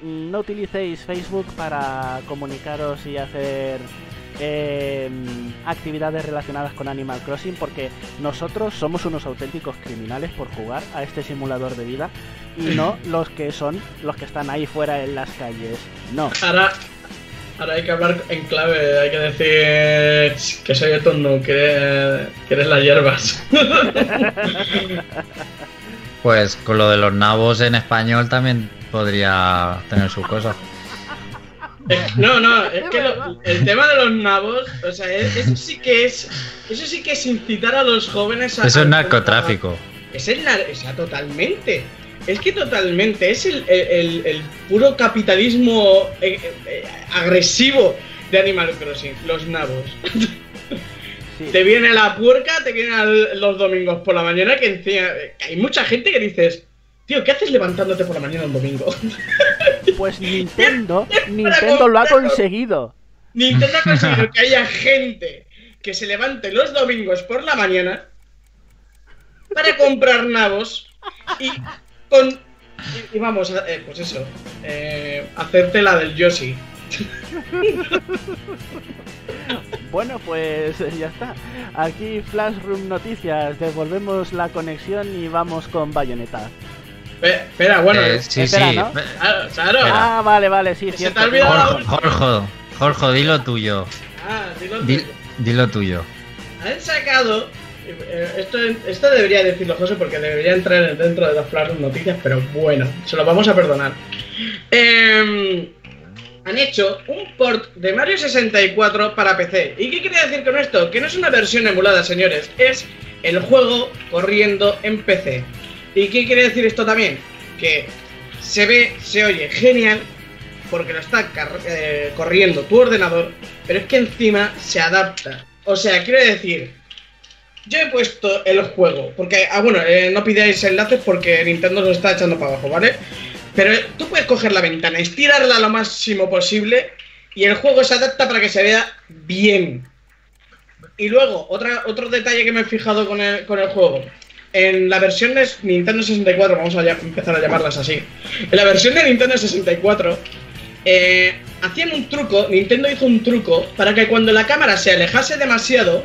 no utilicéis Facebook para comunicaros y hacer em, actividades relacionadas con Animal Crossing porque nosotros somos unos auténticos criminales por jugar a este simulador de vida y no los que son los que están ahí fuera en las calles. No. Ahora, ahora hay que hablar en clave, hay que decir que soy el tonto, que, que eres las hierbas. Pues con lo de los nabos en español también podría tener sus cosas. Eh, No, no, es que lo- el tema de los nabos, o sea, es- eso sí que es, eso sí que es incitar a los jóvenes a. Eso es a- narcotráfico. Es el nar- o sea, totalmente. Es que totalmente, es el, el- el- el puro capitalismo eh, eh, agresivo de Animal Crossing, los nabos. Sí. Te viene la puerca, te vienen los domingos por la mañana, que encima hay mucha gente que dices, tío, ¿qué haces levantándote por la mañana un domingo? Pues Nintendo, Nintendo lo ha conseguido. Nintendo ha conseguido que haya gente que se levante los domingos por la mañana para comprar nabos y con. Y, y vamos, a- eh, pues eso, eh, hacerte la del Yoshi. Bueno, pues ya está. Aquí Flashroom Noticias. Devolvemos la conexión y vamos con Bayonetta. Pe- Espera, bueno, Eh, sí, espera, sí. ¿no? claro, claro. Ah, vale, vale, sí, Se te ha olvidado. Jorge, Jorge, Jorge, di lo tuyo. Ah, dilo Di, tú. di lo tuyo. Han sacado. eh, Esto, esto debería decirlo José porque debería entrar dentro de las Flash noticias, pero bueno, se lo vamos a perdonar. Em, han hecho un port de Mario 64 para PC. ¿Y qué quiere decir con esto? Que no es una versión emulada, señores, es el juego corriendo en PC. ¿Y qué quiere decir esto también? Que se ve, se oye genial, porque lo está eh, corriendo tu ordenador, pero es que encima se adapta. O sea, quiero decir, yo he puesto el juego, porque, ah, bueno, eh, no pidáis enlaces porque Nintendo lo está echando para abajo, ¿vale? Pero tú puedes coger la ventana, estirarla lo máximo posible y el juego se adapta para que se vea bien. Y luego, otra, otro detalle que me he fijado con el, con el juego. En la versión de Nintendo 64, vamos a empezar a llamarlas así. En la versión de Nintendo 64, eh, hacían un truco, Nintendo hizo un truco para que cuando la cámara se alejase demasiado,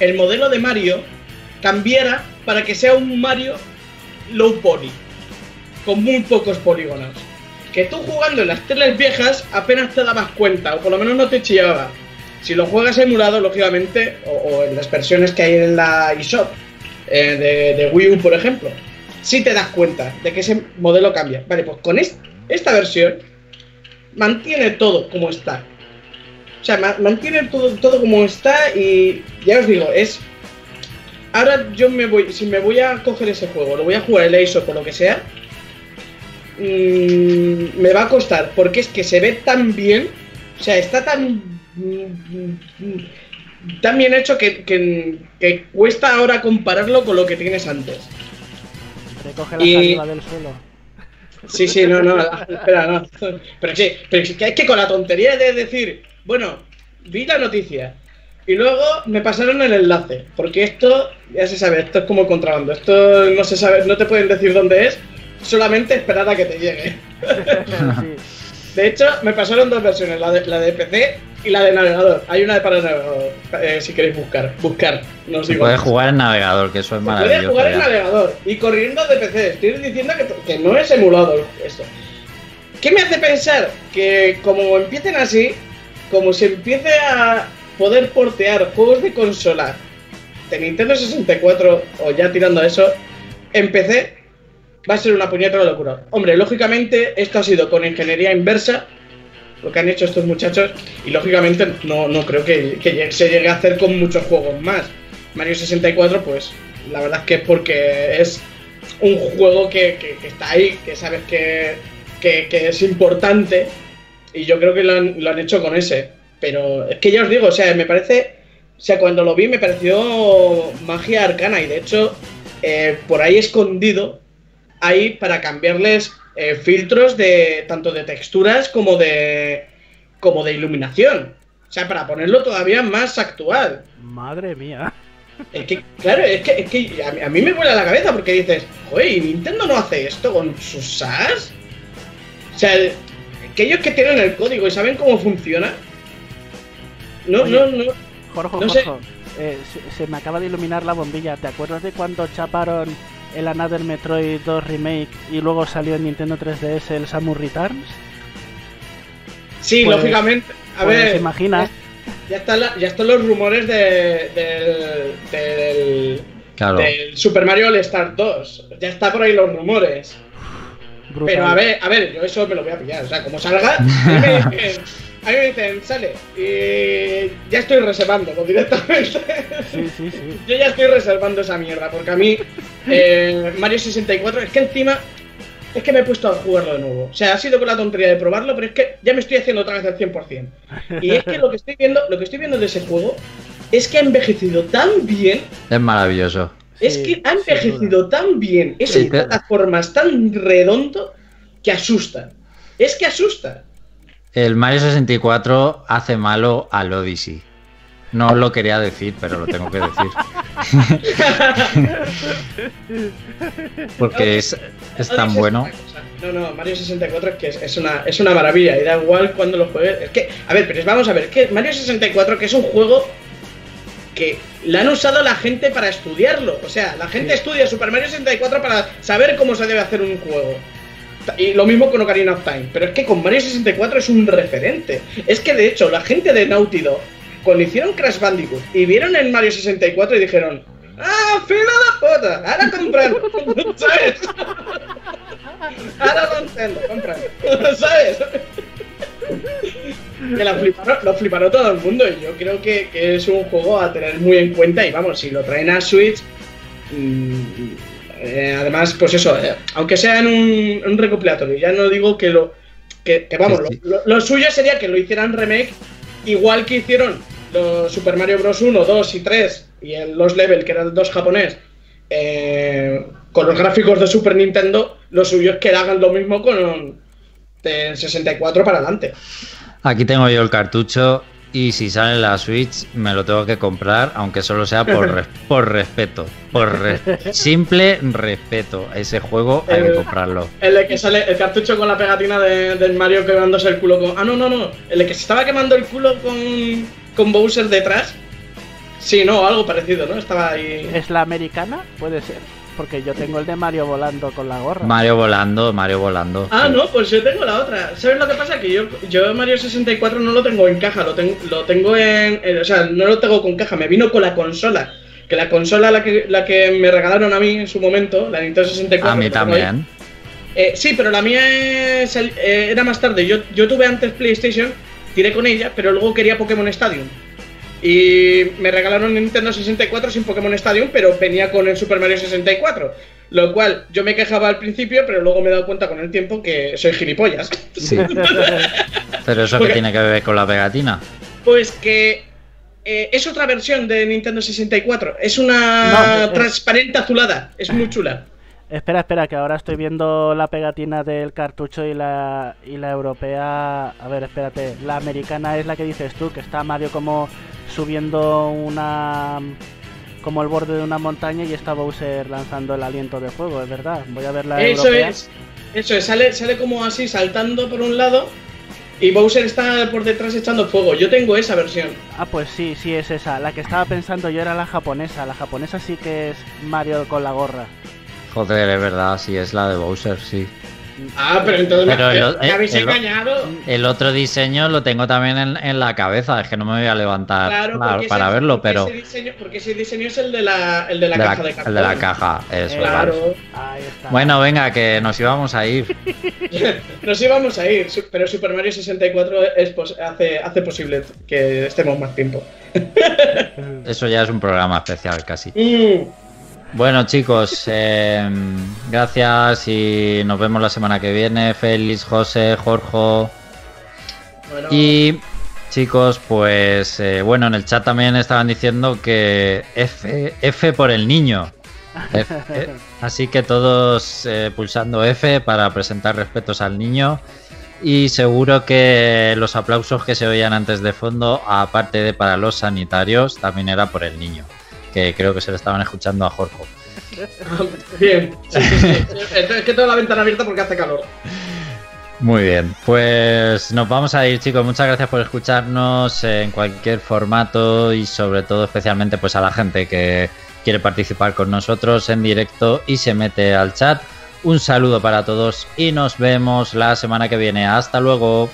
el modelo de Mario cambiara para que sea un Mario low poly, con muy pocos polígonos. Que tú jugando en las teles viejas apenas te dabas cuenta, o por lo menos no te chillaba. Si lo juegas emulado, lógicamente, o, en las versiones que hay en la eShop, eh, de, Wii U, por ejemplo, sí te das cuenta de que ese modelo cambia. Vale, pues con est- esta versión mantiene todo como está. O sea, ma- mantiene todo, todo como está y ya os digo, es... Ahora yo me voy, si me voy a coger ese juego, lo voy a jugar el ESO por lo que sea, mm, me va a costar, porque es que se ve tan bien, o sea, está tan... mm, tan bien hecho que, que- que cuesta ahora compararlo con lo que tienes antes. Recoge la Y- saliva del suelo. Sí, sí, no, no, espera, no. Pero sí, pero es que es que con la tontería de decir, bueno, vi la noticia y luego me pasaron el enlace, porque esto, ya se sabe, esto es como contrabando, esto no se sabe, no te pueden decir dónde es, solamente esperar a que te llegue. Sí. De hecho, me pasaron dos versiones, la de, la de PC y la de navegador. Hay una de para navegador, eh, si queréis buscar, buscar, no os Se digo. puede jugar en navegador, que eso es Se puede maravilloso. jugar en navegador y corriendo de PC. Estoy diciendo que, que no es emulado esto. ¿Qué me hace pensar? Que como empiecen así, como se empiece a poder portear juegos de consola de Nintendo 64 o ya tirando a eso, en PC va a ser una puñetera locura. Hombre, lógicamente esto ha sido con ingeniería inversa, lo que han hecho estos muchachos, y lógicamente no, no creo que, que se llegue a hacer con muchos juegos más. Mario 64, pues la verdad es que es porque es un juego que, que- está ahí, que sabes que, que- que es importante, y yo creo que lo han, lo han hecho con ese. Pero es que ya os digo, o sea, me parece, o sea, cuando lo vi me pareció magia arcana, y de hecho, eh, por ahí escondido, hay para cambiarles eh, filtros de tanto de texturas como de como de iluminación. O sea, para ponerlo todavía más actual. Madre mía. Es que, claro, es que, es que a, mí, a mí me vuela la cabeza porque dices, oye, ¿y Nintendo no hace esto con sus SAS? O sea, el- que tienen el código y saben cómo funciona. No, Oye. no, no. Jorge, No sé. Jorge, eh, se, se me acaba de iluminar la bombilla. ¿Te acuerdas de cuando chaparon el Another Metroid 2 Remake y luego salió en Nintendo 3DS el Samus Returns? Sí, Pues- lógicamente. A pues ver. imagina. Ya están, la- ya están los rumores de, del, del, Claro. del Super Mario All Star 2. Ya está por ahí los rumores. Brutal. Pero a ver, a ver, yo eso me lo voy a pillar. O sea, como salga, a mí me dicen, sale. Y ya estoy reservándolo directamente. Sí, sí, sí. Yo ya estoy reservando esa mierda, porque a mí eh, Mario 64 es que encima es que me he puesto a jugarlo de nuevo. O sea, ha sido con la tontería de probarlo, pero es que ya me estoy haciendo otra vez al 100%. Y es que lo que estoy viendo, lo que estoy viendo de ese juego es que ha envejecido tan bien, Es maravilloso. es Sí, que ha envejecido tan bien, es Sí, en te- plataformas tan redondo que asusta. Es que asusta. El Mario 64 hace malo al Odyssey. No lo quería decir, pero lo tengo que decir. Porque es, es tan bueno. No, no, Mario 64 es que es, es una, es una maravilla y da igual cuando lo juegues. Es que, a ver, pero vamos a ver, que Mario 64 que es un juego que la han usado la gente para estudiarlo. O sea, la gente estudia Super Mario 64 para saber cómo se debe hacer un juego. Y lo mismo con Ocarina of Time. Pero es que con Mario 64 es un referente. Es que de hecho, la gente de Naughty Dog, cuando hicieron Crash Bandicoot y vieron el Mario 64 y dijeron. ¡Ah, fila de puta! Ahora compran. ¿Sabes? Ahora lo. ¿Sabes? Lo fliparon, todo el mundo y yo creo que, que es un juego a tener muy en cuenta y vamos, si lo traen a Switch, mm, eh, además, pues eso, eh, aunque sea en un, recopilatorio, ya no digo que lo, que, que vamos, Sí, sí. Lo, lo- lo suyo sería que lo hicieran remake igual que hicieron los Super Mario Bros. 1, 2 y 3 y el Los Level, que era el 2 japonés, eh, con los gráficos de Super Nintendo, lo suyo es que hagan lo mismo con del 64 para adelante. Aquí tengo yo el cartucho y si sale en la Switch me lo tengo que comprar, aunque solo sea por, res- por respeto. Por res- simple respeto a ese juego hay que El- comprarlo. El de que sale el cartucho con la pegatina de- del Mario quemándose el culo con. Ah, no, no, no. El de que se estaba quemando el culo con, con Bowser detrás. Sí, no, algo parecido, ¿no? Estaba ahí. ¿Es la americana? Puede ser. Porque yo tengo el de Mario volando con la gorra. Mario volando, Mario volando. Ah, sí. no, pues yo tengo la otra. ¿Sabes lo que pasa? Que yo, yo Mario 64 no lo tengo en caja, lo, tengo lo tengo en, en- O sea, no lo tengo con caja, me vino con la consola. Que la consola la que, la que me regalaron a mí en su momento, la Nintendo 64. A mí también. Eh, sí, pero la mía es el- eh, era más tarde. Yo, yo tuve antes PlayStation, tiré con ella, pero luego quería Pokémon Stadium. Y me regalaron Nintendo 64 sin Pokémon Stadium, pero venía con el Super Mario 64. Lo cual yo me quejaba al principio, pero luego me he dado cuenta con el tiempo que soy gilipollas. Sí. Pero eso que tiene que ver con la pegatina. Pues que eh, es otra versión de Nintendo 64. Es una No, es- transparente azulada. Es muy chula. Espera, espera, que ahora estoy viendo la pegatina del cartucho y la, y la europea. A ver, espérate. La americana es la que dices tú, que está Mario como subiendo una. como el borde de una montaña y está Bowser lanzando el aliento de fuego, es verdad. Voy a ver la Eso europea. es. Eso es. Sale, sale como así saltando por un lado. Y Bowser está por detrás echando fuego. Yo tengo esa versión. Ah, pues sí, sí es esa. La que estaba pensando yo era la japonesa. La japonesa sí que es Mario con la gorra. Joder, es verdad, sí, es la de Bowser, sí. Ah, pero entonces Pero me, el- me habéis el- engañado. El otro diseño lo tengo también en, en la cabeza, es que no me voy a levantar Claro, para, para ese- verlo, pero Ese diseño, porque ese diseño es el de la, el de la de la- caja de cartón. el de la caja, eso, Eh, vale. Claro. Ahí está. Bueno, venga, que nos íbamos a ir. Nos íbamos a ir, pero Super Mario 64 es pos- hace, hace posible que estemos más tiempo. Eso ya es un programa especial casi. Mm, Bueno, chicos, eh, gracias y nos vemos la semana que viene. Félix, José, Jorge. bueno, Y chicos, pues eh, bueno, en el chat también estaban diciendo que F, F por el niño. F- eh, así que todos eh, pulsando F para presentar respetos al niño. Y seguro que los aplausos que se oían antes de fondo, aparte de para los sanitarios, también era por el niño. Que creo que se le estaban escuchando a Jorge. Bien. Es que tengo la ventana abierta porque hace calor. Muy bien, pues nos vamos a ir chicos, muchas gracias por escucharnos en cualquier formato y sobre todo especialmente pues a la gente que quiere participar con nosotros en directo y se mete al chat. Un saludo para todos y nos vemos la semana que viene. Hasta luego.